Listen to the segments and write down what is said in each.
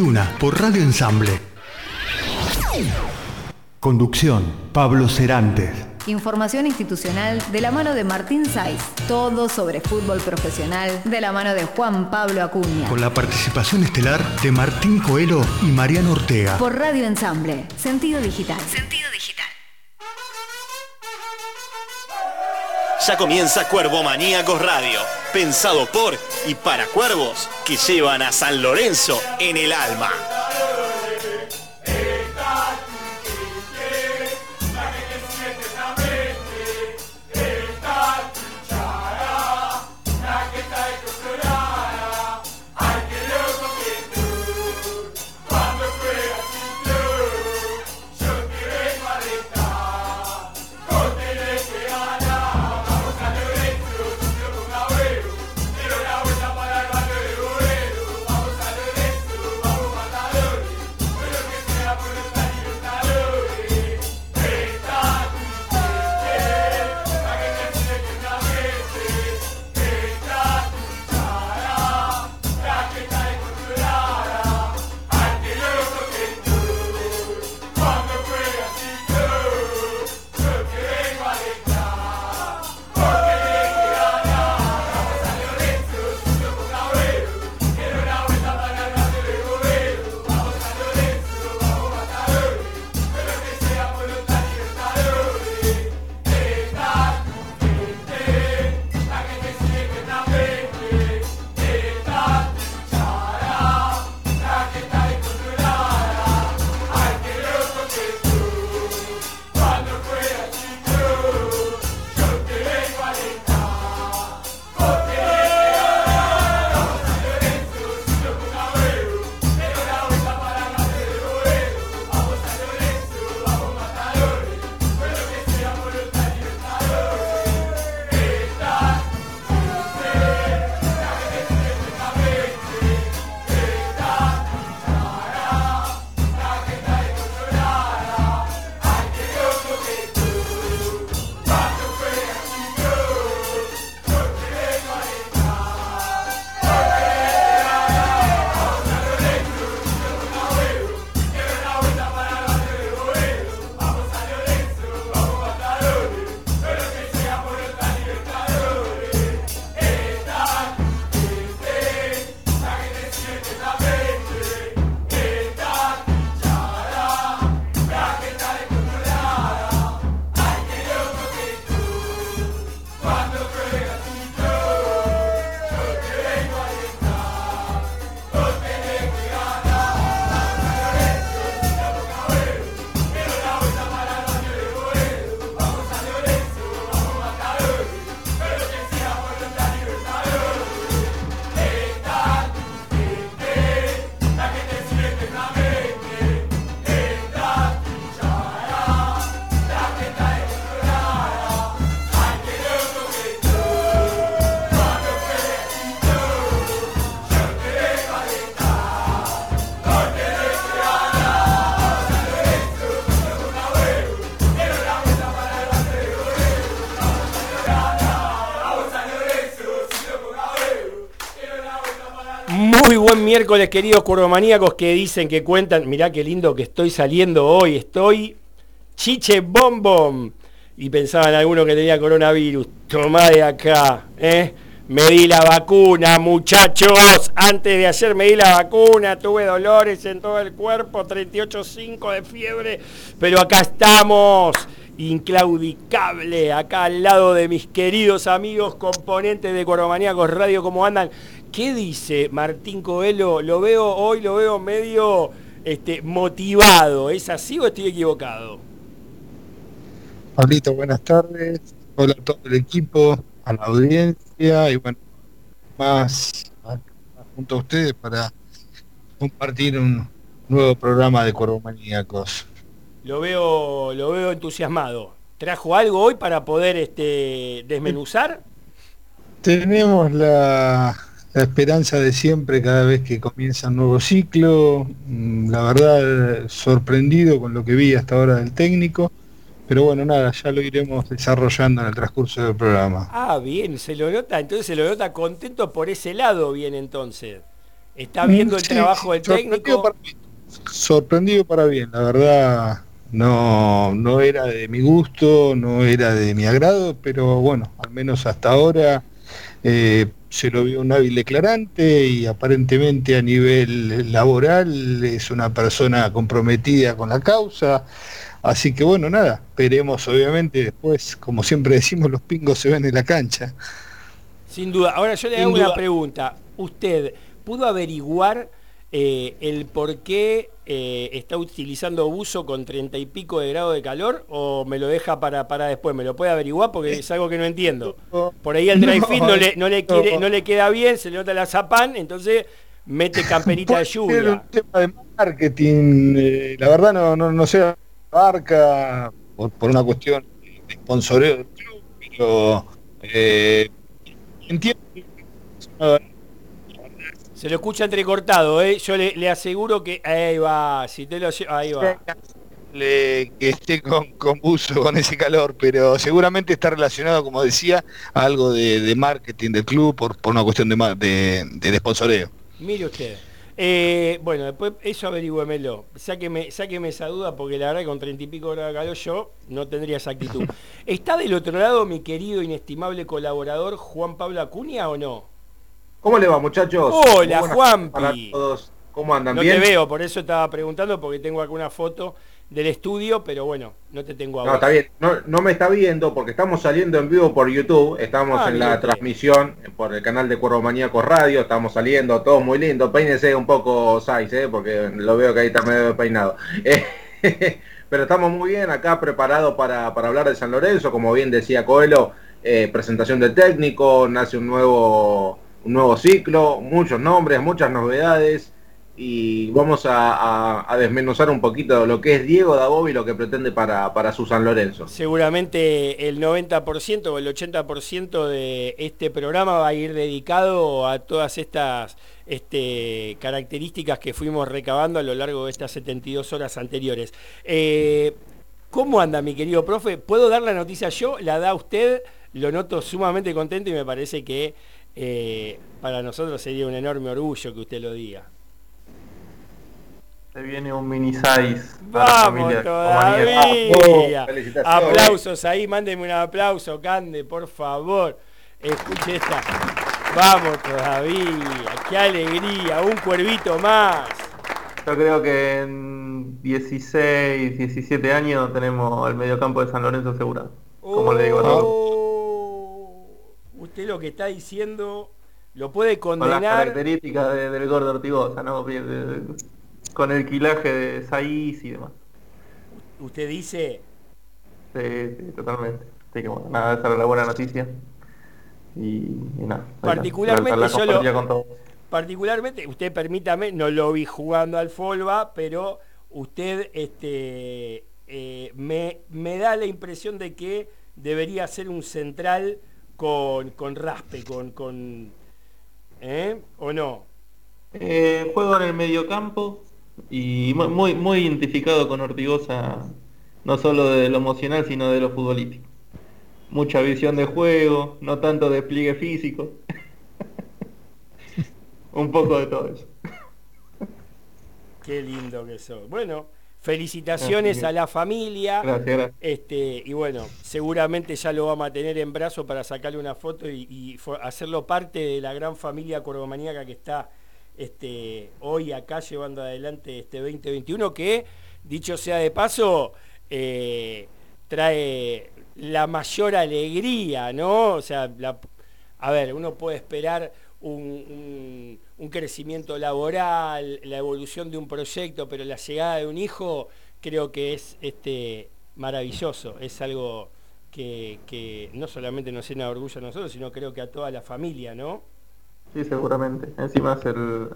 Una por Radio Ensamble. Conducción, Pablo Cerantes. Información institucional de la mano de Martín Saiz. Todo sobre fútbol profesional de la mano de Juan Pablo Acuña. Con la participación estelar de Martín Coelho y Mariano Ortega. Por Radio Ensamble. Sentido digital. Sentido digital. Ya comienza Cuervo Maníacos Radio, pensado por y para cuervos que llevan a San Lorenzo en el alma. Miércoles, queridos curvomaníacos que dicen que cuentan. Mirá qué lindo que estoy saliendo hoy. Estoy chiche bom bom. Y pensaban algunos que tenía coronavirus. Tomá de acá, ¿eh? Me di la vacuna, muchachos. Antes de ayer me di la vacuna, tuve dolores en todo el cuerpo, 38.5 de fiebre. Pero acá estamos, inclaudicable, acá al lado de mis queridos amigos componentes de Coromaníacos Radio, ¿cómo andan? ¿Qué dice Martín Coelho? Lo veo hoy, lo veo medio este, motivado. ¿Es así o estoy equivocado? Pablito, buenas tardes. Hola a todo el equipo, a la audiencia y bueno, más, junto a ustedes para compartir un nuevo programa de Corvomaníacos. Lo veo, lo veo entusiasmado. ¿Trajo algo hoy para poder este, desmenuzar? Tenemos la, la esperanza de siempre cada vez que comienza un nuevo ciclo. Mm, la verdad, sorprendido con lo que vi hasta ahora del técnico. Pero bueno, nada, ya lo iremos desarrollando en el transcurso del programa. Ah, bien, se lo nota, entonces se lo nota contento por ese lado, bien entonces. ¿Está viendo el Sí, trabajo del sorprendido técnico? para bien. sorprendido para bien, la verdad no, no era de mi gusto, no era de mi agrado, pero bueno, al menos hasta ahora eh, se lo vio un hábil declarante y aparentemente a nivel laboral es una persona comprometida con la causa. Así que bueno, nada, esperemos obviamente después, como siempre decimos, los pingos se ven en la cancha. Sin duda. Ahora yo le Sin hago una pregunta. ¿Usted pudo averiguar eh, el por qué eh, está utilizando buzo con treinta y pico de grado de calor o me lo deja para, para después? ¿Me lo puede averiguar? Porque es algo que no entiendo. Por ahí No, drive fit no le, no le, no. quiere, no le queda bien, se le nota la zapán, entonces mete camperita de lluvia. un tema de marketing, eh, la verdad no, no, no sé marca por, por una cuestión de sponsoreo del club, pero entiendo Se lo escucha entrecortado, ¿eh? Yo le, le aseguro que... Ahí va, si te lo Ahí va. le- que esté con, con buzo, con ese calor, pero seguramente está relacionado, como decía, a algo de, de marketing del club por, por una cuestión de, ma- de, de sponsoreo. Mire usted. Eh, bueno, después eso averigüémelo. Sáqueme, sáqueme esa duda porque la verdad que con treinta y pico grados de calor yo no tendría esa actitud. ¿Está del otro lado mi querido inestimable colaborador Juan Pablo Acuña o no? ¿Cómo le va, muchachos? Hola, Juanpi. Para todos. ¿Cómo andan? No ¿Bien? te veo, por eso estaba preguntando porque tengo alguna foto del estudio, pero bueno, no te tengo a No, está bien. No, no me está viendo porque estamos saliendo en vivo por YouTube. Estamos Ah, en la transmisión por el canal de Cuervo Maníaco Radio. Estamos saliendo, todo muy lindo. Peínese un poco, Saiz, ¿eh? porque lo veo que ahí está medio peinado. Eh, Pero estamos muy bien acá preparados para, para hablar de San Lorenzo. Como bien decía Coelho, eh, presentación del técnico, nace un nuevo, un nuevo ciclo, muchos nombres, muchas novedades. y vamos a, desmenuzar un poquito lo que es Diego Dabov y lo que pretende para, para su Lorenzo. Seguramente el 90% o el 80% de este programa va a ir dedicado a todas estas este, características que fuimos recabando a lo largo de estas 72 horas anteriores. Eh, ¿Cómo anda mi querido profe? ¿Puedo dar la noticia yo? ¿La da usted? Lo noto sumamente contento y me parece que eh, para nosotros sería un enorme orgullo que usted lo diga. Se viene un mini size Vamos todavía. Oh, felicitaciones. Aplausos ahí, mándenme un aplauso, Cande, por favor. Escuche esta. Vamos todavía, qué alegría, un cuervito más. Yo creo que en 16, 17 años tenemos el mediocampo de San Lorenzo asegurado. Como le digo a todos. Oh, Usted lo que está diciendo lo puede Con las condenar. características de- del gordo Ortigosa, ¿no? Con el quilaje de Saiz y demás. Usted dice, Sí, sí, totalmente. Así que bueno, nada, esa era la buena noticia. Y, y nada. Particularmente la, la yo lo- con particularmente, usted permítame, no lo vi jugando al Folba, pero usted este, eh, me, me da la impresión de que debería ser un central con, con raspe, con... con ¿eh? ¿O no? Eh, juego en el mediocampo y mu- muy, muy identificado con Ortigosa, no solo de lo emocional, sino de lo futbolístico. Mucha visión de juego, no tanto despliegue físico. Un poco de todo eso. Qué lindo que sos. Bueno, felicitaciones a la familia. Gracias, gracias. Este, y bueno, seguramente ya lo vamos a tener en brazo para sacarle una foto y, hacerlo parte de la gran familia corbomaníaca que está este, hoy acá llevando adelante este 2021, que, dicho sea de paso, eh, trae la mayor alegría, ¿no? O sea, la- a ver, uno puede esperar un, un- un crecimiento laboral, la evolución de un proyecto, pero la llegada de un hijo creo que es este, maravilloso, es algo que, que no solamente nos llena de orgullo a nosotros, sino creo que a toda la familia, ¿no? Sí, seguramente. Encima es el,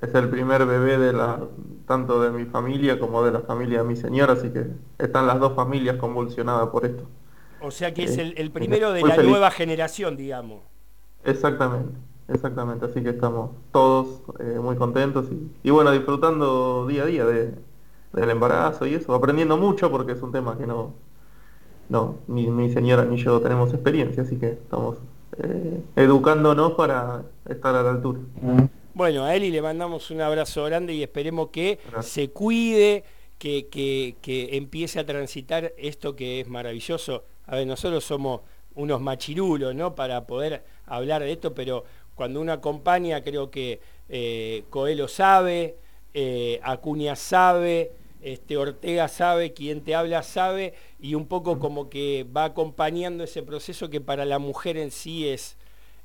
es el primer bebé de la, tanto de mi familia como de la familia de mi señora, así que están las dos familias convulsionadas por esto. O sea que es Sí. el, el primero de la feliz. nueva generación, digamos. Exactamente, exactamente. Así que estamos todos eh, muy contentos y, y bueno, disfrutando día a día de, del embarazo y eso, aprendiendo mucho porque es un tema que no, no, ni mi señora ni yo tenemos experiencia, así que estamos eh, educándonos para estar a la altura. Bueno, a Eli le mandamos un abrazo grande y esperemos que se cuide, que, que, empiece a transitar esto que es maravilloso. A ver, nosotros somos unos machirulos, ¿no? Para poder hablar de esto, pero cuando uno acompaña, creo que eh, Coelho sabe, eh, Acuña sabe, este, Ortega sabe, quien te habla sabe, y un poco como que va acompañando ese proceso que para la mujer en sí es,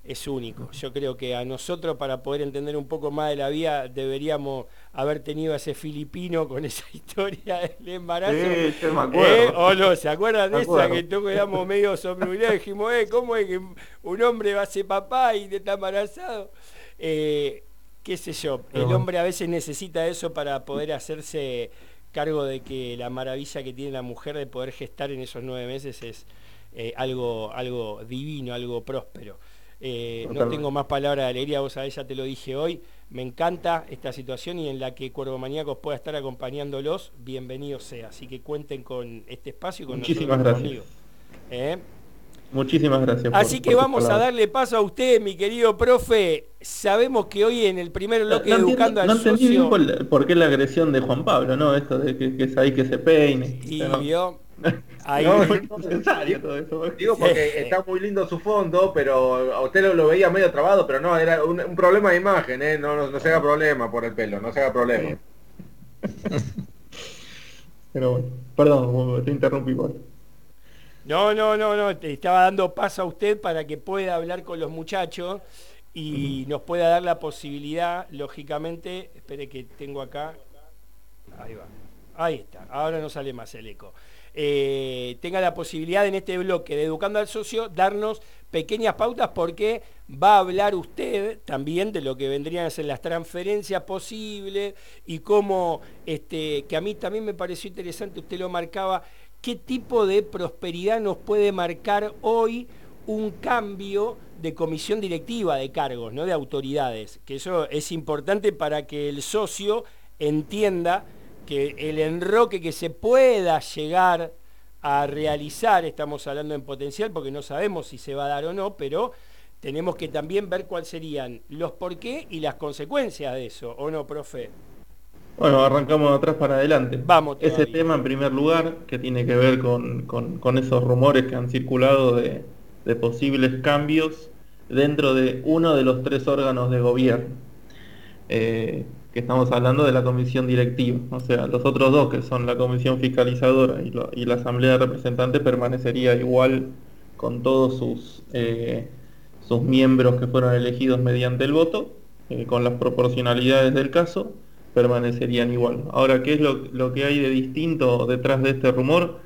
es único. Yo creo que a nosotros para poder entender un poco más de la vida deberíamos haber tenido a ese filipino con esa historia del embarazo. Sí, me acuerdo. ¿Eh? ¿O no? ¿Se acuerdan de esa que todos quedamos medio sombrilados y dijimos, eh, ¿cómo es que un hombre va a ser papá y está embarazado? Eh, qué sé yo, el hombre a veces necesita eso para poder hacerse cargo de que la maravilla que tiene la mujer de poder gestar en esos nueve meses es eh, algo, algo divino, algo próspero. Eh, no tengo más palabras de alegría, vos sabés, ya te lo dije hoy. Me encanta esta situación y en la que Cuervo Maníacos pueda estar acompañándolos, bienvenido sea. Así que cuenten con este espacio y con Muchísimas gracias. ¿Eh? Muchísimas gracias. Así que vamos a darle paso a usted, mi querido profe. Sabemos que hoy en el primer bloque Educando al Socio... por, qué la agresión de Juan Pablo, ¿no? Esto de que, es ahí que se peine. Y vio... Ahí no, es necesario todo eso. Digo porque está muy lindo su fondo, pero a usted lo, veía medio trabado, pero no, era un, problema de imagen, ¿eh? No, no, se haga problema por el pelo, no se haga problema. pero bueno, perdón, te interrumpí igual. No, no, no, no, te estaba dando paso a usted para que pueda hablar con los muchachos y nos pueda dar la posibilidad, lógicamente, espere que tengo acá, ahí va, ahí está, ahora no sale más el eco. Eh, tenga la posibilidad en este bloque de Educando al Socio darnos pequeñas pautas porque va a hablar usted también de lo que vendrían a ser las transferencias posibles y cómo, este, que a mí también me pareció interesante, usted lo marcaba, qué tipo de prosperidad nos puede marcar hoy un cambio de comisión directiva de cargos, ¿no? de autoridades, que eso es importante para que el socio entienda que el enroque que se pueda llegar a realizar, estamos hablando en potencial porque no sabemos si se va a dar o no, pero tenemos que también ver cuáles serían los por qué y las consecuencias de eso, ¿o no, profe? Bueno, arrancamos de atrás para adelante. Vamos. Ese tema en primer lugar, que tiene que ver con, esos rumores que han circulado de, posibles cambios dentro de uno de los tres órganos de gobierno. Eh, que estamos hablando de la comisión directiva, o sea, los otros dos, que son la comisión fiscalizadora y, la asamblea de representantes, permanecería igual con todos sus, eh, sus miembros que fueron elegidos mediante el voto, eh, con las proporcionalidades del caso, permanecerían igual. Ahora, ¿qué es lo, que hay de distinto detrás de este rumor?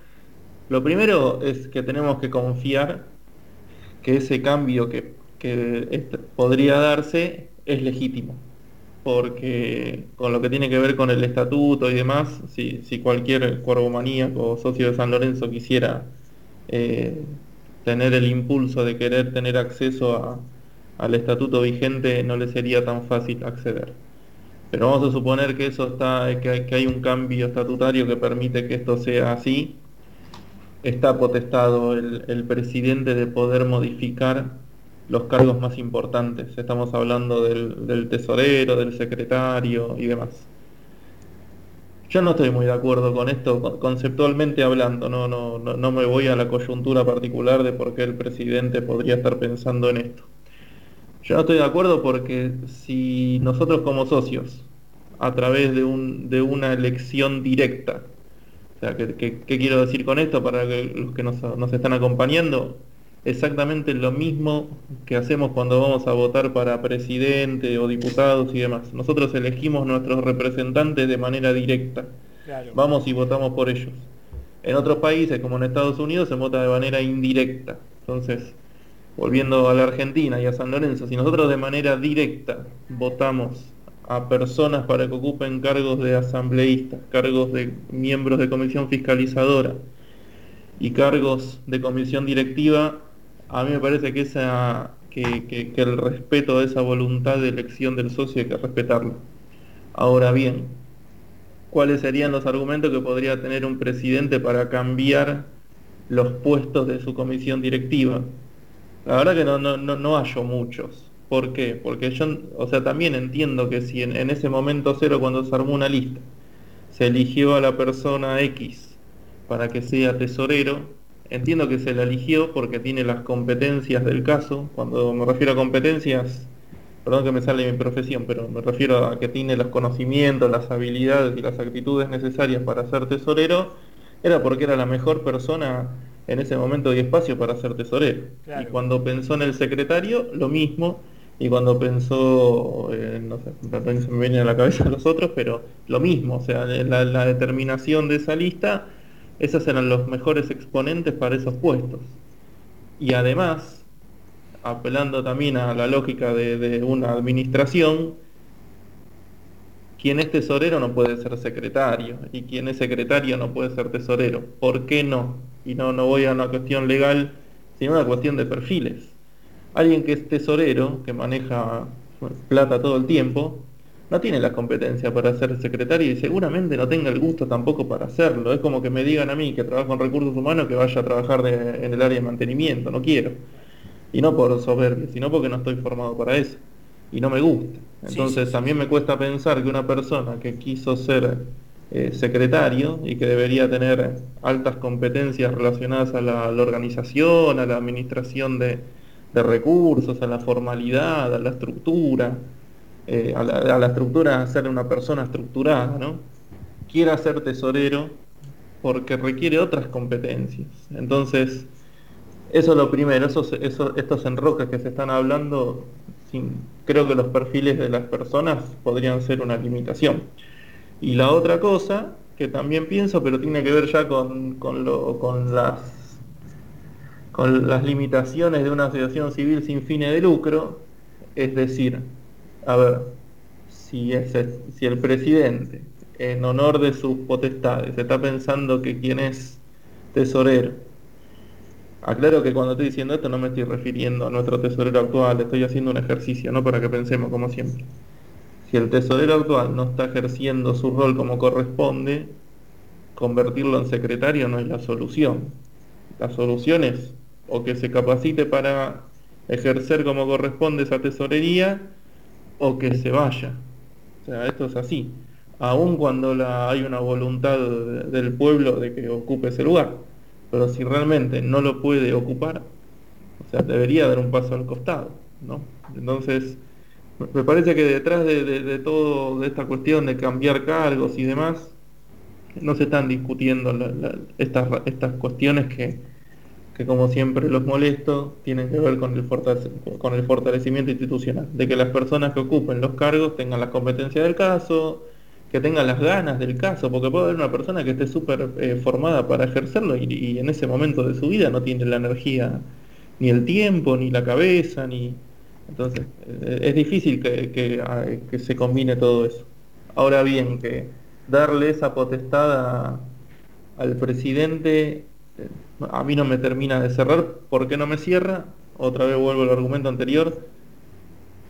Lo primero es que tenemos que confiar que ese cambio que, que podría darse es legítimo porque con lo que tiene que ver con el estatuto y demás, si, cualquier cuervo maníaco o socio de San Lorenzo quisiera eh, tener el impulso de querer tener acceso al estatuto vigente, no le sería tan fácil acceder. Pero vamos a suponer que eso está, que hay, un cambio estatutario que permite que esto sea así. Está potestado el presidente de poder modificar los cargos más importantes. Estamos hablando del, tesorero, del secretario y demás. Yo no estoy muy de acuerdo con esto conceptualmente hablando, no, no, no, me voy a la coyuntura particular de por qué el presidente podría estar pensando en esto. Yo no estoy de acuerdo porque si nosotros como socios, a través de, un, de una elección directa, o sea, ¿qué, quiero decir con esto para los que nos, nos están acompañando? Exactamente lo mismo que hacemos cuando vamos a votar para presidente o diputados y demás. Nosotros elegimos nuestros representantes de manera directa. Vamos y votamos por ellos. En otros países, como en Estados Unidos, se vota de manera indirecta. Entonces, volviendo a la Argentina y a San Lorenzo, si nosotros de manera directa votamos a personas para que ocupen cargos de asambleístas, cargos de miembros de comisión fiscalizadora y cargos de comisión directiva, a mí me parece que, el respeto a esa voluntad de elección del socio hay que respetarlo. Ahora bien, ¿cuáles serían los argumentos que podría tener un presidente para cambiar los puestos de su comisión directiva? La verdad que no, no, no, hallo muchos. ¿Por qué? Porque yo, o sea, también entiendo que si en, ese momento cero, cuando se armó una lista, se eligió a la persona X para que sea tesorero, entiendo que se la eligió porque tiene las competencias del caso. Cuando me refiero a competencias, perdón que me sale mi profesión, pero me refiero a que tiene los conocimientos, las habilidades y las actitudes necesarias para ser tesorero, era porque era la mejor persona en ese momento y espacio para ser tesorero. Y cuando pensó en el secretario, lo mismo. Y cuando pensó, eh, no sé, se me vienen a la cabeza los otros, pero lo mismo, o sea, la, la determinación de esa lista, esos eran los mejores exponentes para esos puestos. Y además, apelando también a la lógica de, una administración, quien es tesorero no puede ser secretario y quien es secretario no puede ser tesorero. ¿Por qué no? Y no, no voy a una cuestión legal, sino una cuestión de perfiles. Alguien que es tesorero, que maneja plata todo el tiempo, no tiene la competencia para ser secretario y seguramente no tenga el gusto tampoco para hacerlo. Es como que me digan a mí que trabajo en recursos humanos que vaya a trabajar en el área de mantenimiento, no quiero. Y no por soberbia, sino porque no estoy formado para eso. Y no me gusta. Entonces mí me cuesta pensar que una persona que quiso ser eh, secretario y que debería tener altas competencias relacionadas a la, organización, a la administración de, recursos, a la formalidad, a la estructura, eh, a, la, a, estructura, ser una persona estructurada, ¿no? Quiera ser tesorero porque requiere otras competencias. Entonces, eso es lo primero, esos, estos enroques que se están hablando, creo que los perfiles de las personas podrían ser una limitación. Y la otra cosa que también pienso, pero tiene que ver ya con, con, las, con las limitaciones de una asociación civil sin fines de lucro, es decir, a ver, si, si el presidente, en honor de sus potestades, está pensando que quien es tesorero Aclaro que cuando estoy diciendo esto no me estoy refiriendo a nuestro tesorero actual, estoy haciendo un ejercicio, ¿no? Para que pensemos como siempre. Si el tesorero actual no está ejerciendo su rol como corresponde, convertirlo en secretario no es la solución. La solución es o que se capacite para ejercer como corresponde esa tesorería o que se vaya. O sea, esto es así. Aun cuando hay una voluntad del pueblo de que ocupe ese lugar pero si realmente no lo puede ocupar, o sea, debería dar un paso al costado, ¿no? Entonces, me parece que detrás de, todo esta cuestión de cambiar cargos y demás, no se están discutiendo estas, estas cuestiones que, que, como siempre los molesto, tienen que ver con el, con el fortalecimiento institucional, de que las personas que ocupen los cargos tengan la competencia del caso, que tenga las ganas del caso, porque puede haber una persona que esté súper eh, formada para ejercerlo y, en ese momento de su vida no tiene la energía, ni el tiempo, ni la cabeza, ni... Entonces, eh, es difícil que, ah, que, se combine todo eso. Ahora bien, que darle esa potestad al presidente, eh, a mí no me termina de cerrar. ¿Por qué no me cierra? Otra vez vuelvo al argumento anterior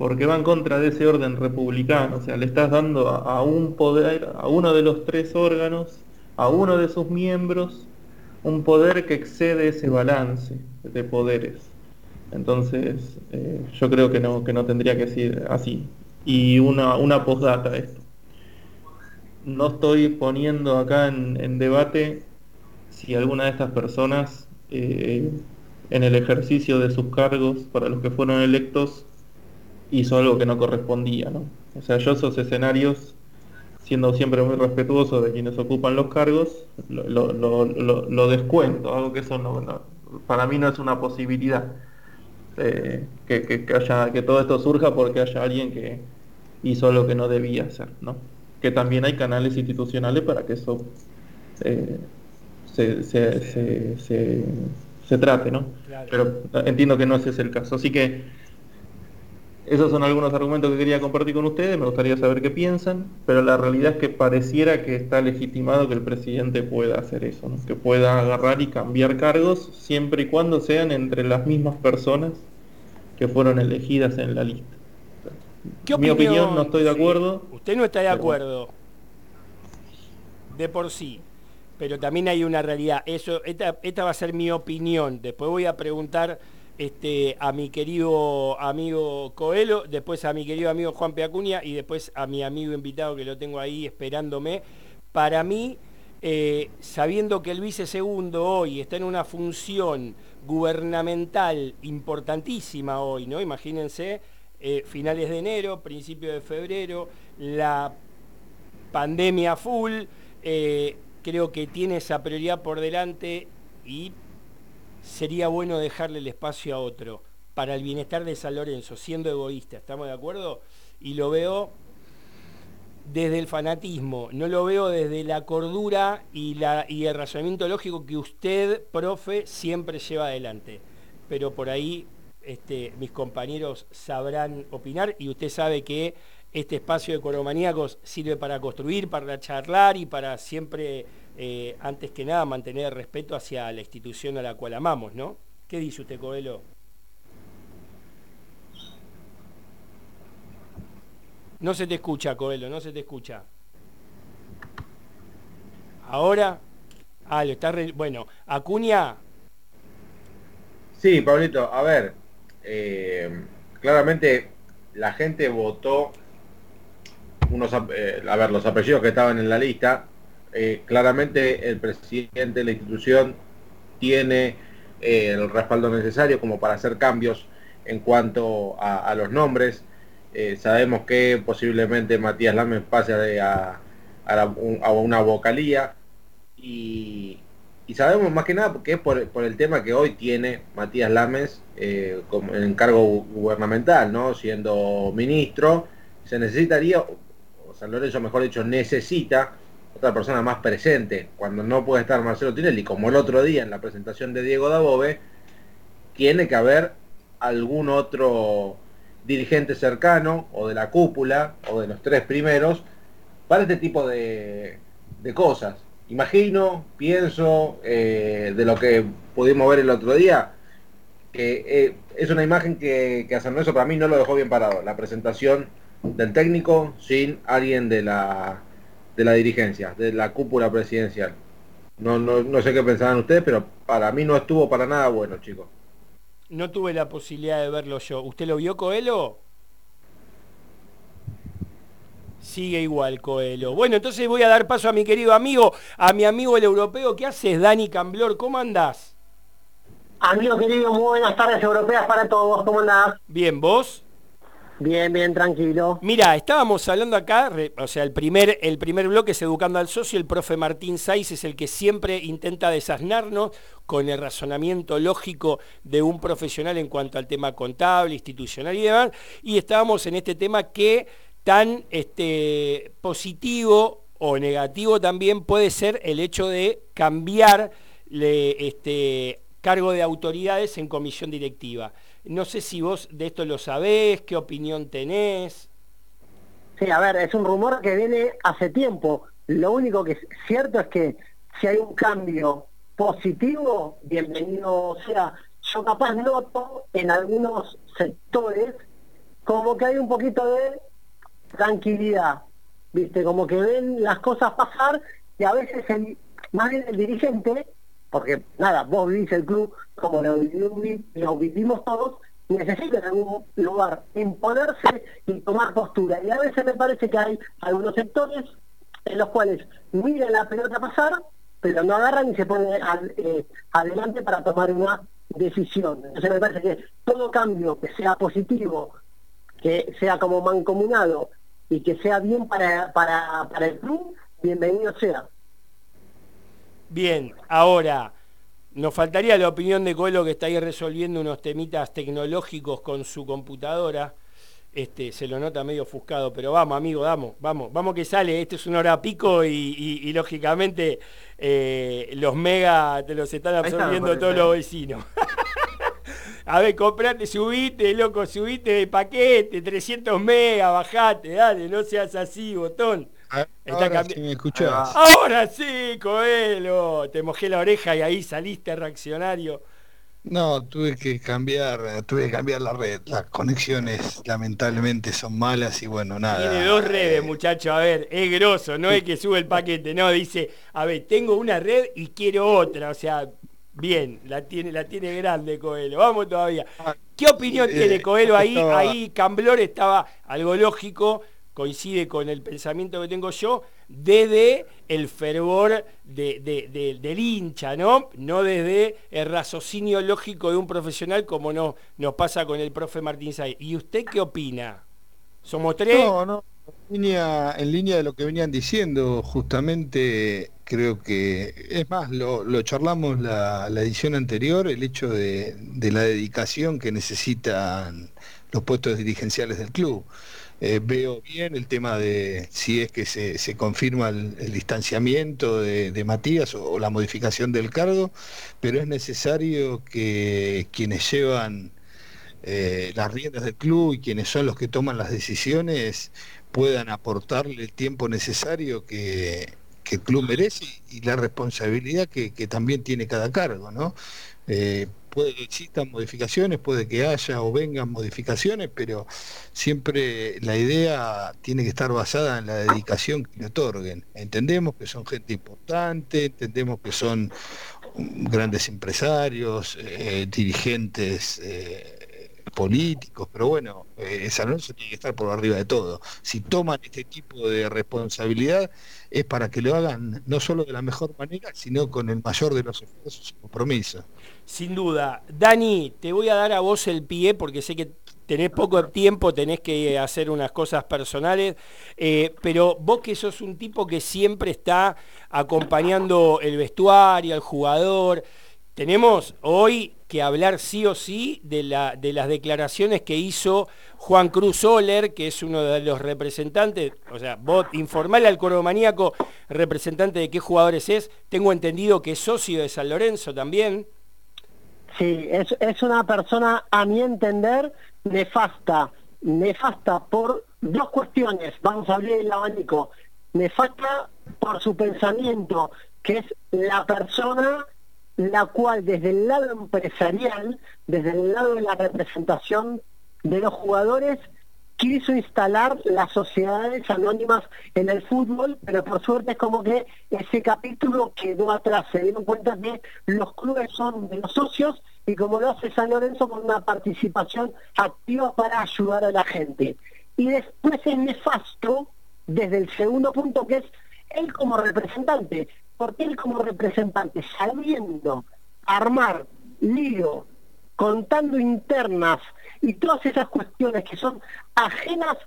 porque va en contra de ese orden republicano, o sea, le estás dando a, un poder, a uno de los tres órganos, a uno de sus miembros, un poder que excede ese balance de poderes. Entonces, eh, yo creo que no, que no tendría que ser así. Y una, una postdata esto. No estoy poniendo acá en, debate si alguna de estas personas eh, en el ejercicio de sus cargos para los que fueron electos hizo algo que no correspondía, ¿no? O sea, yo esos escenarios, siendo siempre muy respetuoso de quienes ocupan los cargos, lo, descuento, algo que eso no, para mí no es una posibilidad. Eh, que, haya, que todo esto surja porque haya alguien que hizo lo que no debía hacer, ¿no? Que también hay canales institucionales para que eso eh, se, se, trate, ¿no? Pero entiendo que no ese es el caso. Así que esos son algunos argumentos que quería compartir con ustedes, me gustaría saber qué piensan, pero la realidad es que pareciera que está legitimado que el presidente pueda hacer eso, que pueda agarrar y cambiar cargos siempre y cuando sean entre las mismas personas que fueron elegidas en la lista. ¿Qué Mi opinión, no estoy de acuerdo. usted no está de acuerdo de por sí, pero también hay una realidad. Eso, esta, esta va a ser mi opinión. Después voy a preguntar este, a mi querido amigo Coelho, después a mi querido amigo Juan Peacuña y después a mi amigo invitado que lo tengo ahí esperándome. Para mí, eh, sabiendo que el vice segundo hoy está en una función gubernamental importantísima hoy, ¿no? Imagínense, eh, finales de enero, principio de febrero, la pandemia full, eh, creo que tiene esa prioridad por delante y sería bueno dejarle el espacio a otro para el bienestar de San Lorenzo, siendo egoísta, ¿estamos de acuerdo? Y lo veo desde el fanatismo, no lo veo desde la cordura y, la, y el razonamiento lógico que usted, profe, siempre lleva adelante. Pero por ahí este, mis compañeros sabrán opinar y usted sabe que este espacio de coromaníacos sirve para construir, para charlar y para siempre, eh, antes que nada, mantener el respeto hacia la institución a la cual amamos, ¿no? ¿Qué dice usted, Coelho? No se te escucha, Coelho, no se te escucha. Ahora, ah, lo está bueno, Acuña. Sí, Pablito, a ver, eh, claramente la gente votó unos, eh, a ver, los apellidos que estaban en la lista. Eh, claramente el presidente de la institución tiene el respaldo necesario como para hacer cambios en cuanto a los nombres eh, sabemos que posiblemente Matías Lames pase a, a, una vocalía y, sabemos más que nada que es por, el tema que hoy tiene Matías Lames eh, como en cargo gubernamental, ¿no? siendo ministro, se necesitaría, San Lorenzo mejor dicho, necesita otra persona más presente. Cuando no puede estar Marcelo Tinelli, como el otro día en la presentación de Diego Dabove, tiene que haber algún otro dirigente cercano o de la cúpula o de los tres primeros para este tipo de, cosas. Imagino, pienso, eh, de lo que pudimos ver el otro día, que eh, es una imagen que, que a San Lorenzo para mí no lo dejó bien parado. La presentación del técnico sin alguien de la, de la dirigencia, de la cúpula presidencial. No, no, no sé qué pensaban ustedes, pero para mí no estuvo para nada bueno, chicos. No tuve la posibilidad de verlo yo. ¿Usted lo vio, Coelho? Sigue igual, Coelho. Bueno, entonces voy a dar paso a mi querido amigo, a mi amigo el europeo. ¿Qué haces, Dani Camblor? ¿Cómo andás? Amigo querido, muy buenas tardes europeas para todos. ¿Cómo andás? Bien, ¿vos? Bien, bien, tranquilo. Mira, estábamos hablando acá, o sea, el primer, el primer bloque es Educando al Socio, el profe Martín Saiz es el que siempre intenta desasnarnos con el razonamiento lógico de un profesional en cuanto al tema contable, institucional y demás, y estábamos en este tema que tan este, positivo o negativo también puede ser el hecho de cambiar este, cargo de autoridades en comisión directiva. No sé si vos de esto lo sabés, qué opinión tenés. Sí, a ver, es un rumor que viene hace tiempo. Lo único que es cierto es que si hay un cambio positivo, bienvenido sea. Yo capaz noto en algunos sectores como que hay un poquito de tranquilidad, ¿viste? Como que ven las cosas pasar y a veces el, más bien el dirigente porque nada, vos vivís el club como lo, vivimos todos, necesita en algún lugar imponerse y tomar postura. Y a veces me parece que hay algunos sectores en los cuales miran la pelota pasar, pero no agarran y se ponen eh, adelante para tomar una decisión. Entonces me parece que todo cambio que sea positivo, que sea como mancomunado y que sea bien para, para, para el club, bienvenido sea. Bien, ahora, nos faltaría la opinión de Coelho que está ahí resolviendo unos temitas tecnológicos con su computadora. Este, se lo nota medio ofuscado, pero vamos, amigo, vamos, vamos, vamos que sale, este es una hora pico y, lógicamente eh, los mega te los están absorbiendo todos los vecinos. A ver, comprate, subite, loco, subite de paquete, 300 megas, bajate, dale, no seas así, botón. Ahora, sí me Ahora sí, Coelho. Te mojé la oreja y ahí saliste reaccionario. No, tuve que cambiar, tuve que cambiar la red. Las conexiones lamentablemente son malas y bueno, nada. Tiene dos redes, muchacho, a ver, es grosso, no es que sube el paquete, no, dice, a ver, tengo una red y quiero otra, o sea, Bien, la tiene, la tiene grande Coelho. Vamos todavía. Ah, ¿Qué opinión eh, tiene Coelho ahí? estaba- Ahí Camblor estaba algo lógico, coincide con el pensamiento que tengo yo, desde el fervor de- de- de- del hincha, ¿no? No desde el raciocinio lógico de un profesional como no, nos pasa con el profe Martín Sáenz. ¿Y usted qué opina? ¿Somos tres? No, no. En línea, de lo que venían diciendo, justamente creo que, es más, lo, charlamos la, edición anterior, el hecho de la dedicación que necesitan los puestos dirigenciales del club. Eh, veo bien el tema de si es que se, confirma el, distanciamiento de, Matías o, la modificación del cargo, pero es necesario que quienes llevan eh, las riendas del club y quienes son los que toman las decisiones puedan aportarle el tiempo necesario que, el club merece y, la responsabilidad que, que también tiene cada cargo, ¿no? Eh, puede que existan modificaciones, puede que haya o vengan modificaciones, pero siempre la idea tiene que estar basada en la dedicación que le otorguen. Entendemos que son gente importante, entendemos que son grandes empresarios, eh, dirigentes eh, políticos, pero bueno, eh, San Lorenzo tiene que estar por arriba de todo. Si toman este tipo de responsabilidad es para que lo hagan no solo de la mejor manera, sino con el mayor de los esfuerzos y compromisos. Sin duda. Dani, te voy a dar a vos el pie porque sé que tenés poco tiempo, tenés que hacer unas cosas personales, eh, pero vos que sos un tipo que siempre está acompañando el vestuario, al jugador, tenemos hoy que hablar sí o sí de, la, de las declaraciones que hizo Juan Cruz Oler, que es uno de los representantes, o sea, vos informale al maníaco representante de qué jugadores es, tengo entendido que es socio de San Lorenzo también. Sí, es una persona, a mi entender, nefasta. Nefasta por dos cuestiones, vamos a abrir el abanico. Nefasta por su pensamiento, que es la persona la cual desde el lado empresarial, desde el lado de la representación de los jugadores, quiso instalar las sociedades anónimas en el fútbol, pero por suerte es como que ese capítulo quedó atrás. Se dieron cuenta que los clubes son de los socios y como lo hace San Lorenzo con una participación activa para ayudar a la gente. Y después es nefasto desde el segundo punto que es él como representante, porque él como representante, sabiendo armar lío, contando internas y todas esas cuestiones que son ajenas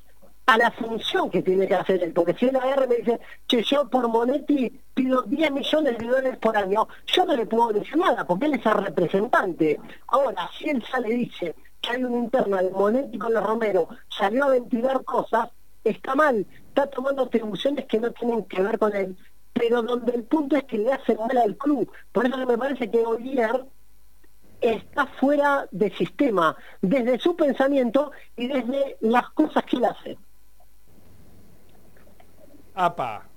a la función que tiene que hacer él, porque si él agarra y me dice, che, yo por Monetti pido 10 millones de dólares por año, yo no le puedo decir nada, porque él es el representante. Ahora, si él sale y dice que hay una interna de Monetti con los Romero, salió a ventilar cosas, está mal, está tomando atribuciones que no tienen que ver con él, pero donde el punto es que le hace mal al club. Por eso me parece que Olier está fuera de sistema, desde su pensamiento y desde las cosas que él hace. Apa,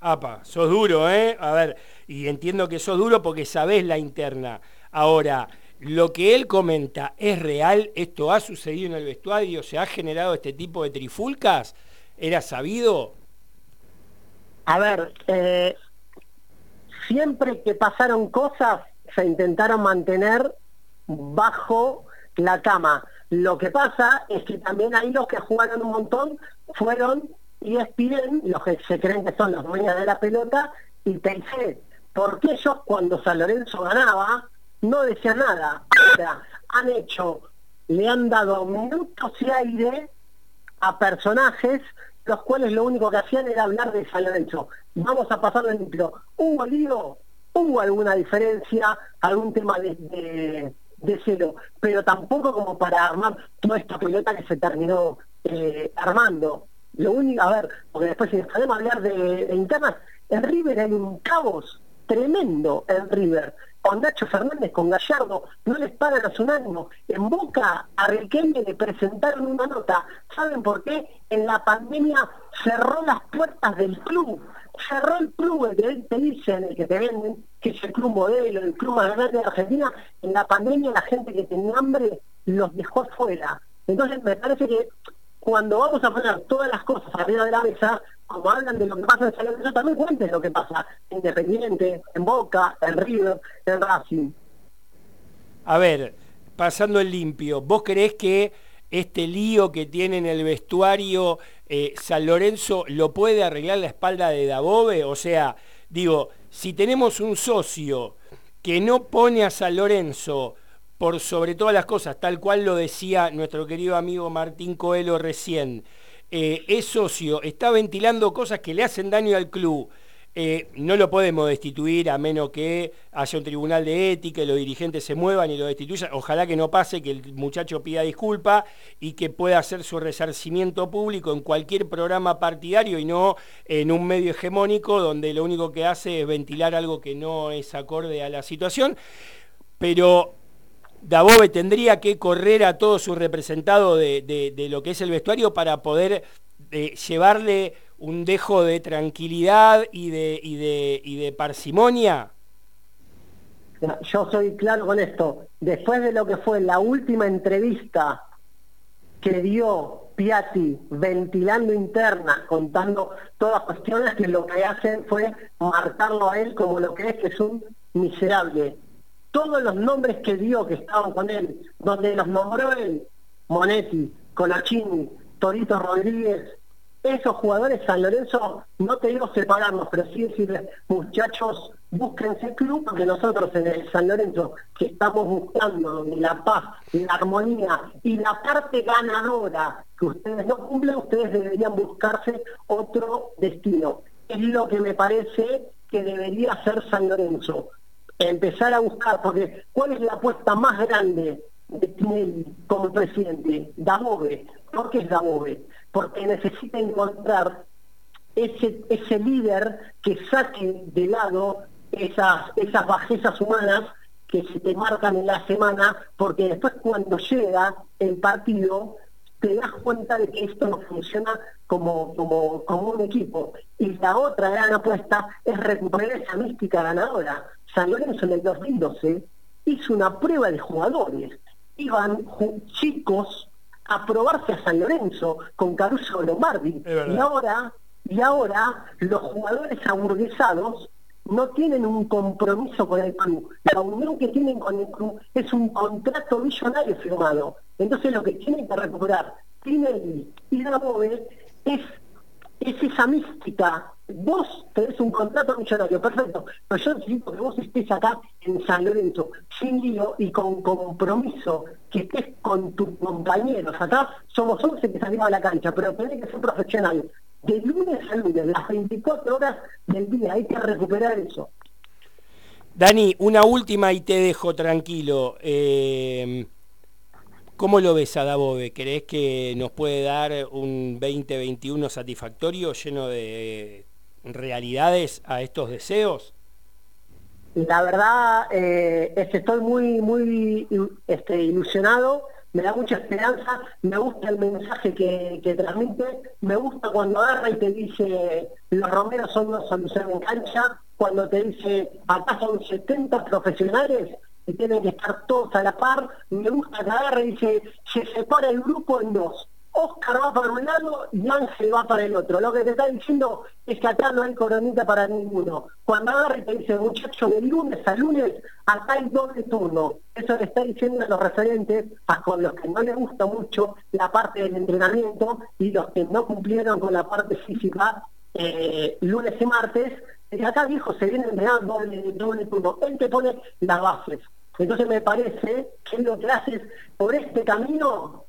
apa, sos duro, ¿eh? A ver, y entiendo que sos duro porque sabés la interna. Ahora, lo que él comenta es real, esto ha sucedido en el vestuario, se ha generado este tipo de trifulcas, ¿era sabido? A ver, eh, siempre que pasaron cosas se intentaron mantener bajo la cama. Lo que pasa es que también ahí los que jugaron un montón fueron y ESPN, los que se creen que son los dueños de la pelota, y pensé, porque ellos cuando San Lorenzo ganaba no decían nada? Ahora han hecho, le han dado minutos y aire a personajes los cuales lo único que hacían era hablar de San Lorenzo. Vamos a pasar el ejemplo. ¿Hubo lío? ¿Hubo alguna diferencia? ¿Algún tema de, de, de celo? Pero tampoco como para armar toda esta pelota que se terminó eh, armando. Lo único, a ver, porque después si podemos hablar de, de internas, en River hay un caos tremendo en River. Con Nacho Fernández, con Gallardo, no les pagan a su ánimo. En Boca a Riquelme le presentaron una nota. ¿Saben por qué? En la pandemia cerró las puertas del club. Cerró el club, el que te dicen, el que te venden, que es el club modelo, el club más grande de Argentina. En la pandemia la gente que tenía hambre los dejó fuera. Entonces me parece que cuando vamos a poner todas las cosas arriba de la mesa, como hablan de lo que pasa en San Lorenzo, también cuenten lo que pasa en Independiente, en Boca, en River, en Racing. a ver, pasando el limpio, ¿vos creés que este lío que tiene en el vestuario eh, San Lorenzo lo puede arreglar la espalda de Dabove? O sea, digo, si tenemos un socio que no pone a San Lorenzo por sobre todas las cosas, tal cual lo decía nuestro querido amigo Martín Coelho recién, eh, es socio, está ventilando cosas que le hacen daño al club, eh, no lo podemos destituir a menos que haya un tribunal de ética y los dirigentes se muevan y lo destituyan. Ojalá que no pase, que el muchacho pida disculpa y que pueda hacer su resarcimiento público en cualquier programa partidario y no en un medio hegemónico donde lo único que hace es ventilar algo que no es acorde a la situación. Pero Dabove tendría que correr a todo su representado de, lo que es el vestuario para poder eh, llevarle un dejo de tranquilidad y de, y de, y de parsimonia? Yo soy claro con esto. Después de lo que fue la última entrevista que dio Piatti ventilando interna, contando todas las cuestiones que lo que hacen fue marcarlo a él como lo que es, que es un miserable. Todos los nombres que dio que estaban con él, donde los nombró él, Monetti, Colachini, Torito Rodríguez, esos jugadores San Lorenzo, no te digo separarnos, pero sí decirles, muchachos, búsquense club, porque nosotros en el San Lorenzo, que estamos buscando la paz, la armonía y la parte ganadora que ustedes no cumplen, ustedes deberían buscarse otro destino. Es lo que me parece que debería hacer San Lorenzo. Empezar a buscar, porque ¿cuál es la apuesta más grande de Tinelli como presidente? Dabove. ¿Por qué es Dabove? porque necesita encontrar ese, ese líder que saque de lado esas, esas bajezas humanas que se te marcan en la semana, porque después cuando llega el partido te das cuenta de que esto no funciona como, como, como un equipo. Y la otra gran apuesta es recuperar esa mística ganadora. San Lorenzo en el 2012 hizo una prueba de jugadores. Iban chicos a probarse a San Lorenzo con Caruso Lombardi. Y ahora, y ahora los jugadores aburguesados no tienen un compromiso con el club. La unión que tienen con el club es un contrato millonario firmado. Entonces lo que tienen que recuperar Tinelli y Dabove es, es esa mística vos tenés un contrato millonario, perfecto, pero yo necesito que vos estés acá en San Lorenzo, sin lío y con compromiso, que estés con tus compañeros. Acá somos 11 que salimos a la cancha, pero tenés que ser profesional. De lunes a lunes, las 24 horas del día, hay que recuperar eso. Dani, una última y te dejo tranquilo. Eh, ¿Cómo lo ves a Dabove? ¿Crees que nos puede dar un 2021 satisfactorio lleno de realidades a estos deseos? La verdad eh, es estoy muy, muy este, ilusionado, me da mucha esperanza, me gusta el mensaje que, que, transmite, me gusta cuando agarra y te dice los romeros son una solución en cancha, cuando te dice acá son 70 profesionales y tienen que estar todos a la par, me gusta que agarra y dice se separa el grupo en dos, Oscar va para un lado y Ángel va para el otro. Lo que te está diciendo es que acá no hay coronita para ninguno. Cuando agarra y te dice, muchacho, de lunes a lunes, acá hay doble turno. Eso le está diciendo a los referentes, a con los que no les gusta mucho la parte del entrenamiento y los que no cumplieron con la parte física eh, lunes y martes, que acá viejo se viene entrenando doble, doble turno. Él te pone las bases. Entonces me parece que lo que haces por este camino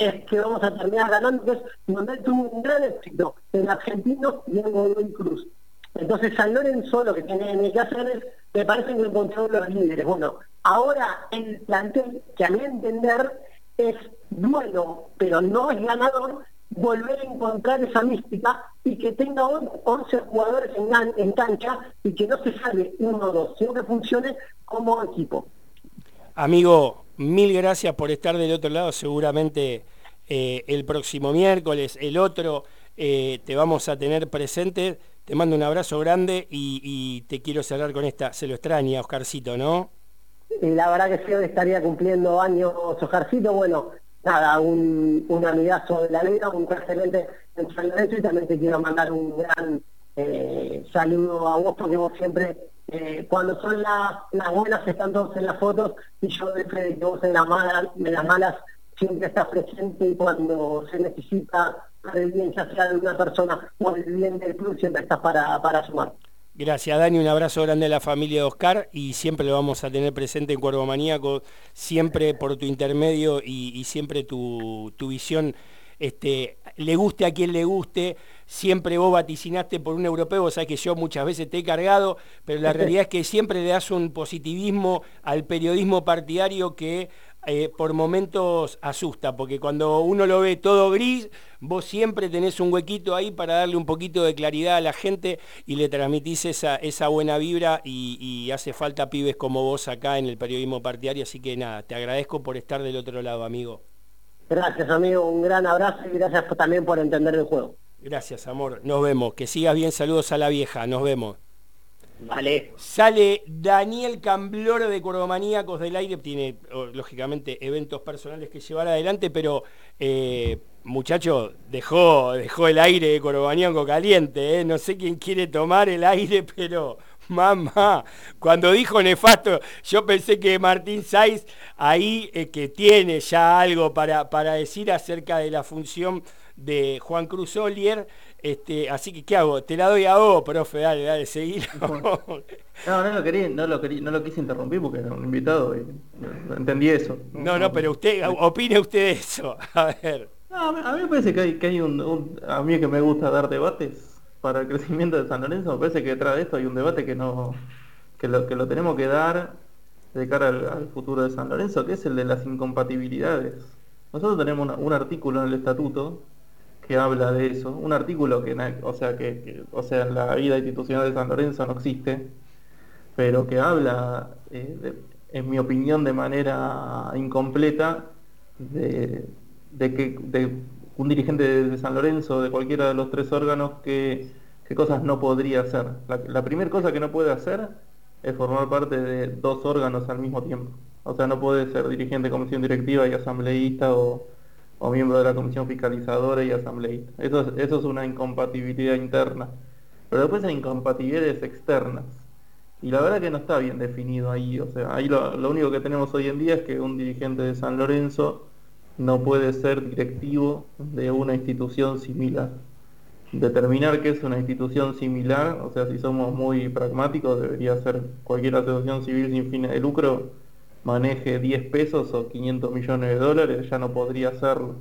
es que vamos a terminar ganando, que es donde tuvo un gran éxito en argentino y en Godoy Cruz. Entonces San Lorenzo lo que tiene que hacer es, me parece que encontró los líderes. Bueno, ahora el plantel, que a mi entender es bueno, pero no es ganador, volver a encontrar esa mística y que tenga 11 jugadores en, en cancha y que no se salve uno o dos, sino que funcione como equipo. Amigo, mil gracias por estar del otro lado. Seguramente eh, el próximo miércoles, el otro, eh, te vamos a tener presente. Te mando un abrazo grande y, te quiero cerrar con esta. Se lo extraña, Oscarcito, ¿no? la verdad que sí, estaría cumpliendo años Oscarcito. Bueno, nada, un, amigazo de la vida, un excelente en y también te quiero mandar un gran eh, saludo a vos porque vos siempre eh, cuando son las, buenas están todos en las fotos y yo de que vos en las malas, en las malas siempre estás presente y cuando se necesita el bien ya sea de una persona o el bien del club siempre estás para, para sumar. Gracias Dani, un abrazo grande a la familia de Oscar y siempre lo vamos a tener presente en Cuervo Maníaco, siempre por tu intermedio y, siempre tu, tu visión este, le guste a quien le guste, siempre vos vaticinaste por un europeo, vos sabés que yo muchas veces te he cargado, pero la realidad es que siempre le das un positivismo al periodismo partidario que eh, por momentos asusta, porque cuando uno lo ve todo gris, vos siempre tenés un huequito ahí para darle un poquito de claridad a la gente y le transmitís esa, esa buena vibra y, y, hace falta pibes como vos acá en el periodismo partidario, así que nada, te agradezco por estar del otro lado, amigo. Gracias, amigo. Un gran abrazo y gracias también por entender el juego. Gracias, amor. Nos vemos. Que sigas bien. Saludos a la vieja. Nos vemos. Vale. Sale Daniel Cambloro de Cordomaníacos del Aire. Tiene, lógicamente, eventos personales que llevar adelante, pero, eh, muchacho, dejó, dejó el aire de Cordomaníaco caliente. ¿eh? No sé quién quiere tomar el aire, pero mamá, cuando dijo nefasto, yo pensé que Martín Saiz ahí eh, que tiene ya algo para, para decir acerca de la función de Juan Cruz Olier, este, así que ¿qué hago? Te la doy a vos, profe, dale, dale, seguir. No, no lo quería, no lo quería, no lo quise interrumpir porque era un invitado y entendí eso. No, no, pero usted, opine usted eso, a ver. No, a mí me parece que hay, que hay un, a mí que me gusta dar debates, para el crecimiento de San Lorenzo, me parece que detrás de esto hay un debate que no que lo, que lo tenemos que dar de cara al, futuro de San Lorenzo, que es el de las incompatibilidades. Nosotros tenemos un artículo en el estatuto que habla de eso, un artículo que, o sea, que, o sea, en la vida institucional de San Lorenzo no existe, pero que habla, eh, en mi opinión, de manera incompleta de, de que de un dirigente de, San Lorenzo, de cualquiera de los tres órganos, qué, cosas no podría hacer. La, primera cosa que no puede hacer es formar parte de dos órganos al mismo tiempo. O sea, no puede ser dirigente de comisión directiva y asambleísta o, miembro de la comisión fiscalizadora y asambleísta. Eso, eso es una incompatibilidad interna. Pero después hay incompatibilidades externas. Y la verdad que no está bien definido ahí. O sea, ahí lo único que tenemos hoy en día es que un dirigente de San Lorenzo no puede ser directivo de una institución similar. Determinar qué es una institución similar, o sea, si somos muy pragmáticos, debería ser cualquier asociación civil sin fines de lucro maneje 10 pesos o 500 millones de dólares, ya no podría serlo.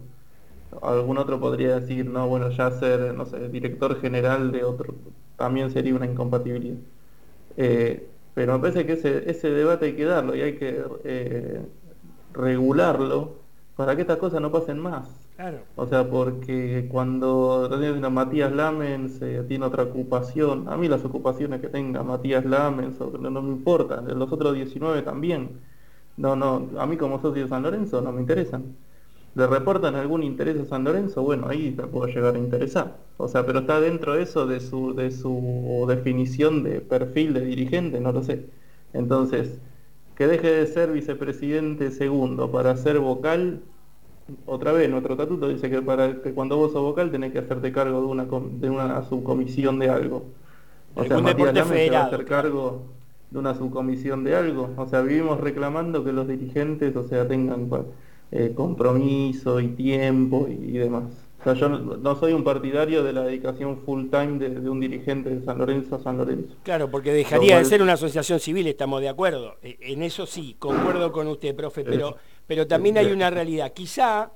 Algún otro podría decir, no, bueno, ya ser, no sé, director general de otro, también sería una incompatibilidad. Eh, pero me parece que ese, ese debate hay que darlo y hay que eh, regularlo para que estas cosas no pasen más. Claro. O sea, porque cuando Matías Lamens tiene otra ocupación, a mí las ocupaciones que tenga Matías Lamens no, me importan, los otros 19 también. No, no, a mí como socio de San Lorenzo no me interesan. ¿Le reportan algún interés a San Lorenzo? Bueno, ahí te puedo llegar a interesar. O sea, pero está dentro de eso de su, de su definición de perfil de dirigente, no lo sé. Entonces, que deje de ser vicepresidente segundo para ser vocal, otra vez nuestro estatuto dice que para que cuando vos sos vocal tenés que hacerte cargo de una de una subcomisión de algo. O sea, Matías se va a hacer cargo de una subcomisión de algo. O sea, vivimos reclamando que los dirigentes, o sea, tengan eh, compromiso y tiempo y demás. O sea, yo no, soy un partidario de la dedicación full time de, un dirigente de San Lorenzo a San Lorenzo. Claro, porque dejaría de ser una asociación civil, estamos de acuerdo. E, en eso sí, concuerdo con usted, profe, pero, pero también hay una realidad. Quizá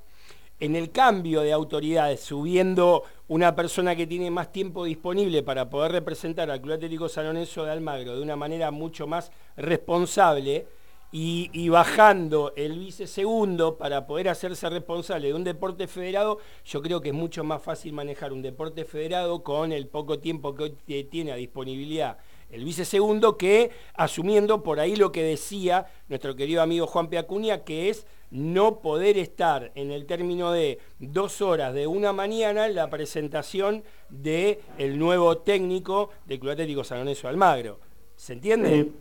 en el cambio de autoridades, subiendo una persona que tiene más tiempo disponible para poder representar al Club Atlético San de Almagro de una manera mucho más responsable, y, bajando el vice segundo para poder hacerse responsable de un deporte federado, yo creo que es mucho más fácil manejar un deporte federado con el poco tiempo que hoy tiene a disponibilidad el vice segundo que asumiendo por ahí lo que decía nuestro querido amigo Juan Peacuña, que es no poder estar en el término de dos horas de una mañana en la presentación del el nuevo técnico del Club Atlético San Lorenzo Almagro. ¿Se entiende?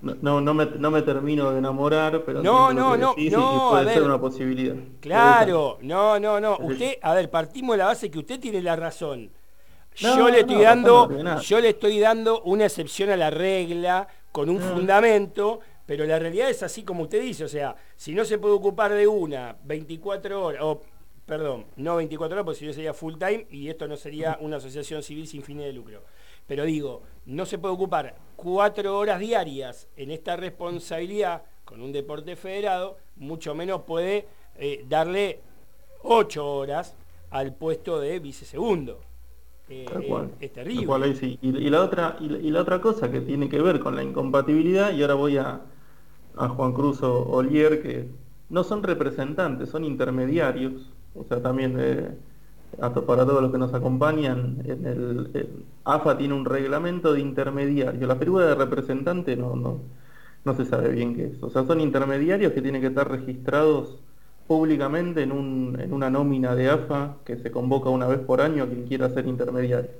No, no, me, no me termino de enamorar, pero no, no, no, no, puede ser una posibilidad. Claro, no, no, no. Usted, a ver, partimos de la base que usted tiene la razón. yo le estoy dando, yo le estoy dando una excepción a la regla con un fundamento, pero la realidad es así como usted dice, o sea, si no se puede ocupar de una 24 horas, o perdón, no 24 horas, porque si no sería full time y esto no sería una asociación civil sin fines de lucro. Pero digo, no se puede ocupar cuatro horas diarias en esta responsabilidad con un deporte federado, mucho menos puede eh, darle ocho horas al puesto de vicesegundo. Eh, es terrible. y, la otra, y, la otra cosa que tiene que ver con la incompatibilidad, y ahora voy a, a Juan Cruz Olier, que no son representantes, son intermediarios, o sea, también eh, para todos los que nos acompañan, en el, AFA tiene un reglamento de intermediario, la figura de representante no, no, no se sabe bien qué es, o sea, son intermediarios que tienen que estar registrados públicamente en, un, en una nómina de AFA que se convoca una vez por año a quien quiera ser intermediario.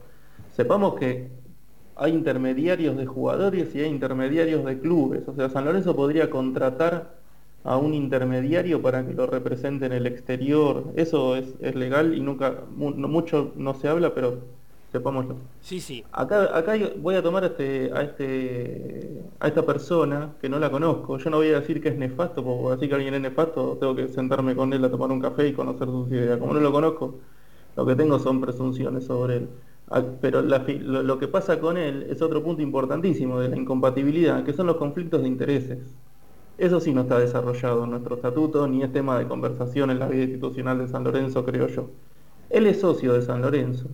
Sepamos que hay intermediarios de jugadores y hay intermediarios de clubes. O sea, San Lorenzo podría contratar a un intermediario para que lo represente en el exterior. Eso es, legal y nunca, mucho no se habla, pero sepámoslo. Sí, sí. Acá, acá voy a tomar a, este, a, este, a esta persona que no la conozco. Yo no voy a decir que es nefasto, porque así que alguien es nefasto, tengo que sentarme con él a tomar un café y conocer sus ideas. Como no lo conozco, lo que tengo son presunciones sobre él. Ah, pero lo, que pasa con él es otro punto importantísimo de la incompatibilidad, que son los conflictos de intereses. Eso sí no está desarrollado en nuestro estatuto, ni es tema de conversación en la vida institucional de San Lorenzo, creo yo. Él es socio de San Lorenzo,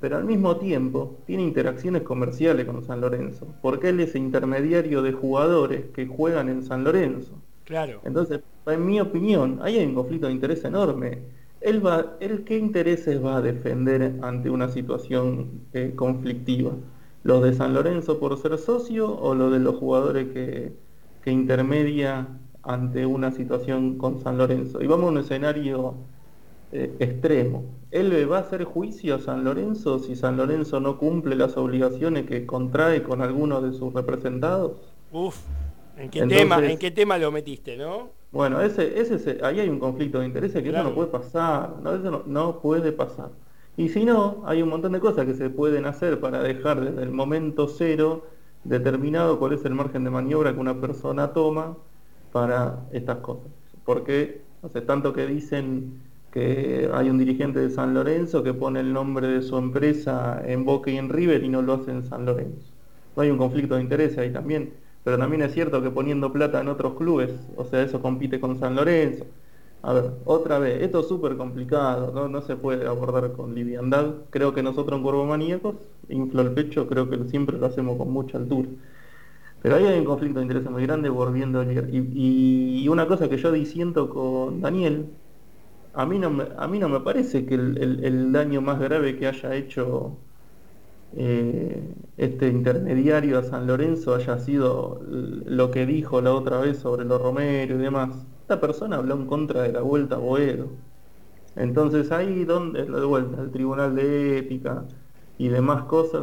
pero al mismo tiempo tiene interacciones comerciales con San Lorenzo, porque él es intermediario de jugadores que juegan en San Lorenzo. Claro. Entonces, en mi opinión, ahí hay un conflicto de interés enorme. Él va, él qué intereses va a defender ante una situación eh, conflictiva? ¿Los de San Lorenzo por ser socio o los de los jugadores que, que intermedia ante una situación con San Lorenzo? Y vamos a un escenario eh, extremo. ¿Él le va a hacer juicio a San Lorenzo si San Lorenzo no cumple las obligaciones que contrae con alguno de sus representados? Uf, ¿en qué, tema, ¿en qué tema lo metiste, no? Bueno, ese, ese, ahí hay un conflicto de intereses que eso no puede pasar, no, eso no, puede pasar. Y si no, hay un montón de cosas que se pueden hacer para dejar desde el momento cero determinado cuál es el margen de maniobra que una persona toma para estas cosas. Porque hace tanto que dicen que hay un dirigente de San Lorenzo que pone el nombre de su empresa en Boca y en River y no lo hace en San Lorenzo. No hay un conflicto de intereses ahí también pero también es cierto que poniendo plata en otros clubes, o sea, eso compite con San Lorenzo. A ver, otra vez, esto es súper complicado, ¿no? no se puede abordar con liviandad. Creo que nosotros en Cuervo Maníacos, inflo el pecho, creo que siempre lo hacemos con mucha altura. Pero ahí hay un conflicto de intereses muy grande volviendo a y, y una cosa que yo disiento con Daniel, a mí no me, a mí no me parece que el daño más grave que haya hecho eh, este intermediario a San Lorenzo haya sido lo que dijo la otra vez sobre los Romero y demás. Esta persona habló en contra de la vuelta a Boedo. Entonces ahí donde es la vuelta, el Tribunal de Ética y demás cosas.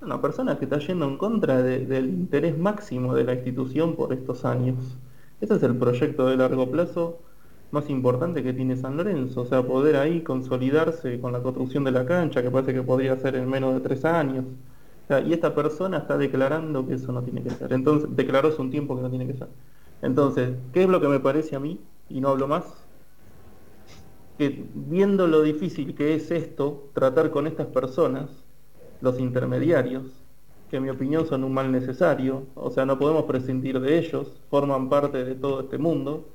Una persona que está yendo en contra del interés máximo de la institución por estos años. Ese es el proyecto de largo plazo más importante que tiene San Lorenzo, o sea, poder ahí consolidarse con la construcción de la cancha, que parece que podría ser en menos de tres años. y esta persona está declarando que eso no tiene que ser. Entonces, declaró hace un tiempo que no tiene que ser. Entonces, ¿qué es lo que me parece a mí? Y no hablo más. Que viendo lo difícil que es esto, tratar con estas personas, los intermediarios, que en mi opinión son un mal necesario, o sea, no podemos prescindir de ellos, forman parte de todo este mundo,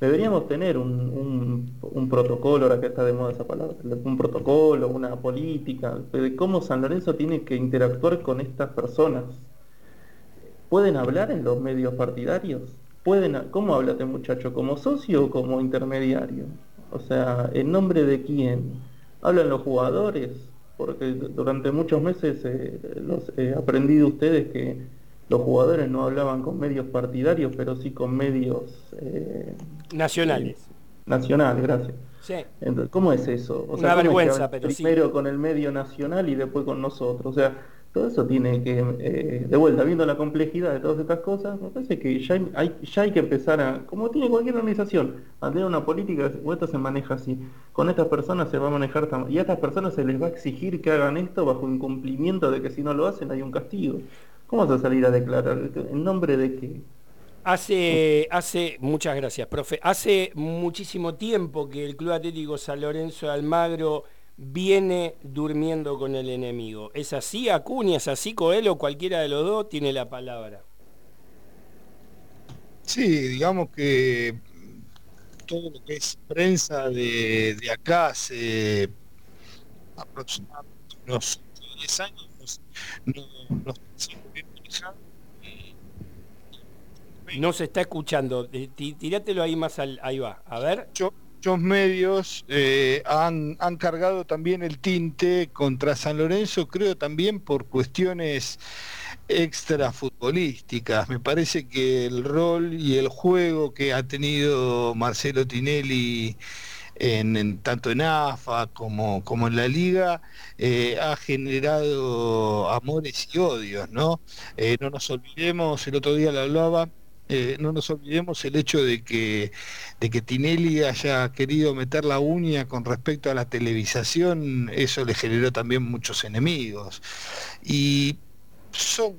Deberíamos tener un, protocolo, ahora que está de moda esa palabra, un protocolo, una política, de cómo San Lorenzo tiene que interactuar con estas personas. ¿Pueden hablar en los medios partidarios? ¿Pueden, ¿Cómo habla este muchacho? ¿Como socio o como intermediario? O sea, ¿en nombre de quién? ¿Hablan los jugadores? Porque durante muchos meses eh, los, he aprendido ustedes que los jugadores no hablaban con medios partidarios, pero sí con medios... Eh, nacionales. nacionales, gracias. Sí. ¿Cómo es eso? Una vergüenza, pero Primero con el medio nacional y después con nosotros. O sea, todo eso tiene que, eh, de vuelta, viendo la complejidad de todas estas cosas, me parece que ya hay, ya hay que empezar a, como tiene cualquier organización, a tener una política, o esto se maneja así, con estas personas se va a manejar, y a estas personas se les va a exigir que hagan esto bajo incumplimiento de que si no lo hacen hay un castigo. ¿Cómo vas a salir a declarar? ¿En nombre de qué? Hace, hace, muchas gracias, profe. Hace muchísimo tiempo que el Club Atlético San Lorenzo de Almagro viene durmiendo con el enemigo. ¿Es así Acuña, es así Coelho, cualquiera de los dos tiene la palabra? Sí, digamos que todo lo que es prensa de, acá hace aproximadamente unos 10 años no, se está escuchando. Tirátelo ahí más al, ahí va. A ver. Yo, muchos medios eh, han, han, cargado también el tinte contra San Lorenzo, creo también por cuestiones extra futbolísticas. Me parece que el rol y el juego que ha tenido Marcelo Tinelli en, tanto en AFA como, como en la liga eh, ha generado amores y odios, ¿no? Eh, no nos olvidemos, el otro día lo hablaba, eh, no nos olvidemos el hecho de que, de que Tinelli haya querido meter la uña con respecto a la televisación, eso le generó también muchos enemigos. Y son...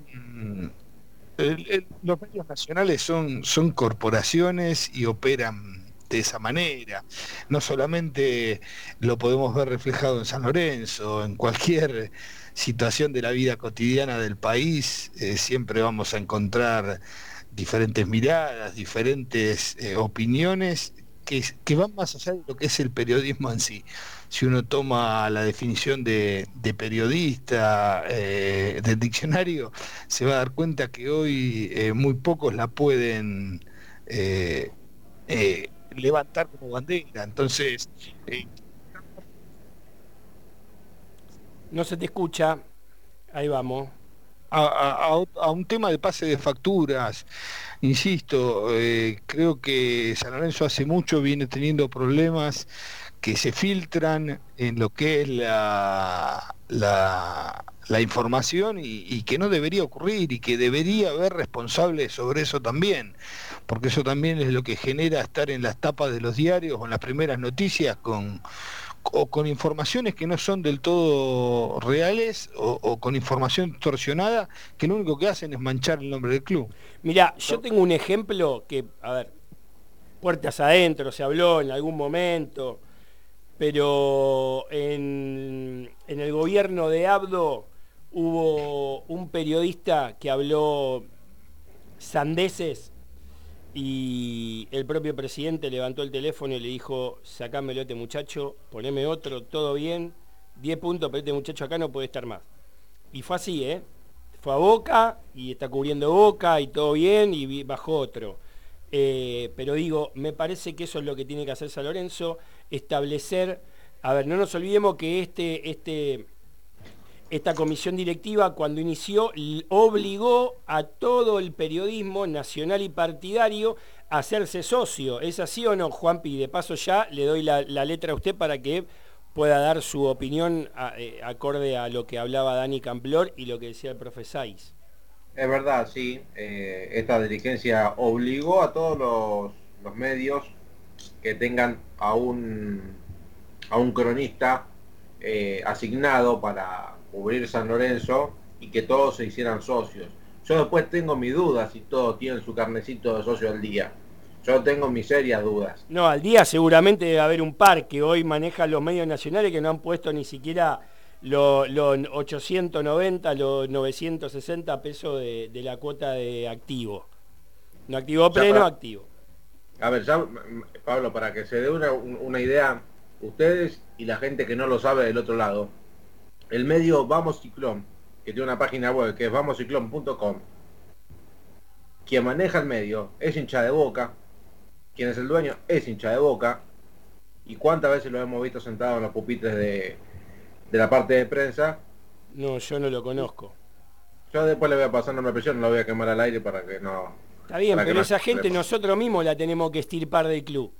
los medios nacionales son, son corporaciones y operan de esa manera. No solamente lo podemos ver reflejado en San Lorenzo, en cualquier situación de la vida cotidiana del país, eh, siempre vamos a encontrar diferentes miradas, diferentes eh, opiniones que, que, van más allá de lo que es el periodismo en sí. Si uno toma la definición de, periodista eh, del diccionario, se va a dar cuenta que hoy muy pocos la pueden levantar como bandera. Entonces... no se te escucha. Ahí vamos a, un tema de pase de facturas. Insisto, eh, creo que San Lorenzo hace mucho viene teniendo problemas que se filtran en lo que es la, la, información y, que no debería ocurrir y que debería haber responsables sobre eso también, porque eso también es lo que genera estar en las tapas de los diarios o en las primeras noticias con o con informaciones que no son del todo reales o, con información torsionada que lo único que hacen es manchar el nombre del club. Mira, yo tengo un ejemplo que, a ver, puertas adentro, se habló en algún momento, pero en, en el gobierno de Abdo hubo un periodista que habló sandeces y el propio presidente levantó el teléfono y le dijo, sacámelo este muchacho, poneme otro, todo bien, 10 puntos, pero este muchacho acá no puede estar más. Y fue así, ¿eh? Fue a Boca y está cubriendo Boca y todo bien y bajó otro. Eh, pero digo, me parece que eso es lo que tiene que hacer San Lorenzo, establecer, a ver, no nos olvidemos que este, este esta comisión directiva cuando inició obligó a todo el periodismo nacional y partidario a hacerse socio. ¿Es así o no, Juanpi? De paso ya le doy la, letra a usted para que pueda dar su opinión eh, acorde a lo que hablaba Dani Camplor y lo que decía el profe Saiz. Es verdad, sí. Eh, esta dirigencia obligó a todos los, medios que tengan a un, a un cronista eh, asignado para cubrir San Lorenzo y que todos se hicieran socios. Yo después tengo mi duda si todos tienen su carnecito de socio al día. Yo tengo mis serias dudas. No, al día seguramente debe haber un par que hoy maneja los medios nacionales que no han puesto ni siquiera los 890, los 960 pesos de, la cuota de activo. No activo pleno, activo. A ver, ya, Pablo, para que se dé una, una idea, ustedes y la gente que no lo sabe del otro lado, el medio Vamos Ciclón, que tiene una página web que es vamosciclón.com, quien maneja el medio es hincha de boca, quien es el dueño es hincha de boca, y cuántas veces lo hemos visto sentado en los pupitres de, de la parte de prensa. No, yo no lo conozco. Yo después le voy a pasar una presión, no lo voy a quemar al aire para que no... Está bien, pero esa gente nosotros mismos la tenemos que estirpar del club.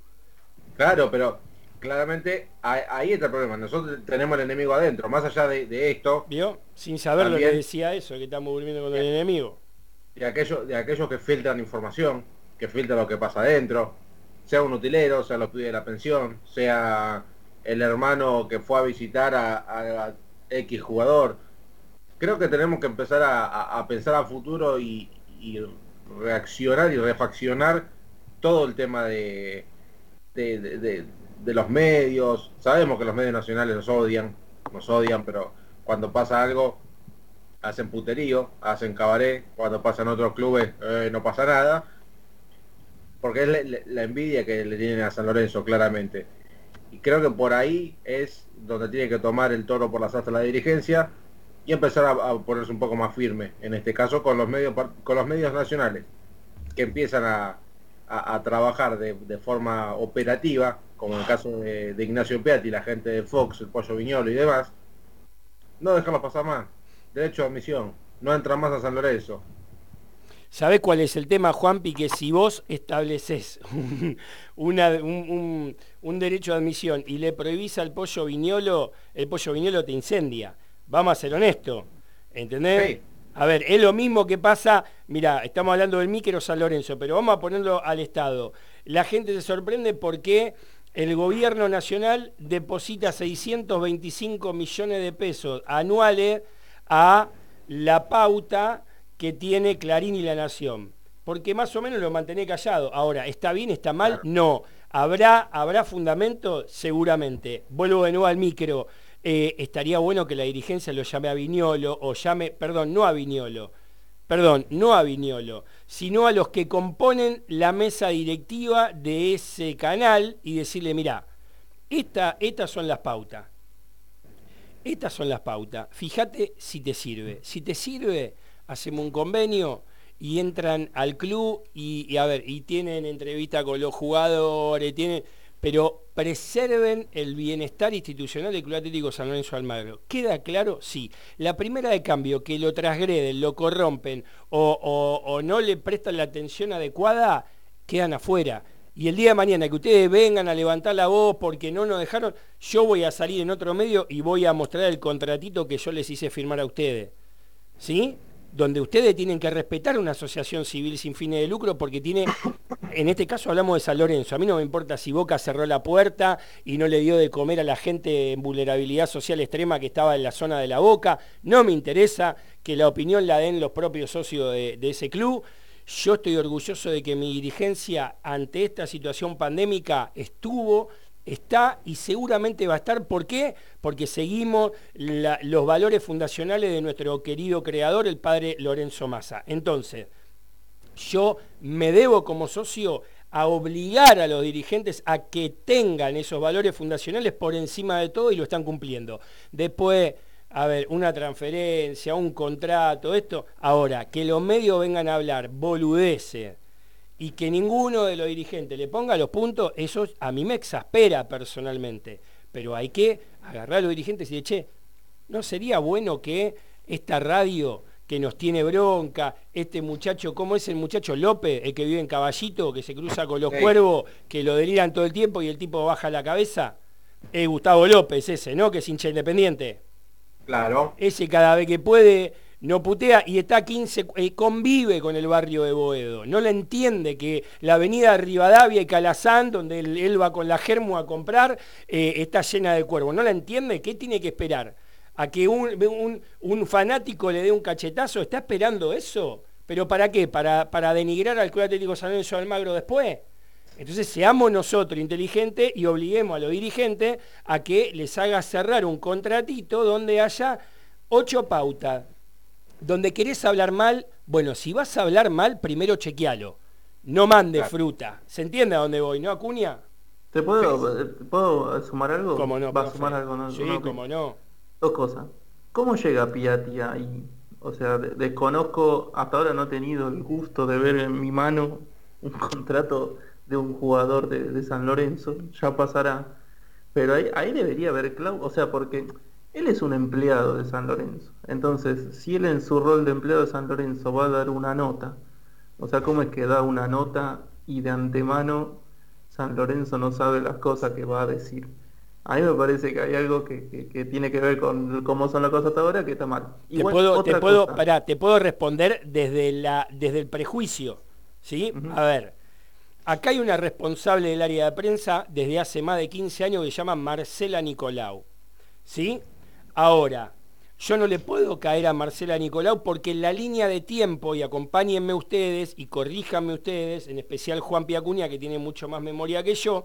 Claro, pero claramente ahí está el problema. Nosotros tenemos el enemigo adentro. Más allá de, esto. ¿Vio? Sin saber lo que decía eso, que estamos durmiendo con el enemigo. Y aquellos, de aquellos que filtran información, que filtran lo que pasa adentro, sea un utilero, sea los pide de la pensión, sea el hermano que fue a visitar a, X jugador. Creo que tenemos que empezar a, pensar a futuro y, reaccionar y refaccionar todo el tema de, de, los medios. Sabemos que los medios nacionales nos odian, nos odian, pero cuando pasa algo hacen puterío, hacen cabaret, cuando pasan otros clubes eh, no pasa nada porque es la, envidia que le tienen a San Lorenzo, claramente. Y creo que por ahí es donde tiene que tomar el toro por las astas la dirigencia y empezar a, ponerse un poco más firme, en este caso con los medios, con los medios nacionales, que empiezan a, trabajar de, forma operativa, como en el caso de, de Ignacio Peati, la gente de Fox, el Pollo Viñolo y demás, no dejarlo pasar más. Derecho a admisión, no entra más a San Lorenzo, ¿Sabés cuál es el tema, Juanpi? Que si vos estableces un, derecho de admisión y le prohibís al pollo viñolo, el pollo viñolo te incendia. Vamos a ser honestos. ¿Entendés? A ver, es lo mismo que pasa, mira, estamos hablando del micro San Lorenzo, pero vamos a ponerlo al Estado. La gente se sorprende porque el gobierno nacional deposita 625 millones de pesos anuales a la pauta que tiene Clarín y La Nación. Porque más o menos lo mantiene callado. Ahora, ¿está bien, está mal? No. ¿Habrá, ¿Habrá fundamento? Seguramente. Vuelvo de nuevo al micro. Eh, estaría bueno que la dirigencia lo llame a Viñolo, o llame, perdón, no a Viñolo, perdón, no a Viñolo, sino a los que componen la mesa directiva de ese canal y decirle, mira, esta, estas son las pautas. Estas son las pautas. Fíjate si te sirve. Si te sirve, hacemos un convenio y entran al club y, a ver, y tienen entrevista con los jugadores, tienen, pero preserven el bienestar institucional del Club Atlético San Lorenzo Almagro. ¿Queda claro? Sí. La primera de cambio, que lo transgreden, lo corrompen o, o no le prestan la atención adecuada, quedan afuera. Y el día de mañana que ustedes vengan a levantar la voz porque no nos dejaron, yo voy a salir en otro medio y voy a mostrar el contratito que yo les hice firmar a ustedes. ¿Sí? donde ustedes tienen que respetar una asociación civil sin fines de lucro porque tiene, en este caso hablamos de San Lorenzo, a mí no me importa si Boca cerró la puerta y no le dio de comer a la gente en vulnerabilidad social extrema que estaba en la zona de la Boca, no me interesa que la opinión la den los propios socios de, ese club. Yo estoy orgulloso de que mi dirigencia ante esta situación pandémica estuvo está y seguramente va a estar. ¿Por qué? Porque seguimos los valores fundacionales de nuestro querido creador, el padre Lorenzo Massa. Entonces, yo me debo como socio a obligar a los dirigentes a que tengan esos valores fundacionales por encima de todo y lo están cumpliendo. Después, a ver, una transferencia, un contrato, esto. Ahora, que los medios vengan a hablar boludeces y que ninguno de los dirigentes le ponga los puntos, eso a mí me exaspera personalmente. Pero hay que agarrar a los dirigentes y decir, che, ¿no sería bueno que esta radio que nos tiene bronca, este muchacho, ¿cómo es el muchacho López, el que vive en Caballito, que se cruza con los cuervos, que lo deliran todo el tiempo y el tipo baja la cabeza? Es Gustavo López ese, ¿no? Que es hincha independiente. Claro. Ese cada vez que puede no putea y está 15, eh, convive con el barrio de Boedo. No le entiende que la avenida Rivadavia y Calazán, donde él, va con la germo a comprar, eh, está llena de cuervos. No la entiende, ¿qué tiene que esperar? ¿A que un, un, fanático le dé un cachetazo? ¿Está esperando eso? ¿Pero para qué? ¿Para, para denigrar al Club Atlético San Lorenzo Almagro después? Entonces seamos nosotros inteligentes y obliguemos a los dirigentes a que les haga cerrar un contratito donde haya ocho pautas, donde querés hablar mal, bueno, si vas a hablar mal, primero chequealo. No mande fruta. ¿Se entiende a dónde voy, no, Acuña? ¿Te puedo, eh, ¿puedo sumar algo? ¿Cómo no? ¿Va a sumar algo? No, sí, cómo no. Dos cosas. ¿Cómo llega Piatti ahí? O sea, desconozco, hasta ahora no he tenido el gusto de ver en mi mano un contrato de un jugador de, San Lorenzo, ya pasará. Pero ahí, ahí debería haber clau, o sea, porque él es un empleado de San Lorenzo. Entonces, si él en su rol de empleado de San Lorenzo va a dar una nota, o sea, ¿cómo es que da una nota y de antemano San Lorenzo no sabe las cosas que va a decir. A mí me parece que hay algo que, tiene que ver con cómo son las cosas hasta ahora que está mal. te puedo, te puedo, te puedo responder desde, la, desde el prejuicio. ¿sí? A ver, acá hay una responsable del área de prensa desde hace más de 15 años que se llama Marcela Nicolau. ¿sí? Ahora, yo no le puedo caer a Marcela Nicolau porque en la línea de tiempo, y acompáñenme ustedes y corríjanme ustedes, en especial Juan Piacuña, que tiene mucho más memoria que yo,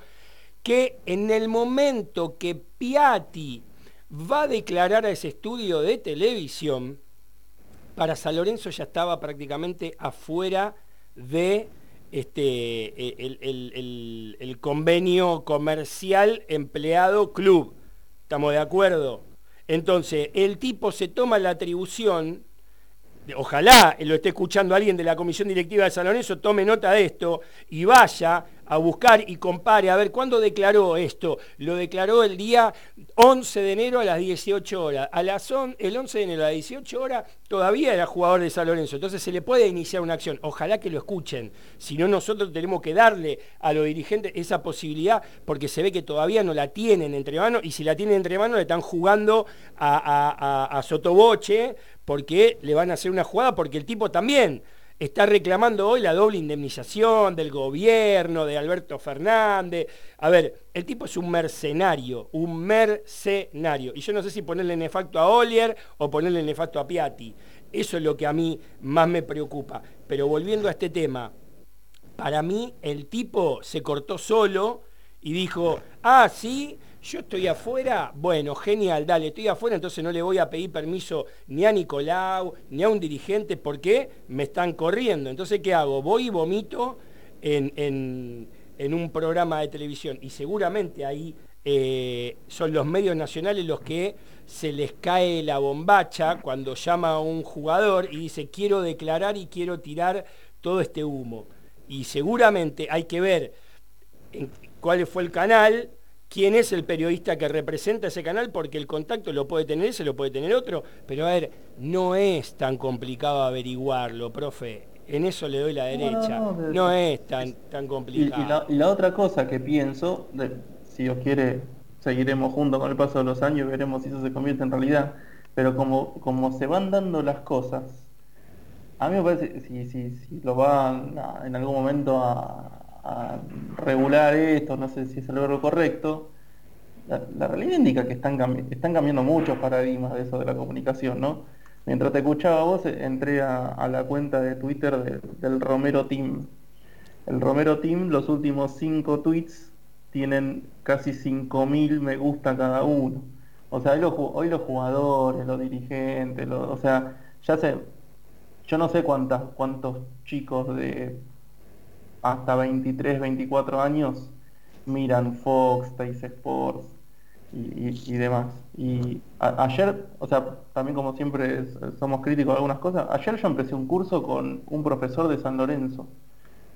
que en el momento que Piatti va a declarar a ese estudio de televisión, para San Lorenzo ya estaba prácticamente afuera de este, el, el convenio comercial empleado club. ¿Estamos de acuerdo? Entonces, el tipo se toma la atribución, ojalá lo esté escuchando alguien de la comisión directiva de San Lorenzo, tome nota de esto y vaya a buscar y compare, a ver, ¿cuándo declaró esto? Lo declaró el día 11 de enero a las 18 horas. A las el 11 de enero a las 18 horas todavía era jugador de San Lorenzo, entonces se le puede iniciar una acción. Ojalá que lo escuchen, si no nosotros tenemos que darle a los dirigentes esa posibilidad, porque se ve que todavía no la tienen entre manos, y si la tienen entre manos le están jugando a, a Sotoboche, porque le van a hacer una jugada, porque el tipo también está reclamando hoy la doble indemnización del gobierno, de Alberto Fernández. A ver, el tipo es un mercenario, un mercenario. Y yo no sé si ponerle nefacto a Olier o ponerle nefacto a Piatti. Eso es lo que a mí más me preocupa. Pero volviendo a este tema, para mí el tipo se cortó solo y dijo, ah, sí, yo estoy afuera, bueno, genial, dale, estoy afuera, entonces no le voy a pedir permiso ni a Nicolau, ni a un dirigente, porque me están corriendo. Entonces, ¿qué hago? Voy y vomito en, un programa de televisión y seguramente ahí eh, son los medios nacionales los que se les cae la bombacha cuando llama a un jugador y dice quiero declarar y quiero tirar todo este humo. Y seguramente hay que ver cuál fue el canal, quién es el periodista que representa ese canal, porque el contacto lo puede tener ese, lo puede tener otro, pero a ver, no es tan complicado averiguarlo, profe. En eso le doy la derecha. No, es tan, tan complicado. Y, la, otra cosa que pienso, si Dios quiere, seguiremos juntos con el paso de los años y veremos si eso se convierte en realidad. Pero como, como se van dando las cosas, a mí me parece, si, si, si lo van en algún momento a, a regular esto, no sé si es el verbo correcto, la, realidad indica que están, cambiando muchos paradigmas de eso de la comunicación, ¿no? Mientras te escuchaba vos, entré a, la cuenta de Twitter del Romero Team. El Romero Team, los últimos cinco tweets tienen casi 5.000 me gusta cada uno. O sea, hoy los, jugadores, los dirigentes, o sea, ya sé, yo no sé cuántas, cuántos chicos de hasta 23, 24 años miran Fox, Teis Sports y, demás. Y ayer, o sea, también como siempre somos críticos de algunas cosas, ayer yo empecé un curso con un profesor de San Lorenzo,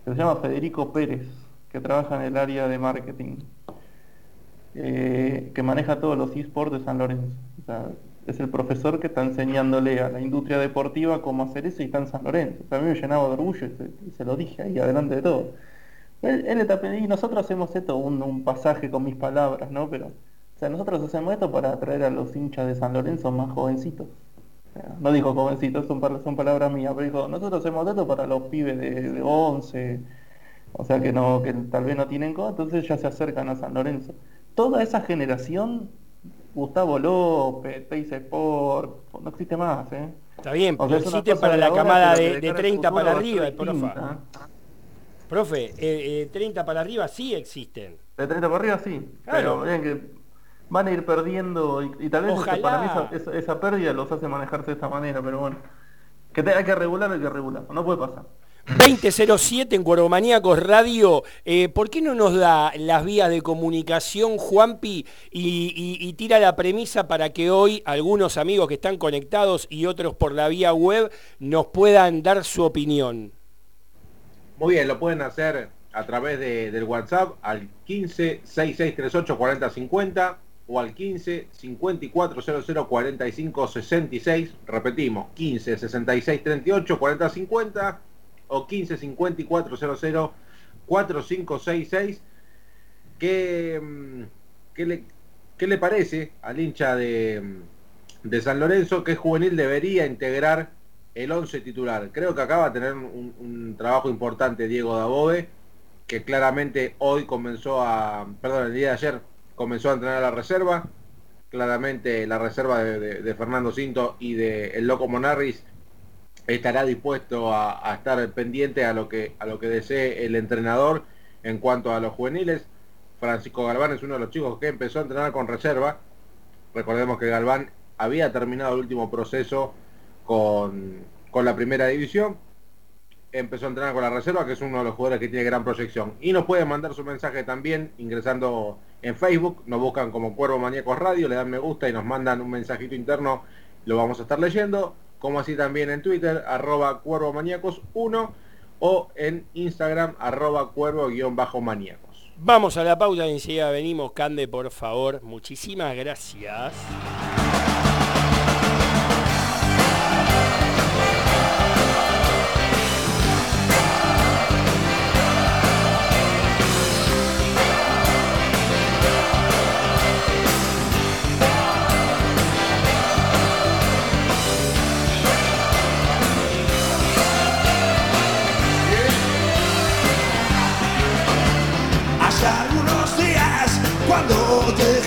que se llama Federico Pérez, que trabaja en el área de marketing, eh, que maneja todos los esports de San Lorenzo es el profesor que está enseñándole a la industria deportiva cómo hacer eso y está en San Lorenzo. a mí me llenaba de orgullo y se, lo dije ahí, adelante de todo. Él, y nosotros hacemos esto, un, pasaje con mis palabras, ¿no? Pero, o sea, nosotros hacemos esto para atraer a los hinchas de San Lorenzo más jovencitos. no dijo jovencitos, son, son palabras mías, pero dijo, nosotros hacemos esto para los pibes de, 11, o sea, que no que tal vez no tienen cosas, entonces ya se acercan a San Lorenzo. Toda esa generación Gustavo López, Teis Sport, no existe más, ¿eh? Está bien, pero existe para la camada de, 30 para arriba, profe. Profe, eh, 30 eh, para arriba sí existen. De 30 para arriba sí, pero miren que van a ir perdiendo y, tal vez para mí esa, pérdida los hace manejarse de esta manera, pero bueno. Que hay que regular, hay que regular, no puede pasar. 2007 en Cueromaníacos Radio. Eh, ¿Por qué no nos da las vías de comunicación, Juanpi, y, tira la premisa para que hoy algunos amigos que están conectados y otros por la vía web nos puedan dar su opinión? Muy bien, lo pueden hacer a través del WhatsApp al 15 6638 4050 o al 15 5400 45 66. Repetimos, 15 66 38 40 50 o 15 54 00 4566 ¿qué, qué, le, qué le parece al hincha de, mm, de San Lorenzo que juvenil debería integrar el 11 titular? Creo que acaba de tener un, trabajo importante Diego Dabove, que claramente hoy comenzó a, perdón, el día de ayer comenzó a entrenar a la reserva, claramente la reserva de Fernando Cinto y de el Loco Monarris estará dispuesto a, estar pendiente a lo que a lo que desee el entrenador en cuanto a los juveniles. Francisco Galván es uno de los chicos que empezó a entrenar con reserva. Recordemos que Galván había terminado el último proceso con, con la primera división. Empezó a entrenar con la reserva, que es uno de los jugadores que tiene gran proyección. Y nos pueden mandar su mensaje también ingresando en Facebook. Nos buscan como Cuervo Maníacos Radio, le dan me gusta y nos mandan un mensajito interno. Lo vamos a estar leyendo. Como así también en Twitter, arroba Cuervo Maníacos 1 o en Instagram, arroba Cuervo-Maníacos. Vamos a la pausa y enseguida venimos. Cande, por favor. Muchísimas gracias.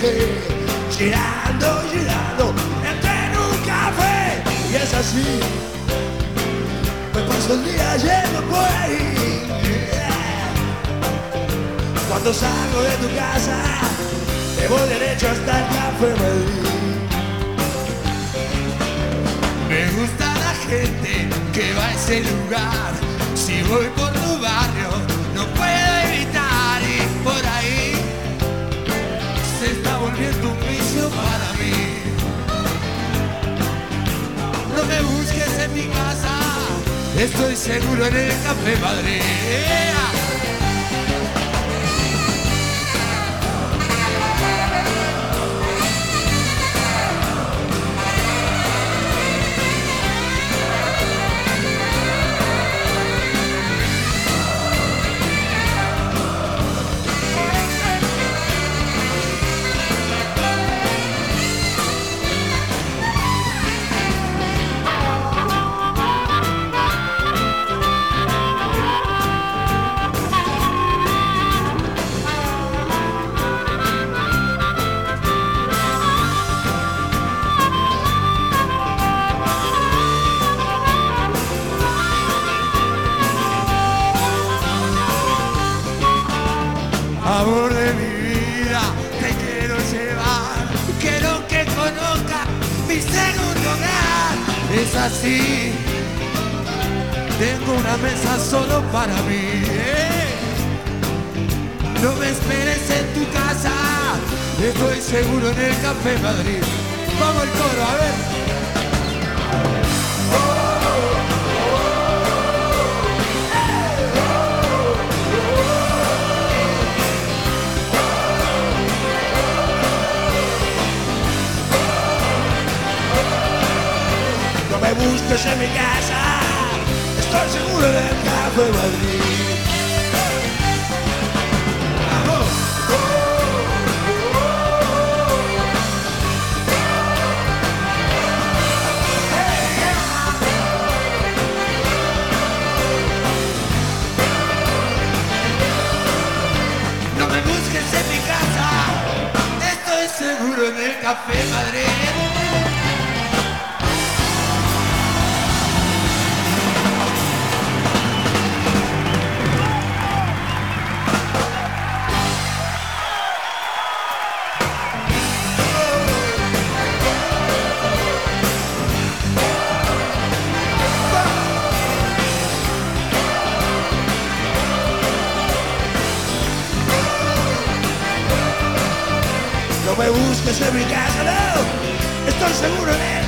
Dejé girando, girando entré en un café y es así. Me paso el día yendo por ahí. Cuando salgo de tu casa, me voy derecho hasta el café Madrid. Me gusta la gente que va a ese lugar. Si voy por tu barrio, no puedo mi casa, estoy seguro en el Café Madrid. Así. Tengo una mesa solo para mí. eh. No me esperes en tu casa. Estoy seguro en el Café Madrid. Vamos el coro, a ver. Busques en mi casa, estoy seguro del Café Madrid. Vamos. No me busques en mi casa, estoy seguro en el Café Madrid. Estoy seguro en el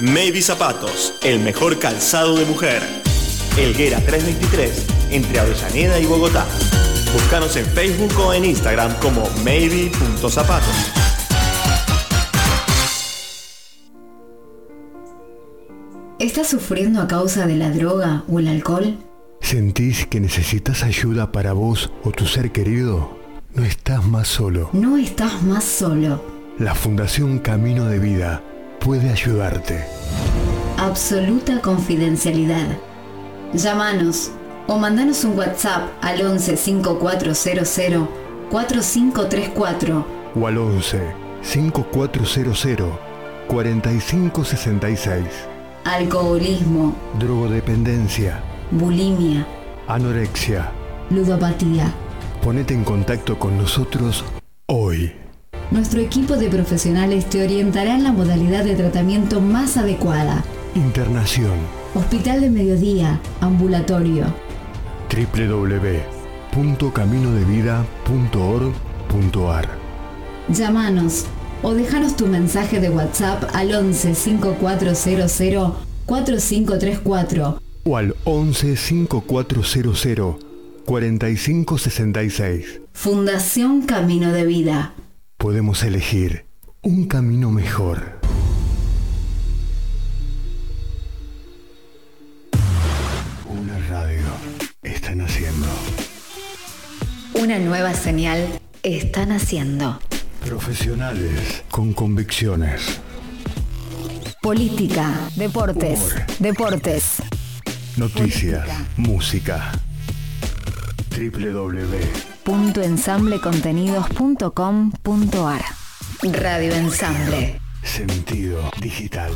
Maybe Zapatos, el mejor calzado de mujer. Elguera 323, entre Avellaneda y Bogotá. Búscanos en Facebook o en Instagram como maybe.zapatos. ¿Estás sufriendo a causa de la droga o el alcohol? ¿Sentís que necesitas ayuda para vos o tu ser querido? No estás más solo. No estás más solo. La Fundación Camino de Vida puede ayudarte. Absoluta confidencialidad. Llámanos o mandanos un WhatsApp al 11 5400 4534 O al 11 5400 4566. Alcoholismo, Drogodependencia, bulimia, anorexia. ludopatía. Ponete en contacto con nosotros hoy. Nuestro equipo de profesionales te orientará en la modalidad de tratamiento más adecuada. Internación Hospital de Mediodía, ambulatorio. www.caminodevida.org.ar Llámanos o déjanos tu mensaje de WhatsApp al 11 5400 4534 o al 11 5400 4566. Fundación Camino de Vida. Podemos elegir un camino mejor. Una radio está naciendo. Una nueva señal está naciendo. Profesionales con convicciones. Política, deportes, deportes. Noticias, música. www. .ensamblecontenidos.com.ar Radio Ensamble. Sentido digital.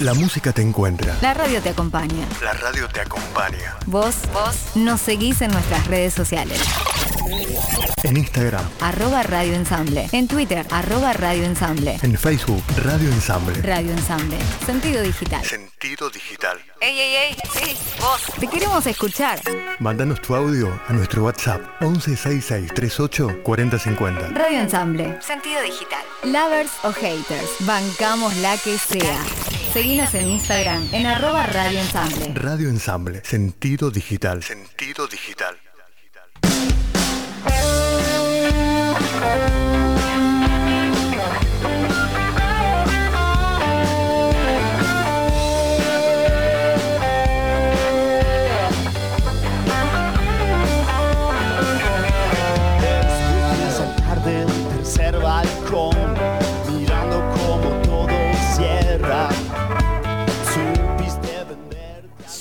La música te encuentra. La radio te acompaña. La radio te acompaña. Vos, vos nos seguís en nuestras redes sociales. En Instagram, Arroba Radio Ensamble. En Twitter, arroba Radio Ensamble. en Facebook, Radio Ensamble. Radio Ensamble. Sentido digital. Sentido digital. Ey, ey, ey, sí, vos. Te queremos escuchar. Mándanos tu audio a nuestro WhatsApp 1166 38 4050. Radio Ensamble. Sentido digital. Lovers o haters. Bancamos la que sea. Seguinos en Instagram en arroba Radio Ensamble. Radio Ensamble, sentido digital. Sentido digital.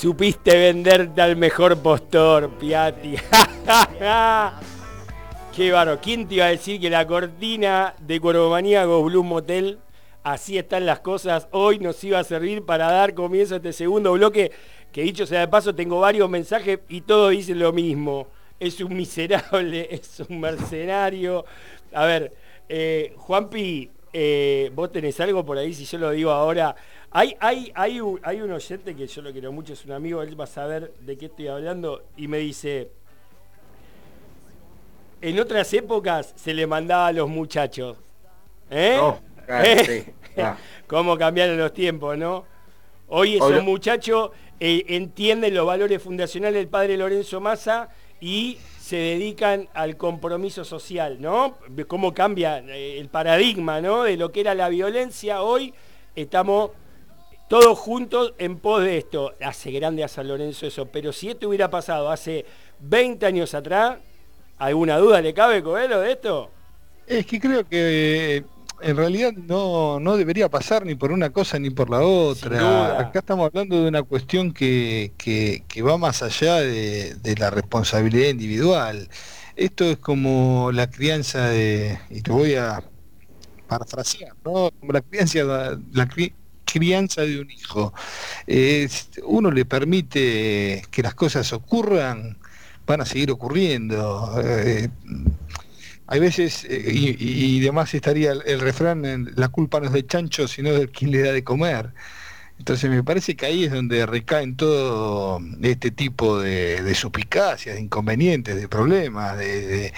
Supiste venderte al mejor postor, Piatti. Qué baro. ¿Quién te iba a decir que la cortina de Cuervomaníaco Blue Motel, así están las cosas, hoy nos iba a servir para dar comienzo a este segundo bloque? Que dicho sea de paso, tengo varios mensajes y todos dicen lo mismo. Es un miserable, es un mercenario. A ver, eh, Juanpi, eh, vos tenés algo por ahí, si yo lo digo ahora. Hay, hay, hay, un, hay un oyente que yo lo quiero mucho, es un amigo, él va a saber de qué estoy hablando, y me dice, en otras épocas se le mandaba a los muchachos. ¿Eh? Oh, claro, ¿Eh? sí, ah. ¿Cómo cambiaron los tiempos, no? Hoy esos muchachos eh, entienden los valores fundacionales del padre Lorenzo Massa y se dedican al compromiso social, ¿no? Cómo cambia eh, el paradigma, ¿no? De lo que era la violencia. Hoy estamos todos juntos en pos de esto. Hace grande a San Lorenzo eso, pero si esto hubiera pasado hace 20 años atrás, ¿alguna duda le cabe, Coelho, de esto? Es que creo que eh, en realidad no, no debería pasar ni por una cosa ni por la otra. Acá estamos hablando de una cuestión que, que- que va más allá de, de la responsabilidad individual. esto es como la crianza de, y te voy a parafrasear, ¿no? Como la crianza, la crianza de un hijo. uno le permite que las cosas ocurran, van a seguir ocurriendo. Eh, hay veces, eh, y, y, demás estaría el, refrán, la culpa no es del chancho, sino del quien le da de comer. Entonces me parece que ahí es donde recaen todo este tipo de, suspicacias, de inconvenientes, de problemas, de,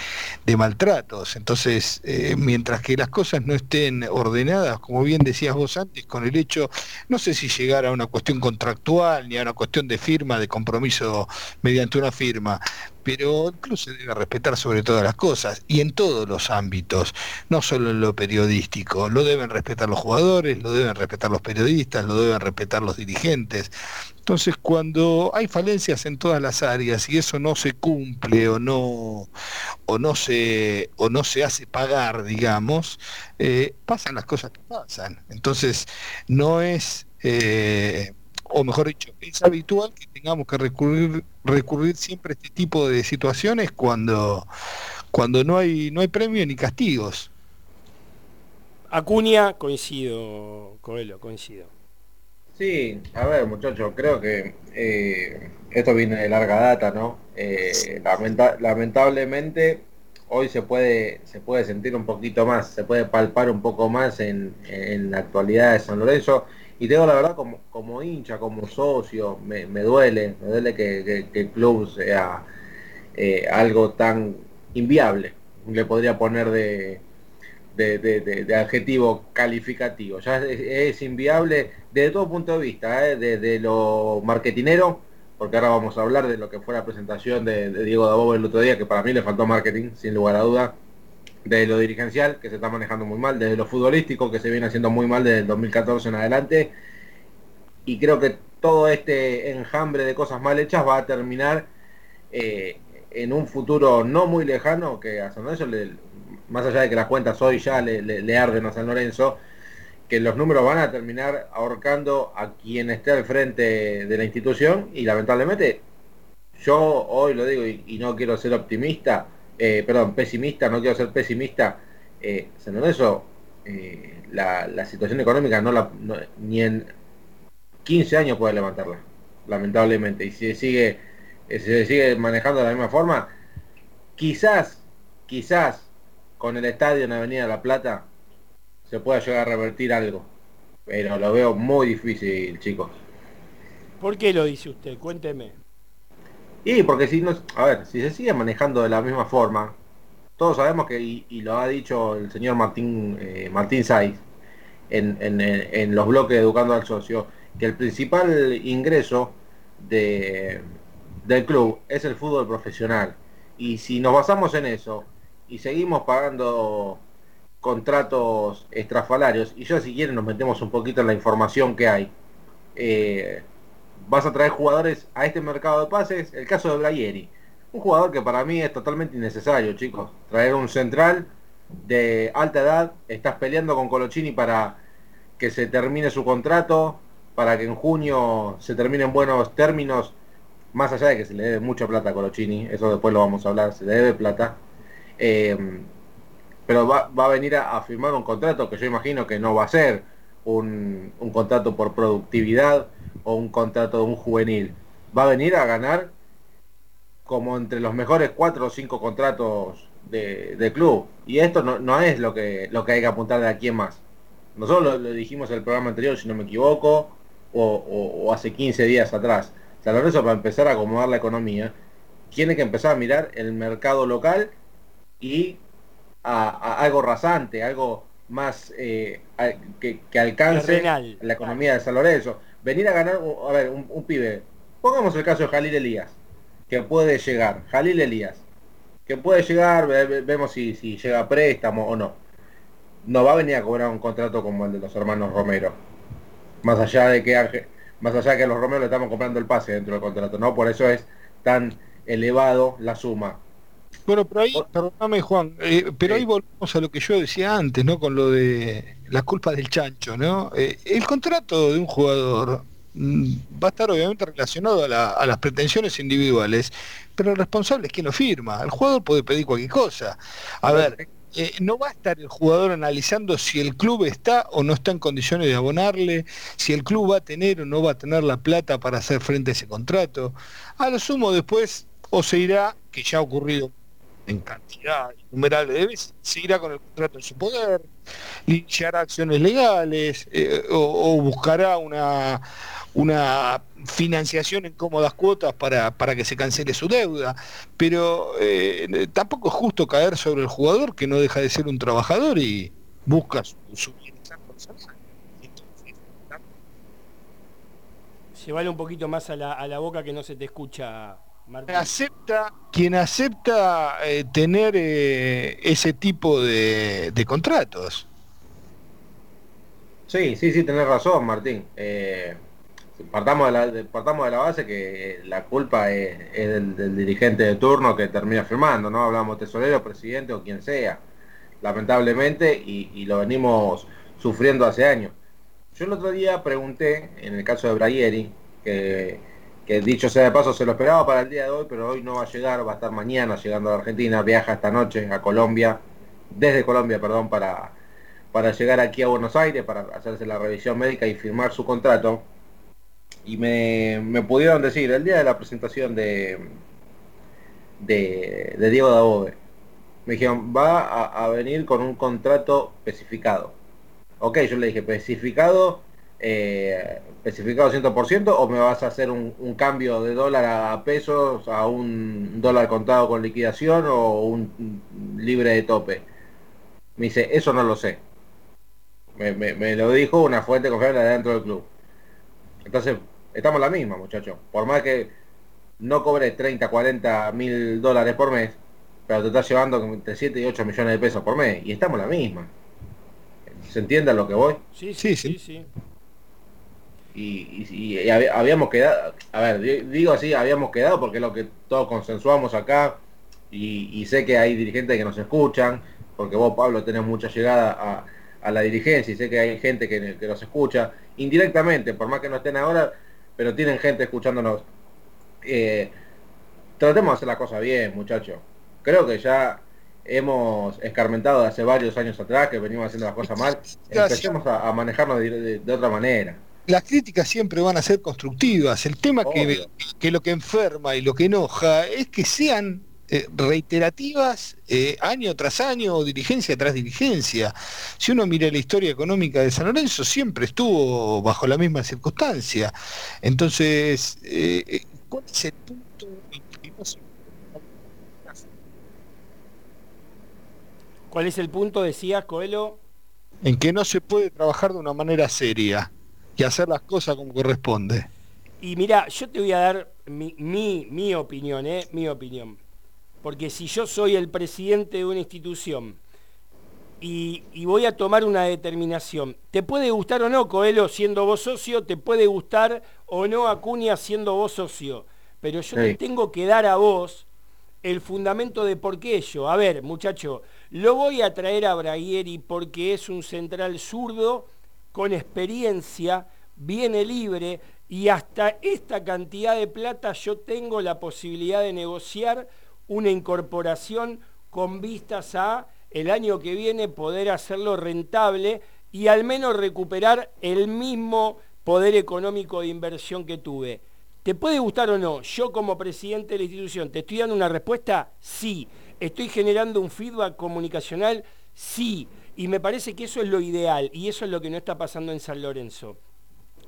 maltratos. Entonces, eh, mientras que las cosas no estén ordenadas, como bien decías vos antes, con el hecho, no sé si llegar a una cuestión contractual ni a una cuestión de firma, de compromiso mediante una firma, pero incluso se debe respetar sobre todas las cosas y en todos los ámbitos, no solo en lo periodístico. Lo deben respetar los jugadores, lo deben respetar los periodistas, lo deben respetar los dirigentes. Entonces, cuando hay falencias en todas las áreas y eso no se cumple o no o no se o no se hace pagar, digamos, eh, pasan las cosas que pasan. Entonces, no es eh, o mejor dicho, es habitual que tengamos que recurrir, recurrir siempre a este tipo de situaciones cuando, cuando no hay, no hay premio ni castigos. Acuña, coincido, Coelho, coincido. Sí, a ver muchachos, creo que eh, esto viene de larga data, ¿no? Eh, lamentablemente hoy se puede, se puede sentir un poquito más, se puede palpar un poco más en, en la actualidad de San Lorenzo y tengo la verdad como, como hincha, como socio, me, duele, me duele que, el club sea eh, algo tan inviable, le podría poner de, de, adjetivo calificativo. Ya es, inviable desde todo punto de vista, ¿eh? desde lo marketinero, porque ahora vamos a hablar de lo que fue la presentación de, Diego Dabov el otro día, que para mí le faltó marketing, sin lugar a duda de lo dirigencial, que se está manejando muy mal, desde lo futbolístico, que se viene haciendo muy mal desde el 2014 en adelante. Y creo que todo este enjambre de cosas mal hechas va a terminar eh, en un futuro no muy lejano, que a San Lorenzo, más allá de que las cuentas hoy ya le, arden a San Lorenzo, que los números van a terminar ahorcando a quien esté al frente de la institución y lamentablemente yo hoy lo digo y no quiero ser optimista, eh, perdón, pesimista, no quiero ser pesimista, eh, San Lorenzo, eh, la, situación económica no la, ni en 15 años puede levantarla, lamentablemente. Y si se sigue, eh, se sigue manejando de la misma forma, quizás, quizás con el estadio en Avenida La Plata se pueda llegar a revertir algo. Pero lo veo muy difícil, chicos. ¿Por qué lo dice usted? Cuénteme. Y porque si no, a ver, si se sigue manejando de la misma forma, todos sabemos que, y, lo ha dicho el señor Martín, eh, Martín Saiz, en, los bloques Educando al Socio, que el principal ingreso de, del club es el fútbol profesional. Y si nos basamos en eso y seguimos pagando contratos estrafalarios, y ya si quieren nos metemos un poquito en la información que hay, eh, vas a traer jugadores a este mercado de pases, el caso de Blayeri, un jugador que para mí es totalmente innecesario, chicos, traer un central de alta edad, estás peleando con Colochini para que se termine su contrato, para que en junio se termine en buenos términos, más allá de que se le debe mucha plata a Colochini, eso después lo vamos a hablar, se le debe plata, eh, pero va, a venir a, firmar un contrato que yo imagino que no va a ser un, un contrato por productividad, o un contrato de un juvenil. Va a venir a ganar como entre los mejores cuatro o cinco contratos de, club. Y esto no, es lo que, lo que hay que apuntar de aquí en más. Nosotros lo, dijimos en el programa anterior, si no me equivoco, o, hace 15 días atrás. San Lorenzo para empezar a acomodar la economía, tiene que empezar a mirar el mercado local y a, algo rasante, algo más eh, que, que, alcance la economía de San Lorenzo venir a ganar, a ver, un, pibe, pongamos el caso de Jalil Elías, que puede llegar, Jalil Elías, que puede llegar, vemos si, llega a préstamo o no. No va a venir a cobrar un contrato como el de los hermanos Romero. Más allá de que más allá que a los Romero le estamos comprando el pase dentro del contrato, ¿no? Por eso es tan elevado la suma. Bueno, pero ahí, perdóname Juan, eh, pero ahí volvemos a lo que yo decía antes, ¿no? Con lo de la culpa del chancho, ¿no? Eh, el contrato de un jugador mm, va a estar obviamente relacionado a, las pretensiones individuales, pero el responsable es quien lo firma. El jugador puede pedir cualquier cosa. A ver, eh, no va a estar el jugador analizando si el club está o no está en condiciones de abonarle, si el club va a tener o no va a tener la plata para hacer frente a ese contrato. A lo sumo después o se irá, que ya ha ocurrido en cantidad innumerable de veces, se irá con el contrato en su poder, iniciará acciones legales eh, o, buscará una, una financiación en cómodas cuotas para, para que se cancele su deuda. Pero eh, tampoco es justo caer sobre el jugador que no deja de ser un trabajador y busca su, su bienestar personal. Llévale un poquito más a la, a la boca que no se te escucha, acepta, quien acepta eh, tener eh, ese tipo de, contratos. Sí, sí, sí, tenés razón, Martín. Eh, partamos, de la, partamos de la base que la culpa es, del, dirigente de turno que termina firmando, ¿no? Hablamos tesorero, presidente o quien sea, lamentablemente, y, y lo venimos sufriendo hace años. Yo el otro día pregunté, en el caso de Brayeri, que que dicho sea de paso se lo esperaba para el día de hoy, pero hoy no va a llegar, va a estar mañana llegando a Argentina, viaja esta noche a Colombia, desde Colombia, perdón, para, para llegar aquí a Buenos Aires, para hacerse la revisión médica y firmar su contrato. Y me, pudieron decir, el día de la presentación de, de, Diego Dabove, me dijeron, va a venir con un contrato especificado. Ok, yo le dije, especificado eh, especificado 100% o me vas a hacer un, cambio de dólar a pesos a un dólar contado con liquidación o un libre de tope? Me dice, eso no lo sé. Me, lo dijo una fuente confiable dentro del club. Entonces, estamos la misma, muchachos. Por más que no cobre 30, 40 mil dólares por mes, pero te estás llevando entre 7 y 8 millones de pesos por mes. Y estamos la misma. ¿Se entiende a lo que voy? sí, sí. sí. sí y, habíamos quedado, a ver, digo así, habíamos quedado porque es lo que todos consensuamos acá y, sé que hay dirigentes que nos escuchan, porque vos, Pablo, tenés mucha llegada a, la dirigencia y sé que hay gente que, nos escucha indirectamente, por más que no estén ahora, pero tienen gente escuchándonos. Eh, tratemos de hacer la cosa bien, muchachos. Creo que ya hemos escarmentado hace varios años atrás que venimos haciendo las cosas mal. Empecemos a, manejarnos de otra manera las críticas siempre van a ser constructivas. El tema que, que, lo que enferma y lo que enoja es que sean eh, reiterativas eh, año tras año, dirigencia tras dirigencia. Si uno mira la historia económica de San Lorenzo, siempre estuvo bajo la misma circunstancia. Entonces, eh, ¿cuál es el punto ¿Cuál es el punto, decía Coelho? En que no se puede trabajar de una manera seria y hacer las cosas como corresponde. Y mira, yo te voy a dar mi, mi, opinión, ¿eh? Mi opinión. Porque si yo soy el presidente de una institución y, voy a tomar una determinación, te puede gustar o no Coelho siendo vos socio, te puede gustar o no Acuña siendo vos socio, pero yo te tengo que dar a vos el fundamento de por qué yo. A ver, muchacho, lo voy a traer a Braguieri porque es un central zurdo con experiencia, viene libre y hasta esta cantidad de plata yo tengo la posibilidad de negociar una incorporación con vistas a el año que viene poder hacerlo rentable y al menos recuperar el mismo poder económico de inversión que tuve. ¿Te puede gustar o no? Yo como presidente de la institución, ¿te estoy dando una respuesta? Sí. ¿Estoy generando un feedback comunicacional? Sí. Y me parece que eso es lo ideal y eso es lo que no está pasando en San Lorenzo.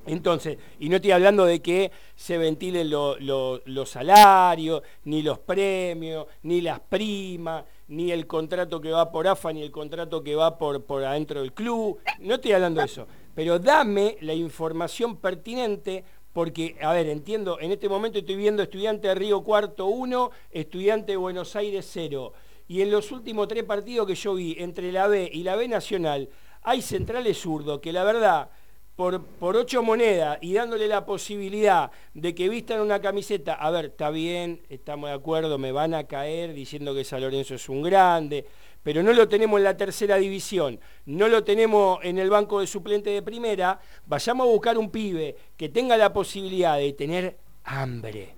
Entonces, y no estoy hablando de que se ventilen los salarios, ni los premios, ni las primas, ni el contrato que va por AFA, ni el contrato que va por, por adentro del club. No estoy hablando de eso. Pero dame la información pertinente porque, a ver, entiendo, en este momento estoy viendo estudiante de Río Cuarto 1, estudiante de Buenos Aires 0 y en los últimos tres partidos que yo vi entre la B y la B Nacional, hay centrales zurdos que la verdad, por, por ocho monedas y dándole la posibilidad de que vistan una camiseta, a ver, está bien, estamos de acuerdo, me van a caer diciendo que San Lorenzo es un grande, pero no lo tenemos en la tercera división, no lo tenemos en el banco de suplente de primera, vayamos a buscar un pibe que tenga la posibilidad de tener hambre,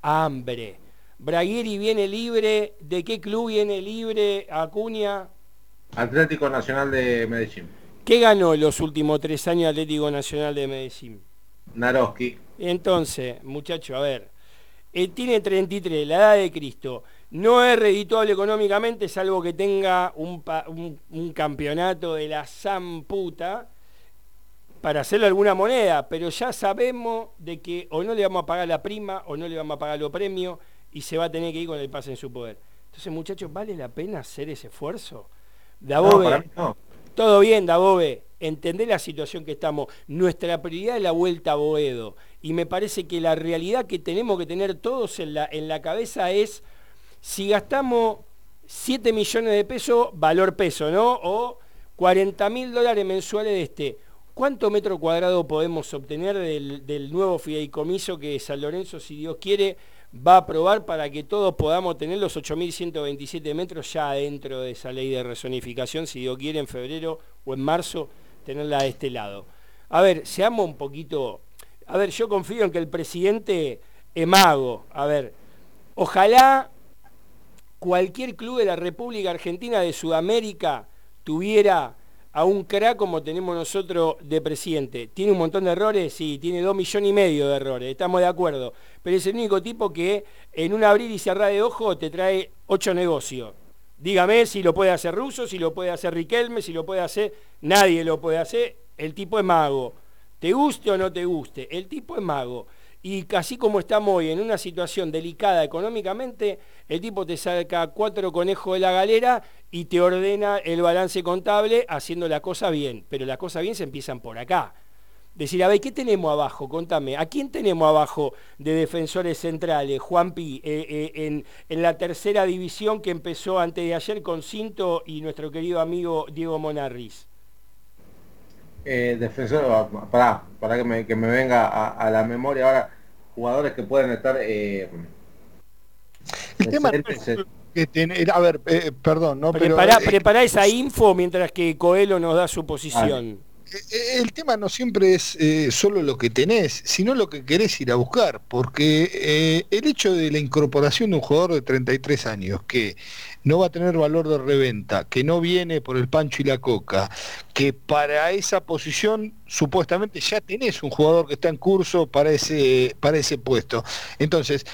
hambre. Bragueri viene libre, ¿de qué club viene libre Acuña? Atlético Nacional de Medellín. ¿Qué ganó los últimos tres años Atlético Nacional de Medellín? Naroski. Entonces, muchacho, a ver, eh, tiene 33, la edad de Cristo. No es redituable económicamente, salvo que tenga un, campeonato de la zamputa para hacerle alguna moneda, pero ya sabemos de que o no le vamos a pagar la prima o no le vamos a pagar los premios y se va a tener que ir con el pase en su poder. Entonces, muchachos, ¿vale la pena hacer ese esfuerzo? Dabobe, todo bien, Dabobe, entender la situación que estamos. Nuestra prioridad es la vuelta a Boedo. Y me parece que la realidad que tenemos que tener todos en la, en la cabeza es si gastamos 7 millones de pesos, valor peso, ¿no? O 40 mil dólares mensuales de este. ¿Cuánto metro cuadrado podemos obtener del, del nuevo fideicomiso que San Lorenzo, si Dios quiere, va a aprobar para que todos podamos tener los 8.127 metros ya dentro de esa ley de rezonificación, si Dios quiere, en febrero o en marzo, tenerla de este lado. A ver, seamos un poquito... A ver, yo confío en que el presidente es mago. A ver, ojalá cualquier club de la República Argentina de Sudamérica tuviera a un crack como tenemos nosotros de presidente. ¿Tiene un montón de errores? Sí, tiene dos millones y medio de errores, estamos de acuerdo. Pero es el único tipo que en un abrir y cerrar de ojo te trae ocho negocios. Dígame si lo puede hacer Russo, si lo puede hacer Riquelme, si lo puede hacer... Nadie lo puede hacer. El tipo es mago. Te guste o no te guste, el tipo es mago. Y casi como estamos hoy en una situación delicada económicamente, el tipo te saca cuatro conejos de la galera y te ordena el balance contable haciendo la cosa bien. Pero las cosas bien se empiezan por acá. Decir, a ver, ¿qué tenemos abajo? Contame, ¿a quién tenemos abajo de defensores centrales? Juan Pi, eh, eh, en, la tercera división que empezó antes de ayer con Cinto y nuestro querido amigo Diego Monarriz. Eh, defensor, para, para que me, venga a la memoria ahora, jugadores que pueden estar... Eh, el tema que tiene, a ver, eh, perdón, ¿no? Prepara, prepara esa info mientras que Coelho nos da su posición. Eh, el tema no siempre es eh, solo lo que tenés, sino lo que querés ir a buscar, porque eh, el hecho de la incorporación de un jugador de 33 años que no va a tener valor de reventa, que no viene por el pancho y la coca, que para esa posición supuestamente ya tenés un jugador que está en curso para ese, para ese puesto. Entonces,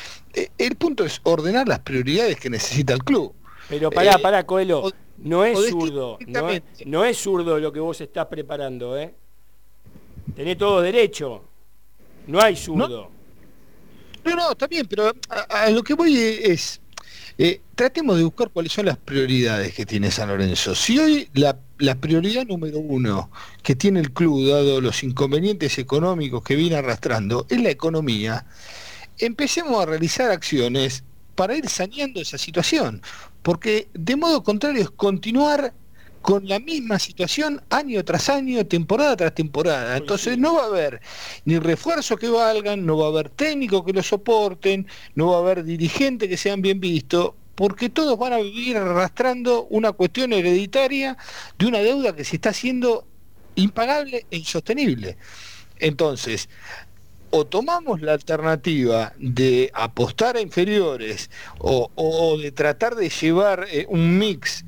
el punto es ordenar las prioridades que necesita el club. Pero pará, pará, Coelho. No es zurdo, no es, zurdo lo que vos estás preparando, ¿eh? Tenés todo derecho. No hay zurdo. No, no, está bien, pero a, lo que voy es, eh, tratemos de buscar cuáles son las prioridades que tiene San Lorenzo. Si hoy la, la, prioridad número uno que tiene el club, dado los inconvenientes económicos que viene arrastrando, es la economía, empecemos a realizar acciones para ir saneando esa situación porque de modo contrario es continuar con la misma situación año tras año, temporada tras temporada. Entonces no va a haber ni refuerzos que valgan, no va a haber técnicos que lo soporten, no va a haber dirigentes que sean bien vistos, porque todos van a vivir arrastrando una cuestión hereditaria de una deuda que se está haciendo impagable e insostenible. Entonces, o tomamos la alternativa de apostar a inferiores o, de tratar de llevar eh, un mix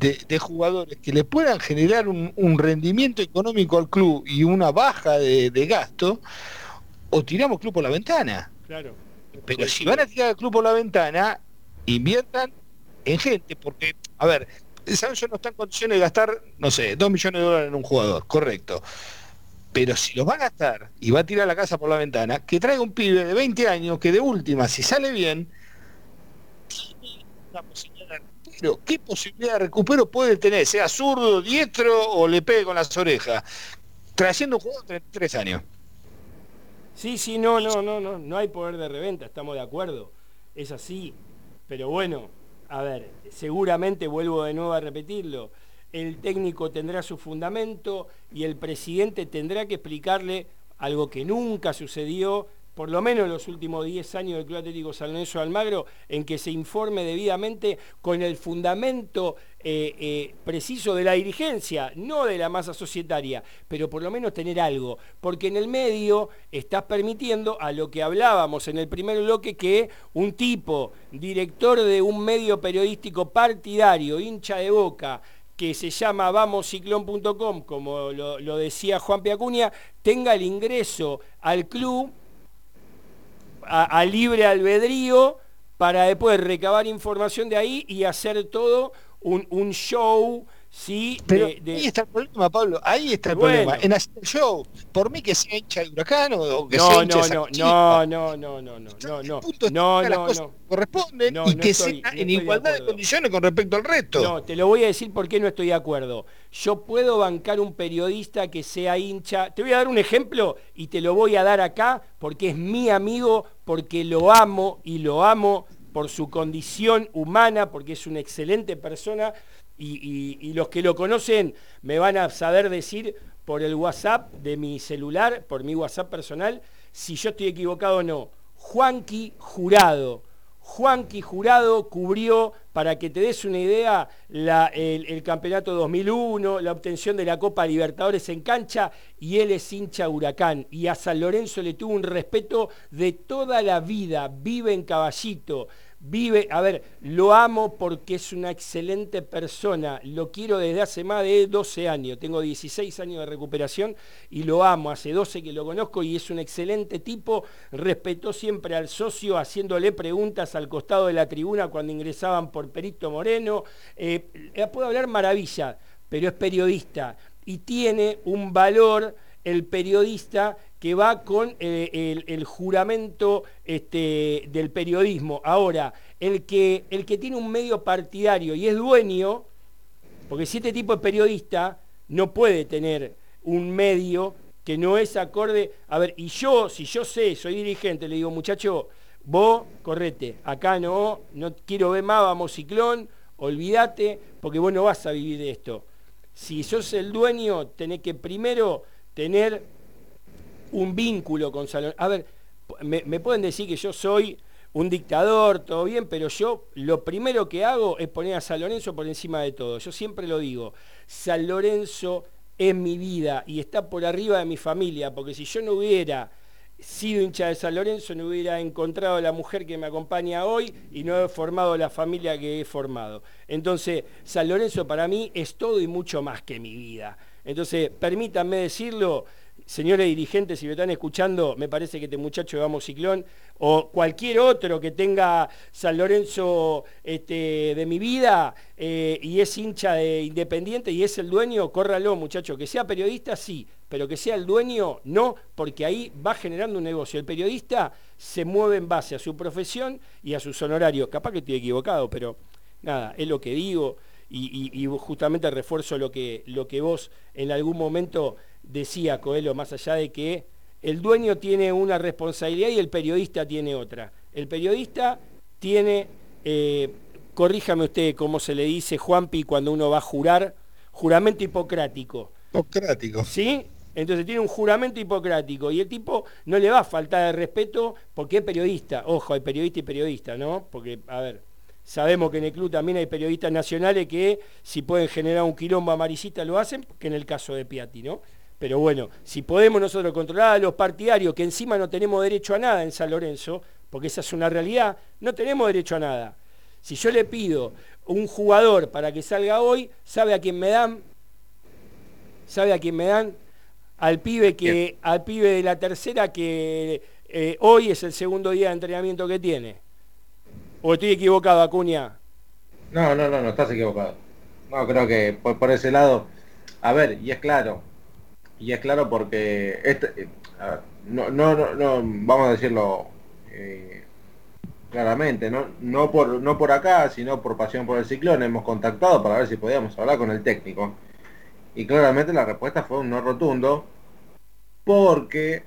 de, jugadores que le puedan generar un, rendimiento económico al club y una baja de, gasto, o tiramos club por la ventana. Claro. Pero si van a tirar el club por la ventana, inviertan en gente, porque, a ver, Sancho no está en condiciones de gastar, no sé, dos millones de dólares en un jugador, correcto. Pero si los va a gastar y va a tirar la casa por la ventana, que traiga un pibe de 20 años que de última, si sale bien, tiene una posibilidad de recupero. ¿Qué posibilidad de recupero puede tener? Sea zurdo, diestro o le pegue con las orejas. Trayendo un jugador de 33 años. Sí, sí, no, no, no, no, no hay poder de reventa, estamos de acuerdo. Es así. Pero bueno, a ver, seguramente vuelvo de nuevo a repetirlo el técnico tendrá su fundamento y el presidente tendrá que explicarle algo que nunca sucedió, por lo menos los últimos 10 años del Club Atlético San Lorenzo de Almagro, en que se informe debidamente con el fundamento eh, eh, preciso de la dirigencia, no de la masa societaria, pero por lo menos tener algo, porque en el medio estás permitiendo a lo que hablábamos en el primer bloque que un tipo, director de un medio periodístico partidario, hincha de boca, que se llama vamosciclón.com, como lo, decía Juan Piacuña, tenga el ingreso al club a libre albedrío para después recabar información de ahí y hacer todo un, un show Sí, pero ahí está el problema, Pablo. Ahí está el problema. En hacer el show, por mí que sea hincha de huracán o que no, sea hincha no, de no, no, no, no, no, no, no, no, no, no, no. corresponden y que sea en igualdad de, condiciones con respecto al resto. No, te lo voy a decir por qué no estoy de acuerdo. Yo puedo bancar un periodista que sea hincha. Te voy a dar un ejemplo y te lo voy a dar acá porque es mi amigo, porque lo amo y lo amo por su condición humana, porque es una excelente persona y, los que lo conocen me van a saber decir por el WhatsApp de mi celular, por mi WhatsApp personal, si yo estoy equivocado o no. Juanqui Jurado. Juanqui Jurado cubrió, para que te des una idea, el, el, campeonato 2001, la obtención de la Copa Libertadores en cancha, y él es hincha huracán. Y a San Lorenzo le tuvo un respeto de toda la vida, vive en Caballito Vive, a ver, lo amo porque es una excelente persona, lo quiero desde hace más de 12 años, tengo 16 años de recuperación y lo amo, hace 12 que lo conozco y es un excelente tipo, respetó siempre al socio haciéndole preguntas al costado de la tribuna cuando ingresaban por Perito Moreno, eh, puedo hablar maravilla, pero es periodista y tiene un valor el periodista que va con eh, el, juramento este, del periodismo. Ahora, el que, el que tiene un medio partidario y es dueño, porque si este tipo es periodista, no puede tener un medio que no es acorde. A ver, y yo, si yo sé, soy dirigente, le digo, muchacho, vos correte, acá no, no quiero ver más, vamos ciclón, olvídate, porque vos no vas a vivir de esto. Si sos el dueño, tenés que primero tener un vínculo con San Lorenzo. A ver, me, pueden decir que yo soy un dictador, todo bien, pero yo lo primero que hago es poner a San Lorenzo por encima de todo. Yo siempre lo digo, San Lorenzo es mi vida y está por arriba de mi familia, porque si yo no hubiera sido hincha de San Lorenzo, no hubiera encontrado la mujer que me acompaña hoy y no he formado la familia que he formado. Entonces, San Lorenzo para mí es todo y mucho más que mi vida. Entonces, permítanme decirlo, señores dirigentes, si me están escuchando, me parece que este muchacho de Vamos Ciclón, o cualquier otro que tenga San Lorenzo este, de mi vida eh, y es hincha de Independiente y es el dueño, córralo, muchacho. Que sea periodista, sí, pero que sea el dueño, no, porque ahí va generando un negocio. El periodista se mueve en base a su profesión y a sus honorarios. Capaz que estoy equivocado, pero nada, es lo que digo. Y, justamente refuerzo lo que, lo que vos en algún momento decía Coelho, más allá de que el dueño tiene una responsabilidad y el periodista tiene otra. El periodista tiene, eh, corríjame usted cómo se le dice, Juanpi, cuando uno va a jurar, juramento hipocrático. Hipocrático. ¿Sí? Entonces tiene un juramento hipocrático y el tipo no le va a faltar de respeto porque es periodista. Ojo, hay periodista y periodista, ¿no? Porque, a ver, sabemos que en el club también hay periodistas nacionales que si pueden generar un quilombo amarillista lo hacen, que en el caso de Piatti, ¿no? Pero bueno, si podemos nosotros controlar a los partidarios, que encima no tenemos derecho a nada en San Lorenzo, porque esa es una realidad, no tenemos derecho a nada. Si yo le pido un jugador para que salga hoy, ¿sabe a quién me dan? ¿Sabe a quién me dan? Al pibe que, al pibe de la tercera que eh, hoy es el segundo día de entrenamiento que tiene. ¿O estoy equivocado, Acuña? No, no, no, no estás equivocado. No, creo que por, ese lado, a ver, y es claro, y es claro porque este, eh, no, no, no, vamos a decirlo eh, claramente, ¿no? No, por, no por acá, sino por pasión por el ciclón, hemos contactado para ver si podíamos hablar con el técnico. Y claramente la respuesta fue un no rotundo, porque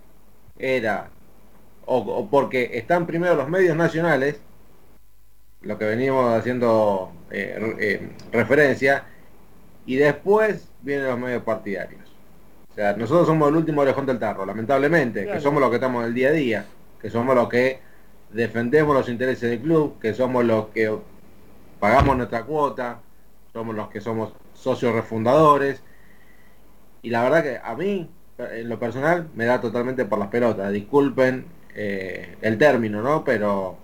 era, o, porque están primero los medios nacionales, lo que venimos haciendo eh, referencia, y después vienen los medios partidarios. O sea, nosotros somos el último orejón del tarro, lamentablemente, que somos los que estamos en el día a día. que somos los que defendemos los intereses del club, que somos los que pagamos nuestra cuota, somos los que somos socios refundadores. Y la verdad que a mí, en lo personal, me da totalmente por las pelotas. Disculpen eh, el término, ¿no? Pero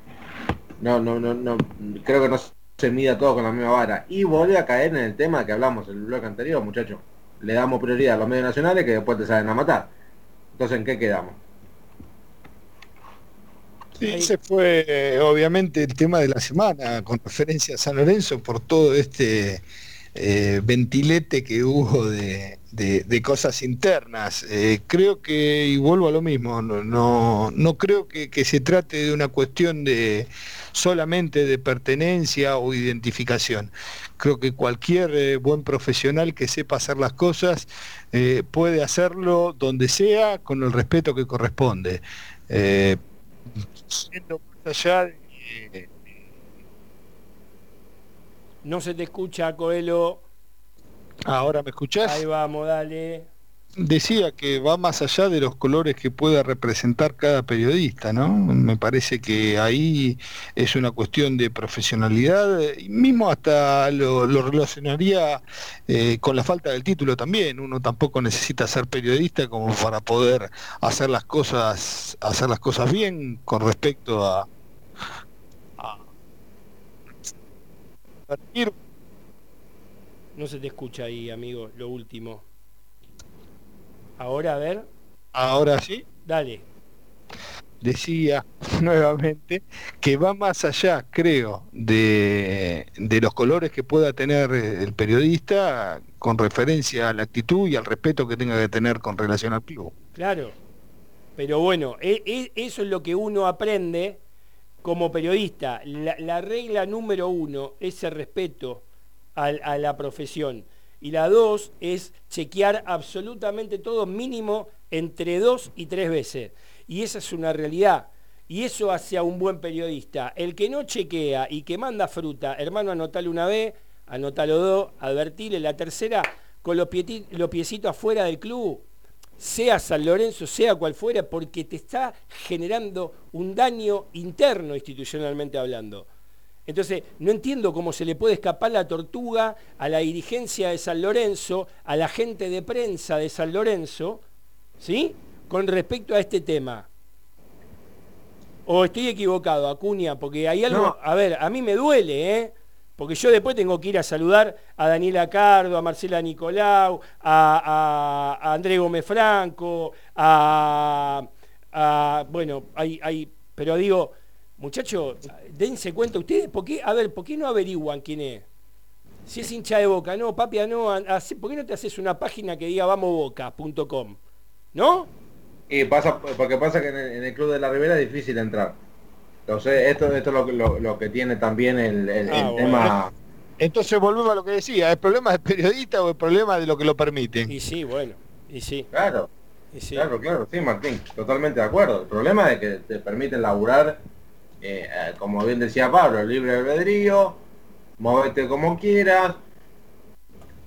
no, no, no, no, creo que no se mida todo con la misma vara. Y vuelve a caer en el tema que hablamos en el bloque anterior, muchachos. Le damos prioridad a los medios nacionales que después te salen a matar. Entonces, ¿en qué quedamos? Sí, ese fue eh, obviamente el tema de la semana, con referencia a San Lorenzo, por todo este eh, ventilete que hubo de, cosas internas. Eh, creo que, y vuelvo a lo mismo, no, no, creo que, se trate de una cuestión de solamente de pertenencia o identificación. Creo que cualquier buen profesional que sepa hacer las cosas puede hacerlo donde sea, con el respeto que corresponde allá No se te escucha, Coelho. Ahora me escuchás. Ahí vamos, dale. Decía que va más allá de los colores que pueda representar cada periodista, ¿no? Me parece que ahí es una cuestión de profesionalidad, y mismo hasta lo, relacionaría eh, con la falta del título también. Uno tampoco necesita ser periodista como para poder hacer las cosas, hacer las cosas bien con respecto a, No se te escucha ahí, amigo, lo último. Ahora, a ver. Ahora sí. Dale. Decía nuevamente que va más allá, creo, de, de los colores que pueda tener el periodista con referencia a la actitud y al respeto que tenga que tener con relación al club. Claro. Pero bueno, e, e, eso es lo que uno aprende como periodista. La, regla número uno es el respeto a la profesión. Y la dos es chequear absolutamente todo mínimo entre dos y tres veces. Y esa es una realidad. Y eso hace a un buen periodista. El que no chequea y que manda fruta, hermano, anotale una vez, anotalo dos, advertile la tercera, con los, los piecitos afuera del club, sea San Lorenzo, sea cual fuera, porque te está generando un daño interno institucionalmente hablando. Entonces, no entiendo cómo se le puede escapar la tortuga a la dirigencia de San Lorenzo, a la gente de prensa de San Lorenzo, ¿sí? Con respecto a este tema. O estoy equivocado, Acuña, porque hay algo, a ver, a mí me duele, ¿eh? Porque yo después tengo que ir a saludar a Daniela Cardo, a Marcela Nicolau, a, André Gómez Franco, a, bueno, hay, hay, pero digo, Muchachos, dense cuenta ustedes, ¿por qué, a ver, ¿por qué no averiguan quién es? Si es hincha de boca, no, papi, no, ¿por qué no te haces una página que diga vamosboca.com? ¿No? Y pasa, porque pasa que en el, Club de la Ribera es difícil entrar. Entonces, esto, esto es lo, que tiene también el, ah, tema. Entonces volvemos a lo que decía, ¿el problema del periodista o el problema de lo que lo permite? Y sí, bueno, y sí. Claro, claro, claro, sí, Martín, totalmente de acuerdo. El problema es que te permiten laburar eh, eh, como bien decía Pablo, libre albedrío, movete como quieras,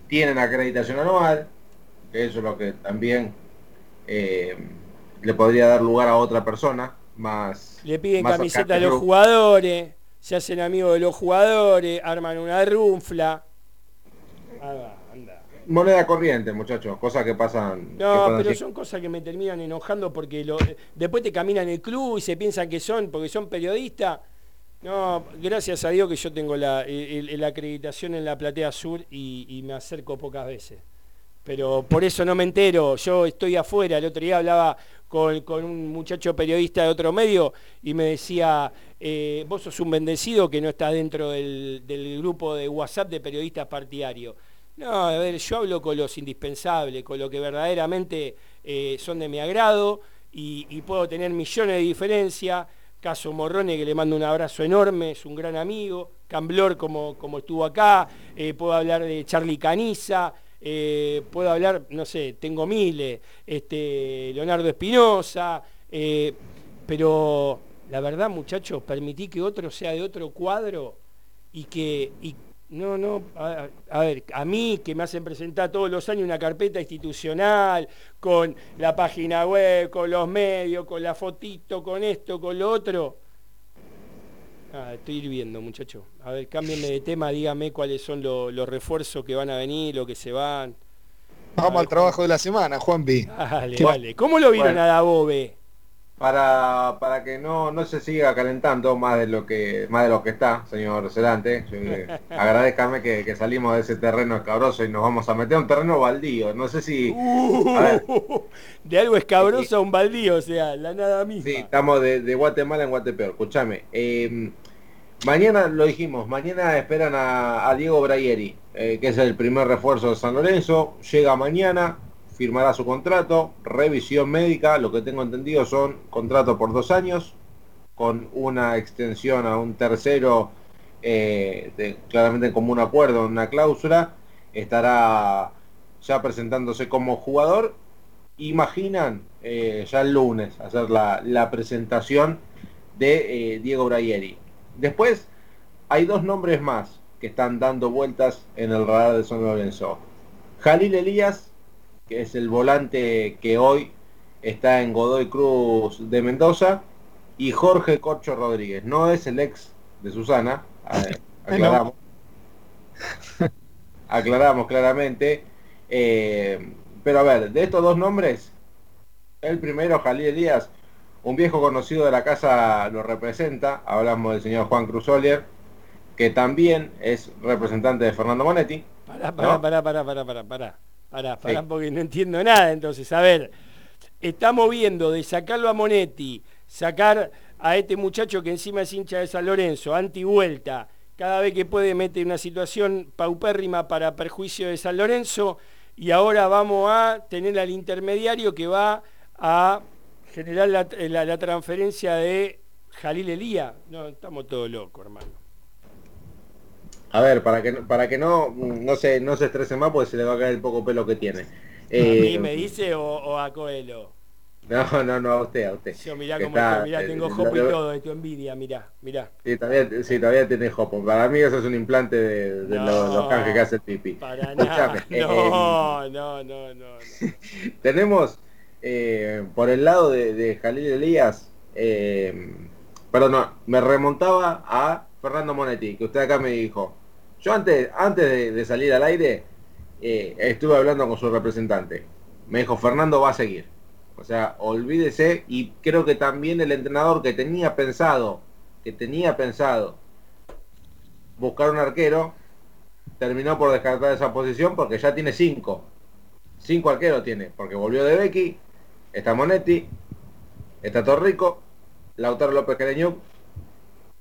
tienen acreditación anual, que eso es lo que también eh, le podría dar lugar a otra persona más. Le piden camiseta a los jugadores, se hacen amigos de los jugadores, arman una runfla. Ah, moneda corriente, muchachos, cosas que pasan. No, pero son cosas que me terminan enojando porque lo, después te caminan el club y se piensan que son, porque son periodistas. No, gracias a Dios que yo tengo la, acreditación en la Platea Sur y, me acerco pocas veces. Pero por eso no me entero, yo estoy afuera. El otro día hablaba con, un muchacho periodista de otro medio y me decía, eh, vos sos un bendecido que no estás dentro del, del grupo de WhatsApp de periodistas partidarios. No, a ver, yo hablo con los indispensables, con lo que verdaderamente eh, son de mi agrado y, puedo tener millones de diferencias. Caso Morrone, que le mando un abrazo enorme, es un gran amigo. Camblor, como, como estuvo acá. Eh, puedo hablar de Charlie Caniza. Eh, puedo hablar, no sé, tengo miles. Este, Leonardo Espinosa. pero la verdad, muchachos, permití que otro sea de otro cuadro y que, No, no, a, a, ver, a mí que me hacen presentar todos los años una carpeta institucional, con la página web, con los medios, con la fotito, con esto, con lo otro. Ah, estoy hirviendo, muchacho. A ver, cámbienme de tema, dígame cuáles son los refuerzos que van a venir, lo que se van. Vamos al trabajo de la semana, Juan B. Dale, dale. ¿Cómo lo vieron a Dabobe? Para, para que no, no se siga calentando más de lo que más de lo que está, señor Celante, agradezcame que, que, salimos de ese terreno escabroso y nos vamos a meter a un terreno baldío. No sé si... Uh, de algo escabroso a un baldío, o sea, la nada misma. Sí, estamos de, de Guatemala en Guatepeor. Escúchame. Eh, mañana, lo dijimos, mañana esperan a, a Diego Brayeri, eh, que es el primer refuerzo de San Lorenzo. Llega mañana, firmará su contrato, revisión médica, lo que tengo entendido son contratos por dos años, con una extensión a un tercero, eh, claramente como un acuerdo, una cláusula, estará ya presentándose como jugador. Imaginan eh, ya el lunes hacer la, presentación de eh, Diego Brayeri. Después hay dos nombres más que están dando vueltas en el radar de San Lorenzo. Jalil Elías que es el volante que hoy está en Godoy Cruz de Mendoza, y Jorge Corcho Rodríguez. No es el ex de Susana, aclaramos. aclaramos claramente. Eh, pero a ver, de estos dos nombres, el primero, Jalí Elías, un viejo conocido de la casa lo representa, hablamos del señor Juan Cruz Olier, que también es representante de Fernando Monetti. Pará, pará, ¿no? pará, pará, pará, pará, pará. Pará, pará, sí. porque no entiendo nada. Entonces, a ver, estamos viendo de sacarlo a Monetti, sacar a este muchacho que encima es hincha de San Lorenzo, anti-vuelta, cada vez que puede mete una situación paupérrima para perjuicio de San Lorenzo, y ahora vamos a tener al intermediario que va a generar la, la, la transferencia de Jalil Elía. No, estamos todos locos, hermano. A ver, para que para que no no se no se estrese más porque se le va a caer el poco pelo que tiene. Eh, ¿A mí me dice o, o, a Coelho? No, no, no, a usted, a usted. Yo mirá cómo está, mirá, tengo eh, jopo y todo, tu envidia, mirá, mirá. Sí, todavía, sí, todavía tiene jopo. Para mí eso es un implante de, de no, los, los, canjes que hace el pipi. Para nada. No, eh, no, no, no, no, Tenemos eh, por el lado de, de Jalil Elías, eh, perdón, no, me remontaba a Fernando Monetti, que usted acá me dijo, yo antes, antes de, salir al aire eh, estuve hablando con su representante. Me dijo, Fernando va a seguir. O sea, olvídese y creo que también el entrenador que tenía pensado, que tenía pensado buscar un arquero, terminó por descartar esa posición porque ya tiene cinco. Cinco arqueros tiene, porque volvió de Becky, está Monetti, está Torrico, Lautaro López Careñuc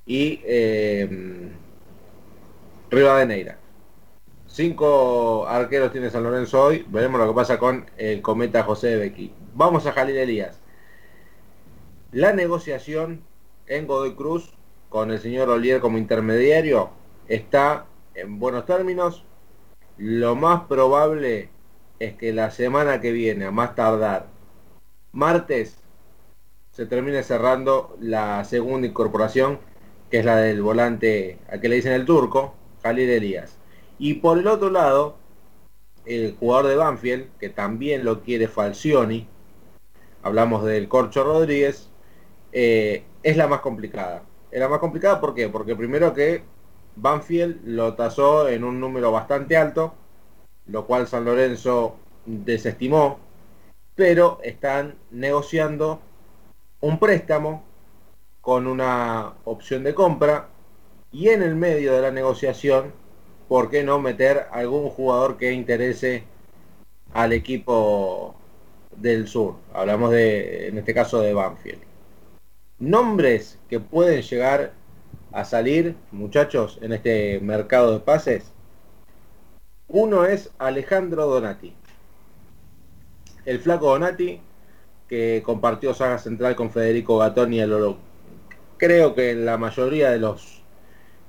y eh, Rivadeneira. Cinco arqueros tiene San Lorenzo hoy. Veremos lo que pasa con el cometa José Becky. Vamos a Jalil Elías. La negociación en Godoy Cruz con el señor Olier como intermediario está en buenos términos. Lo más probable es que la semana que viene, a más tardar, martes, se termine cerrando la segunda incorporación, que es la del volante a que le dicen el turco, Jalil Elías. Y por el otro lado, el jugador de Banfield, que también lo quiere Falcioni, hablamos del Corcho Rodríguez, eh, es la más complicada. Es la más complicada ¿por qué? Porque primero que Banfield lo tasó en un número bastante alto, lo cual San Lorenzo desestimó, pero están negociando un préstamo con una opción de compra y en el medio de la negociación, ¿por qué no meter algún jugador que interese al equipo del sur? Hablamos de, en este caso, de Banfield. Nombres que pueden llegar a salir, muchachos, en este mercado de pases. Uno es Alejandro Donati. El flaco Donati, que compartió saga central con Federico Gatoni el Oro. Creo que la mayoría de los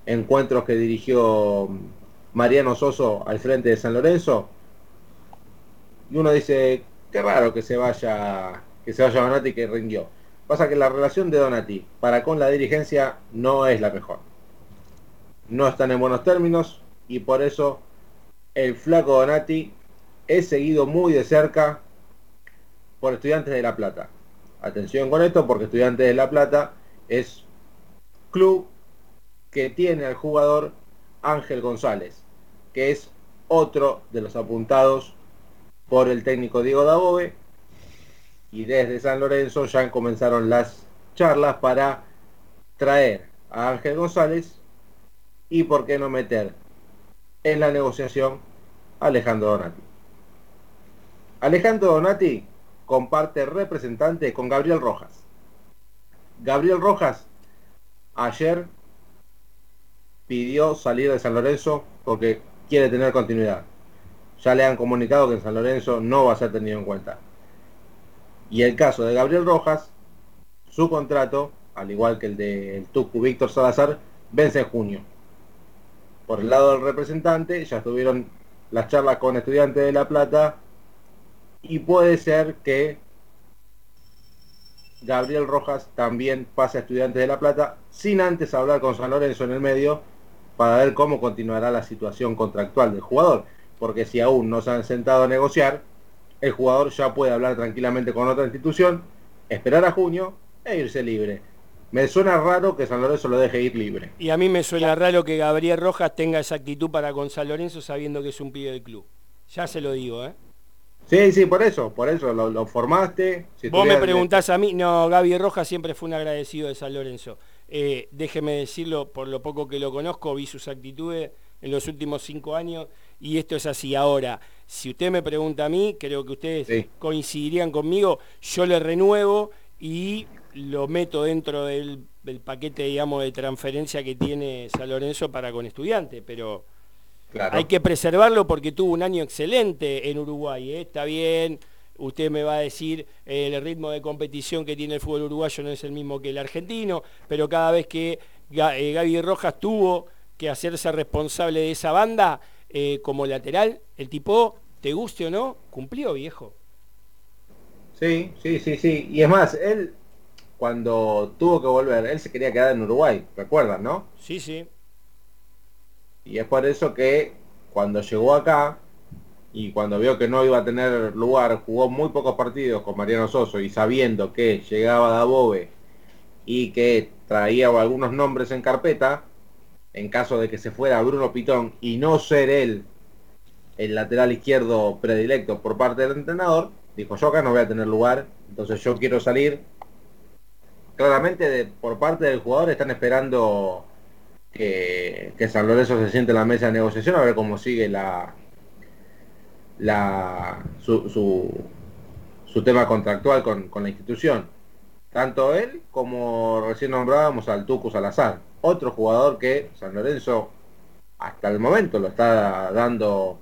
encuentros que dirigió Mariano Soso al frente de San Lorenzo. Y uno dice, qué raro que se vaya, que se vaya Donati que rindió. Pasa que la relación de Donati para con la dirigencia no es la mejor. No están en buenos términos, y por eso el flaco Donati es seguido muy de cerca por Estudiantes de La Plata. Atención con esto porque Estudiantes de La Plata es club que tiene al jugador Ángel González, que es otro de los apuntados por el técnico Diego Dabove. Y desde San Lorenzo ya comenzaron las charlas para traer a Ángel González y por qué no meter en la negociación a Alejandro Donati. Alejandro Donati comparte representante con Gabriel Rojas. Gabriel Rojas ayer pidió salir de San Lorenzo porque quiere tener continuidad. Ya le han comunicado que en San Lorenzo no va a ser tenido en cuenta. Y el caso de Gabriel Rojas, su contrato, al igual que el del Tucu Víctor Salazar, vence en junio. Por el lado del representante, ya estuvieron las charlas con estudiantes de La Plata y puede ser que Gabriel Rojas también pase a Estudiantes de La Plata sin antes hablar con San Lorenzo en el medio para ver cómo continuará la situación contractual del jugador. Porque si aún no se han sentado a negociar, el jugador ya puede hablar tranquilamente con otra institución, esperar a junio e irse libre. Me suena raro que San Lorenzo lo deje ir libre. Y a mí me suena raro que Gabriel Rojas tenga esa actitud para con San Lorenzo sabiendo que es un pibe del club. Ya se lo digo, ¿eh? Sí, sí, por eso, por eso lo, formaste. Vos me preguntás a mí, no, Gaby Rojas siempre fue un agradecido de San Lorenzo. Eh, déjeme decirlo, por lo poco que lo conozco, vi sus actitudes en los últimos cinco años y esto es así. Ahora, si usted me pregunta a mí, creo que ustedes coincidirían conmigo, yo le renuevo y lo meto dentro del, paquete, digamos, de transferencia que tiene San Lorenzo para con estudiantes, pero hay que preservarlo porque tuvo un año excelente en Uruguay, ¿eh? está bien, usted me va a decir eh, el ritmo de competición que tiene el fútbol uruguayo no es el mismo que el argentino, pero cada vez que eh, Gaby Rojas tuvo que hacerse responsable de esa banda como lateral, el tipo, te guste o no, cumplió viejo. Sí, sí, sí, sí. Y es más, él cuando tuvo que volver, él se quería quedar en Uruguay, ¿recuerdan, no? Sí, sí. Y es por eso que cuando llegó acá y cuando vio que no iba a tener lugar, jugó muy pocos partidos con Mariano Soso y sabiendo que llegaba Dabove y que traía algunos nombres en carpeta, en caso de que se fuera Bruno Pitón y no ser él el lateral izquierdo predilecto por parte del entrenador, dijo yo acá no voy a tener lugar, entonces yo quiero salir claramente por parte del jugador están esperando que, San Lorenzo se siente en la mesa de negociación a ver cómo sigue la, la su, su, tema contractual con, la institución. Tanto él como recién nombrábamos al Tucu Salazar, otro jugador que San Lorenzo hasta el momento lo está dando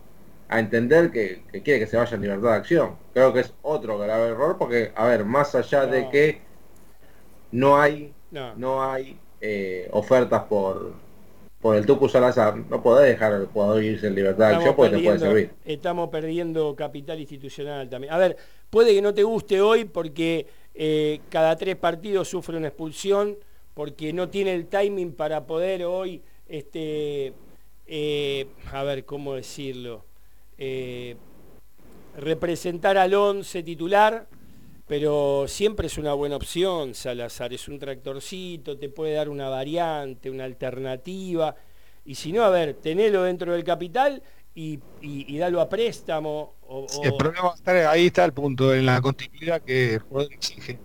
a entender que, quiere que se vaya en libertad de acción. Creo que es otro grave error porque, a ver, más allá de que no hay, no. hay eh, ofertas por, por el Tucu Salazar, no podés dejar al jugador irse en libertad de acción porque te puede servir. Estamos perdiendo capital institucional también. A ver, puede que no te guste hoy porque eh, cada tres partidos sufre una expulsión, porque no tiene el timing para poder hoy, este, eh, a ver, ¿cómo decirlo? representar al 11 titular pero siempre es una buena opción, Salazar, es un tractorcito, te puede dar una variante, una alternativa, y si no, a ver, tenelo dentro del capital y, dalo a préstamo. el problema está, ahí está el punto, en la continuidad que el jugador exige.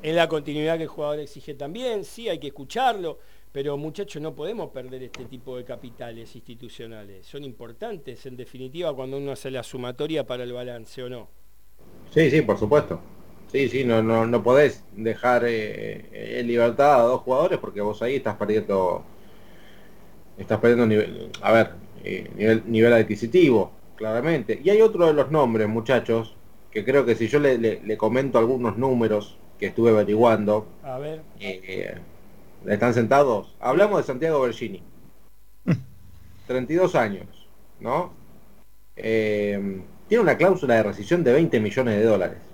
En la continuidad que el jugador exige también, sí, hay que escucharlo, pero muchachos, no podemos perder este tipo de capitales institucionales. Son importantes, en definitiva, cuando uno hace la sumatoria para el balance, ¿o no? Sí, sí, por supuesto. Sí, sí, no, no, no podés dejar eh, en libertad a dos jugadores porque vos ahí estás perdiendo, estás perdiendo nivel, a ver, eh, nivel, nivel adquisitivo, claramente. Y hay otro de los nombres, muchachos, que creo que si yo le, comento algunos números que estuve averiguando, a ver. Eh, ¿están sentados? Hablamos de Santiago Bergini. 32 años, ¿no? tiene una cláusula de rescisión de 20 millones de dólares.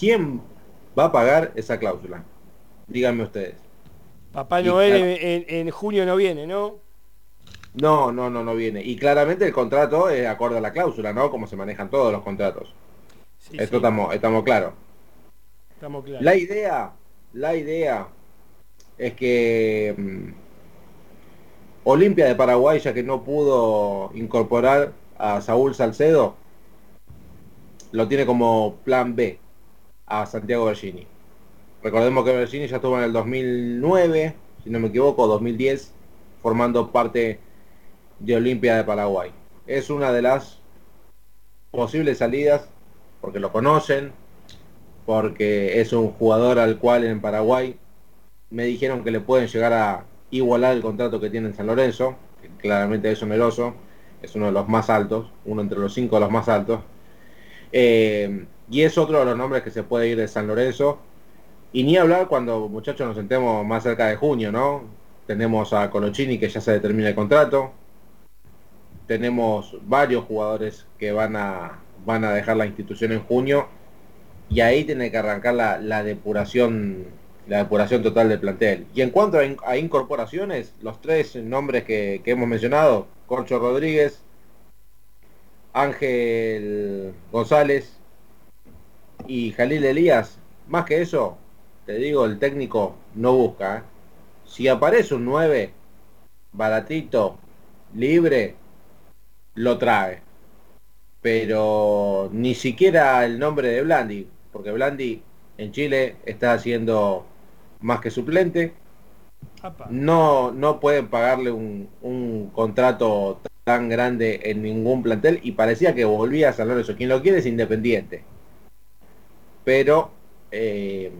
¿Quién va a pagar esa cláusula? Díganme ustedes. Papá Noel en, junio no viene, ¿no? No, no, no, no viene. Y claramente el contrato es acorde a la cláusula, ¿no? Como se manejan todos los contratos. Esto estamos, estamos claros. Estamos claros. La idea, la idea es que mm, Olimpia de Paraguay, ya que no pudo incorporar a Saúl Salcedo, lo tiene como plan B a Santiago Bergini. Recordemos que Bergini ya estuvo en el 2009, si no me equivoco, 2010, formando parte de Olimpia de Paraguay. Es una de las posibles salidas, porque lo conocen, porque es un jugador al cual en Paraguay me dijeron que le pueden llegar a igualar el contrato que tiene en San Lorenzo, que claramente es oneroso, es uno de los más altos, uno entre los cinco de los más altos. Eh, y es otro de los nombres que se puede ir de San Lorenzo. Y ni hablar cuando muchachos nos sentemos más cerca de junio, ¿no? Tenemos a Colochini que ya se determina el contrato. Tenemos varios jugadores que van a, van a dejar la institución en junio. Y ahí tiene que arrancar la, depuración la depuración total del plantel. Y en cuanto a, incorporaciones, los tres nombres que, que hemos mencionado, Corcho Rodríguez, Ángel González y Jalil Elías, más que eso, te digo, el técnico no busca. ¿eh? Si aparece un 9 baratito, libre, lo trae. Pero ni siquiera el nombre de Blandi, porque Blandi en Chile está haciendo más que suplente. No, no pueden pagarle un, un contrato tan grande en ningún plantel y parecía que volvía a San Lorenzo. Quien lo quiere es Independiente. Pero eh,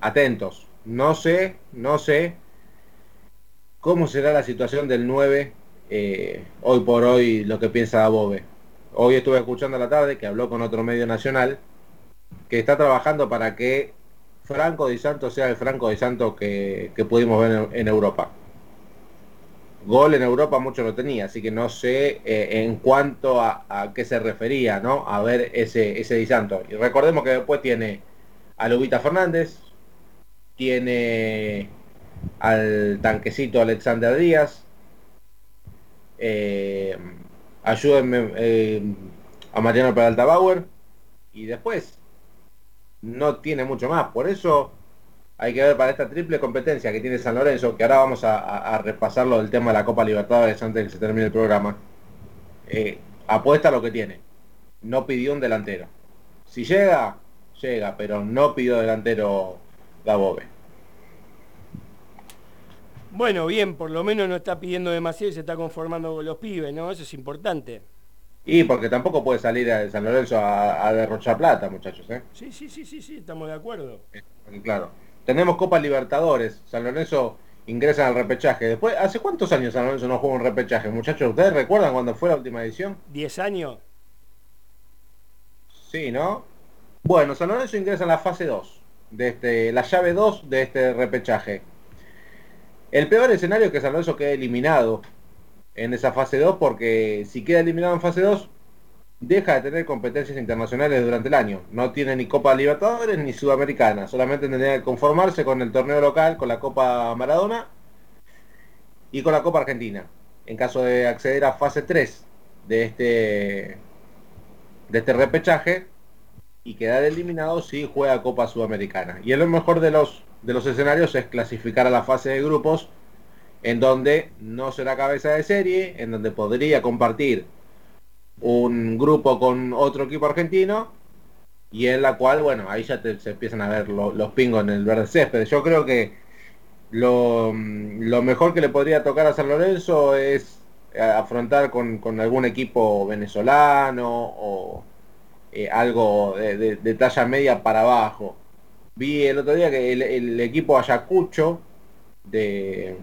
atentos. No sé, no sé cómo será la situación del 9 eh, hoy por hoy lo que piensa Bobe. Hoy estuve escuchando a la tarde que habló con otro medio nacional que está trabajando para que Franco Di Santo sea el Franco Di Santo que, pudimos ver en Europa gol en Europa mucho lo tenía, así que no sé eh, en cuanto a, qué se refería, ¿no? A ver ese, ese Di Santo. Y recordemos que después tiene a Lubita Fernández, tiene al tanquecito Alexander Díaz, eh, ayúdenme eh, a Mariano Peralta Bauer, y después no tiene mucho más. Por eso hay que ver para esta triple competencia que tiene San Lorenzo, que ahora vamos a, repasarlo del tema de la Copa Libertadores antes de que se termine el programa. Eh, apuesta lo que tiene. No pidió un delantero. Si llega, llega, pero no pidió delantero Gabobe. Bueno, bien, por lo menos no está pidiendo demasiado y se está conformando con los pibes, ¿no? Eso es importante. Y porque tampoco puede salir a San Lorenzo a, derrochar plata, muchachos, ¿eh? Sí, sí, sí, sí, sí, estamos de acuerdo. Eh, claro. Tenemos Copa Libertadores. San Lorenzo ingresa al repechaje. Después, ¿hace cuántos años San Lorenzo no juega un repechaje? Muchachos, ¿ustedes recuerdan cuándo fue la última edición? ¿Diez años? Sí, ¿no? Bueno, San Lorenzo ingresa en la fase 2, de este, la llave 2 de este repechaje. El peor escenario es que San Lorenzo quede eliminado en esa fase 2, porque si queda eliminado en fase 2, deja de tener competencias internacionales durante el año. No tiene ni Copa Libertadores ni Sudamericana. Solamente tendría que conformarse con el torneo local, con la Copa Maradona y con la Copa Argentina. En caso de acceder a fase 3 de este, de este repechaje y quedar eliminado si juega Copa Sudamericana. Y el mejor de los, de los escenarios es clasificar a la fase de grupos en donde no será cabeza de serie, en donde podría compartir un grupo con otro equipo argentino y en la cual, bueno, ahí ya se empiezan a ver los pingos en el verde césped. Yo creo que lo, mejor que le podría tocar a San Lorenzo es eh, afrontar con, algún equipo venezolano o eh, algo de, talla media para abajo. Vi el otro día que el, equipo Ayacucho de,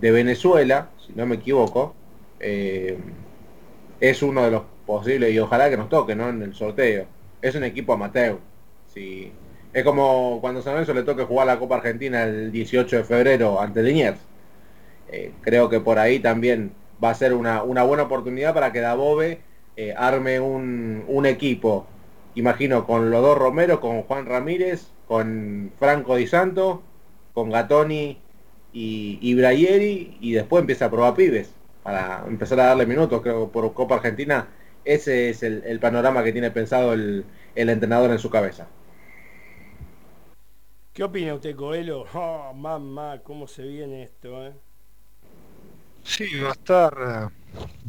de Venezuela, si no me equivoco, eh, es uno de los posibles y ojalá que nos toque, ¿no? En el sorteo. Es un equipo amateur. Sí. Es como cuando San Lorenzo le toque jugar la Copa Argentina el 18 de febrero ante Liniers. Eh, creo que por ahí también va a ser una, buena oportunidad para que Dabove eh, arme un, un, equipo. Imagino con los dos Romero, con Juan Ramírez, con Franco Di Santo, con Gatoni y, y y después empieza a probar pibes para empezar a darle minutos, creo, por Copa Argentina. Ese es el, panorama que tiene pensado el, entrenador en su cabeza. ¿Qué opina usted, Coelho? Oh, mamá, cómo se viene esto, ¿eh? Sí, va a estar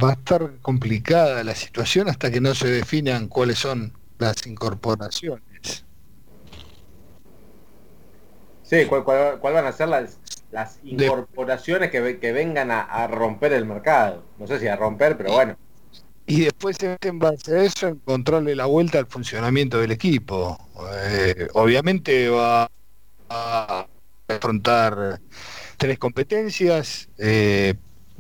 va a estar complicada la situación hasta que no se definan cuáles son las incorporaciones. Sí, ¿cuál, van a ser las, las incorporaciones que, que, vengan a, romper el mercado? No sé si a romper, pero bueno. Y después en base a eso encontrarle la vuelta al funcionamiento del equipo. Eh, obviamente va a afrontar tres competencias, eh,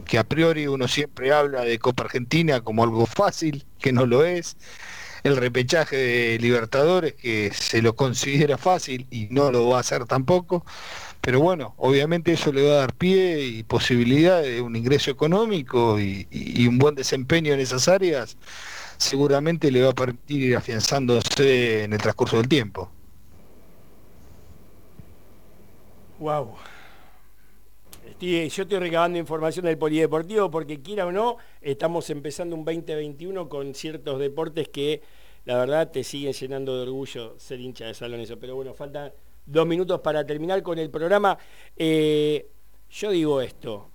que a priori uno siempre habla de Copa Argentina como algo fácil, que no lo es, el repechaje de Libertadores, que se lo considera fácil y no lo va a hacer tampoco, pero bueno, obviamente eso le va a dar pie y posibilidad de un ingreso económico y, un buen desempeño en esas áreas, seguramente le va a permitir ir afianzándose en el transcurso del tiempo. Wow yo estoy recabando información del polideportivo porque quiera o no, estamos empezando un 2021 con ciertos deportes que la verdad te siguen llenando de orgullo ser hincha de Salón eso. Pero bueno, faltan dos minutos para terminar con el programa. Eh, yo digo esto.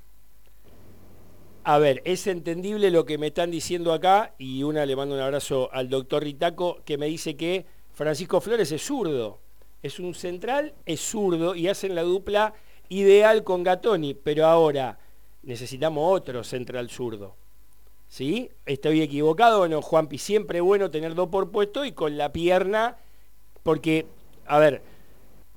A ver, es entendible lo que me están diciendo acá y una le mando un abrazo al doctor Ritaco que me dice que Francisco Flores es zurdo. Es un central, es zurdo y hacen la dupla ideal con Gatoni, pero ahora necesitamos otro central zurdo. ¿Sí? ¿Estoy equivocado o no, Juanpi? Siempre bueno tener dos por puesto y con la pierna, porque, a ver,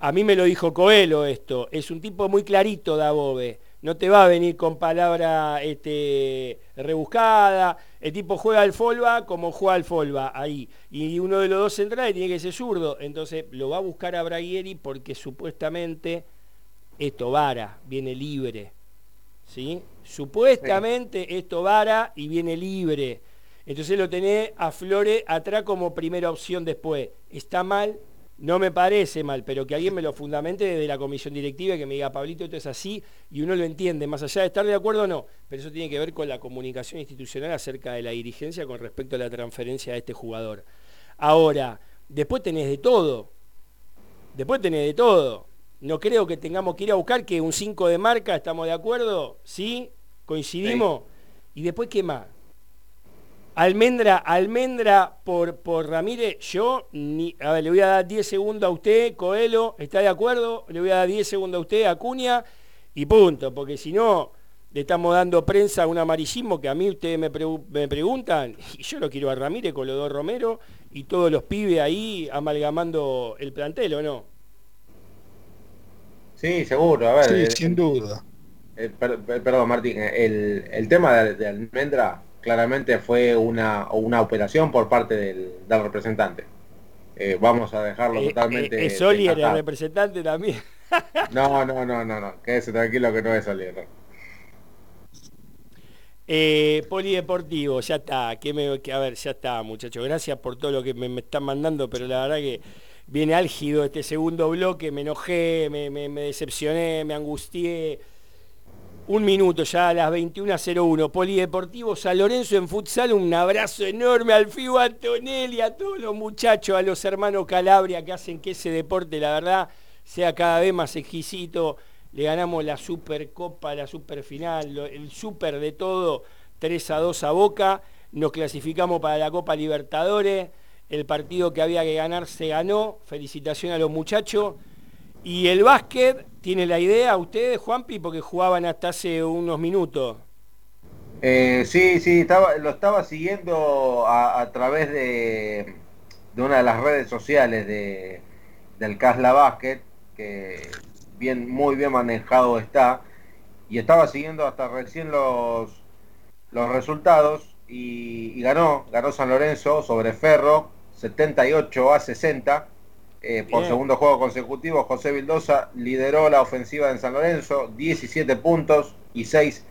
a mí me lo dijo Coelho esto, es un tipo muy clarito Dabove, no te va a venir con palabra este, rebuscada, el tipo juega al folba como juega al folba ahí, y uno de los dos centrales tiene que ser zurdo, entonces lo va a buscar a Braguieri porque supuestamente esto vara, viene libre. ¿sí? Supuestamente esto vara y viene libre. Entonces lo tenés a Flore atrás como primera opción después. ¿Está mal? No me parece mal, pero que alguien me lo fundamente desde la comisión directiva y que me diga, Pablito, esto es así, y uno lo entiende, más allá de estar de acuerdo o no, pero eso tiene que ver con la comunicación institucional acerca de la dirigencia con respecto a la transferencia de este jugador. Ahora, después tenés de todo, después tenés de todo. No creo que tengamos que ir a buscar que un 5 de marca, ¿estamos de acuerdo? ¿Sí? ¿Coincidimos? ¿Y después qué más? Almendra, almendra por, por Ramírez, yo ni, a ver, le voy a dar 10 segundos a usted, Coelho, ¿está de acuerdo? Le voy a dar 10 segundos a usted, Acuña, y punto, porque si no, le estamos dando prensa a un amarillismo que a mí ustedes me, me preguntan, y yo lo quiero a Ramírez con los dos Romero y todos los pibes ahí amalgamando el plantel, ¿o no? Sí, seguro, a ver. Sí, eh, sin duda. Eh, perdón, Martín, el, el tema de, Almendra claramente fue una, una operación por parte del, representante. Eh, vamos a dejarlo totalmente. ¿Es Solier el representante también? no, no, no, no, no. Quédese tranquilo que no es Solier. polideportivo, ya está. Que me, a ver, ya está, muchachos. Gracias por todo lo que me, me están mandando, pero la verdad que viene álgido este segundo bloque, me enojé, me, decepcioné, me angustié. Un minuto ya a las 21.01. Polideportivo San Lorenzo en futsal. Un abrazo enorme al FIBO Antonelli, a todos los muchachos, a los hermanos Calabria que hacen que ese deporte, la verdad, sea cada vez más exquisito. Le ganamos la Supercopa, la Superfinal, el Super de todo, 3 a 2 a Boca. Nos clasificamos para la Copa Libertadores el partido que había que ganar se ganó, felicitación a los muchachos. Y el básquet, ¿tiene la idea ustedes, Juanpi? Porque jugaban hasta hace unos minutos. Eh, sí, sí, estaba, lo estaba siguiendo a, través de, una de las redes sociales de, del Casla Básquet, que bien, muy bien manejado está, y estaba siguiendo hasta recién los, los resultados y, y ganó, ganó San Lorenzo sobre Ferro 78 a 60. Eh, por segundo juego consecutivo, José Vildosa lideró la ofensiva en San Lorenzo, 17 puntos y 6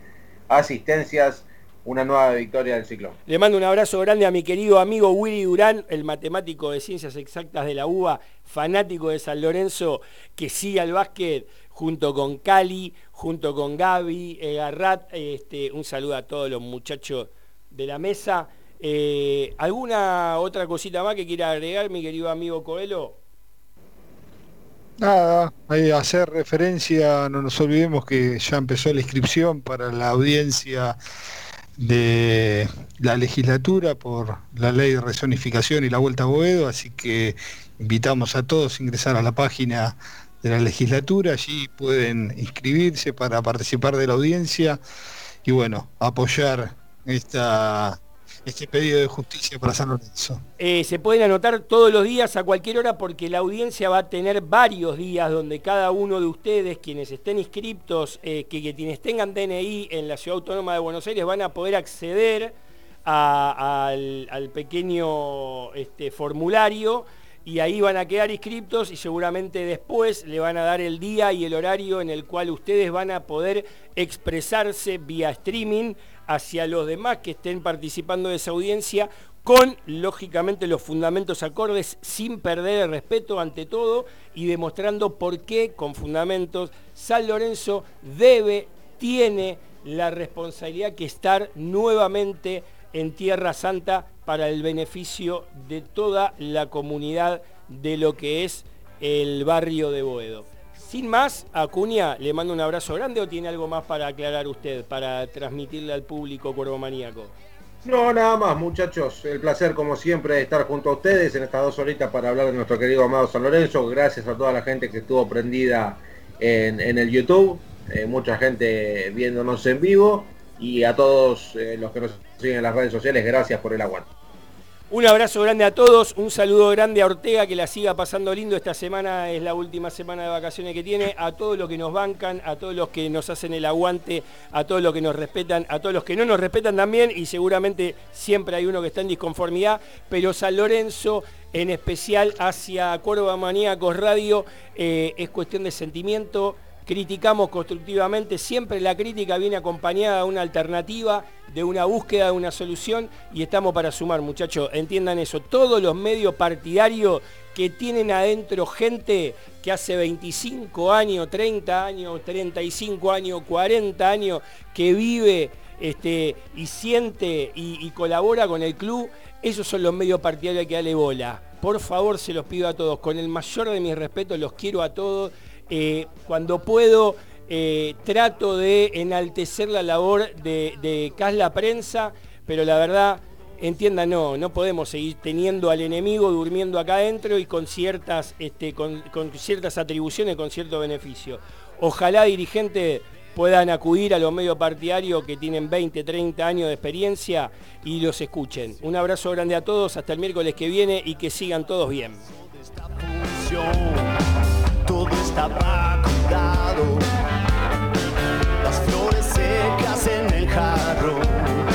asistencias. una nueva victoria del ciclón. Le mando un abrazo grande a mi querido amigo Willy Durán, el matemático de ciencias exactas de la UBA, fanático de San Lorenzo, que sigue al básquet junto con Cali, junto con Gaby, eh, Garrat. Este, un saludo a todos los muchachos de la mesa. Eh, ¿Alguna otra cosita más que quiera agregar, mi querido amigo Coelho? Nada, hay hacer referencia, no nos olvidemos que ya empezó la inscripción para la audiencia de la legislatura por la ley de rezonificación y la vuelta a Boedo, así que invitamos a todos a ingresar a la página de la legislatura, allí pueden inscribirse para participar de la audiencia y bueno, apoyar esta este pedido de justicia para San Lorenzo. Eh, se pueden anotar todos los días a cualquier hora porque la audiencia va a tener varios días donde cada uno de ustedes, quienes estén inscriptos, eh, que, quienes tengan DNI en la Ciudad Autónoma de Buenos Aires, van a poder acceder al, pequeño este, formulario y ahí van a quedar inscriptos y seguramente después le van a dar el día y el horario en el cual ustedes van a poder expresarse vía streaming hacia los demás que estén participando de esa audiencia con, lógicamente, los fundamentos acordes, sin perder el respeto ante todo y demostrando por qué, con fundamentos, San Lorenzo debe, tiene la responsabilidad que estar nuevamente en Tierra Santa para el beneficio de toda la comunidad de lo que es el barrio de Boedo. Sin más, Acuña, le mando un abrazo grande o tiene algo más para aclarar usted, para transmitirle al público maníaco. No, nada más, muchachos. El placer, como siempre, de estar junto a ustedes en estas dos horitas para hablar de nuestro querido amado San Lorenzo. Gracias a toda la gente que estuvo prendida en, el YouTube. Eh, mucha gente viéndonos en vivo. Y a todos eh, los que nos siguen en las redes sociales, gracias por el aguante. Un abrazo grande a todos, un saludo grande a Ortega que la siga pasando lindo. Esta semana es la última semana de vacaciones que tiene. A todos los que nos bancan, a todos los que nos hacen el aguante, a todos los que nos respetan, a todos los que no nos respetan también y seguramente siempre hay uno que está en disconformidad. Pero San Lorenzo, en especial hacia Córdoba Maníacos Radio, eh, es cuestión de sentimiento criticamos constructivamente, siempre la crítica viene acompañada de una alternativa, de una búsqueda de una solución y estamos para sumar, muchachos, entiendan eso, todos los medios partidarios que tienen adentro gente que hace 25 años, 30 años, 35 años, 40 años, que vive este, y siente y, y colabora con el club, esos son los medios partidarios que dale bola. Por favor, se los pido a todos, con el mayor de mis respetos, los quiero a todos eh, cuando puedo eh, trato de enaltecer la labor de, de la Prensa, pero la verdad, entiendan, no, no podemos seguir teniendo al enemigo durmiendo acá adentro y con ciertas, este, con, ciertas atribuciones, con cierto beneficio. Ojalá dirigentes puedan acudir a los medios partidarios que tienen 20, 30 años de experiencia y los escuchen. Un abrazo grande a todos, hasta el miércoles que viene y que sigan todos bien estaba curado, las flores secas en el jarro.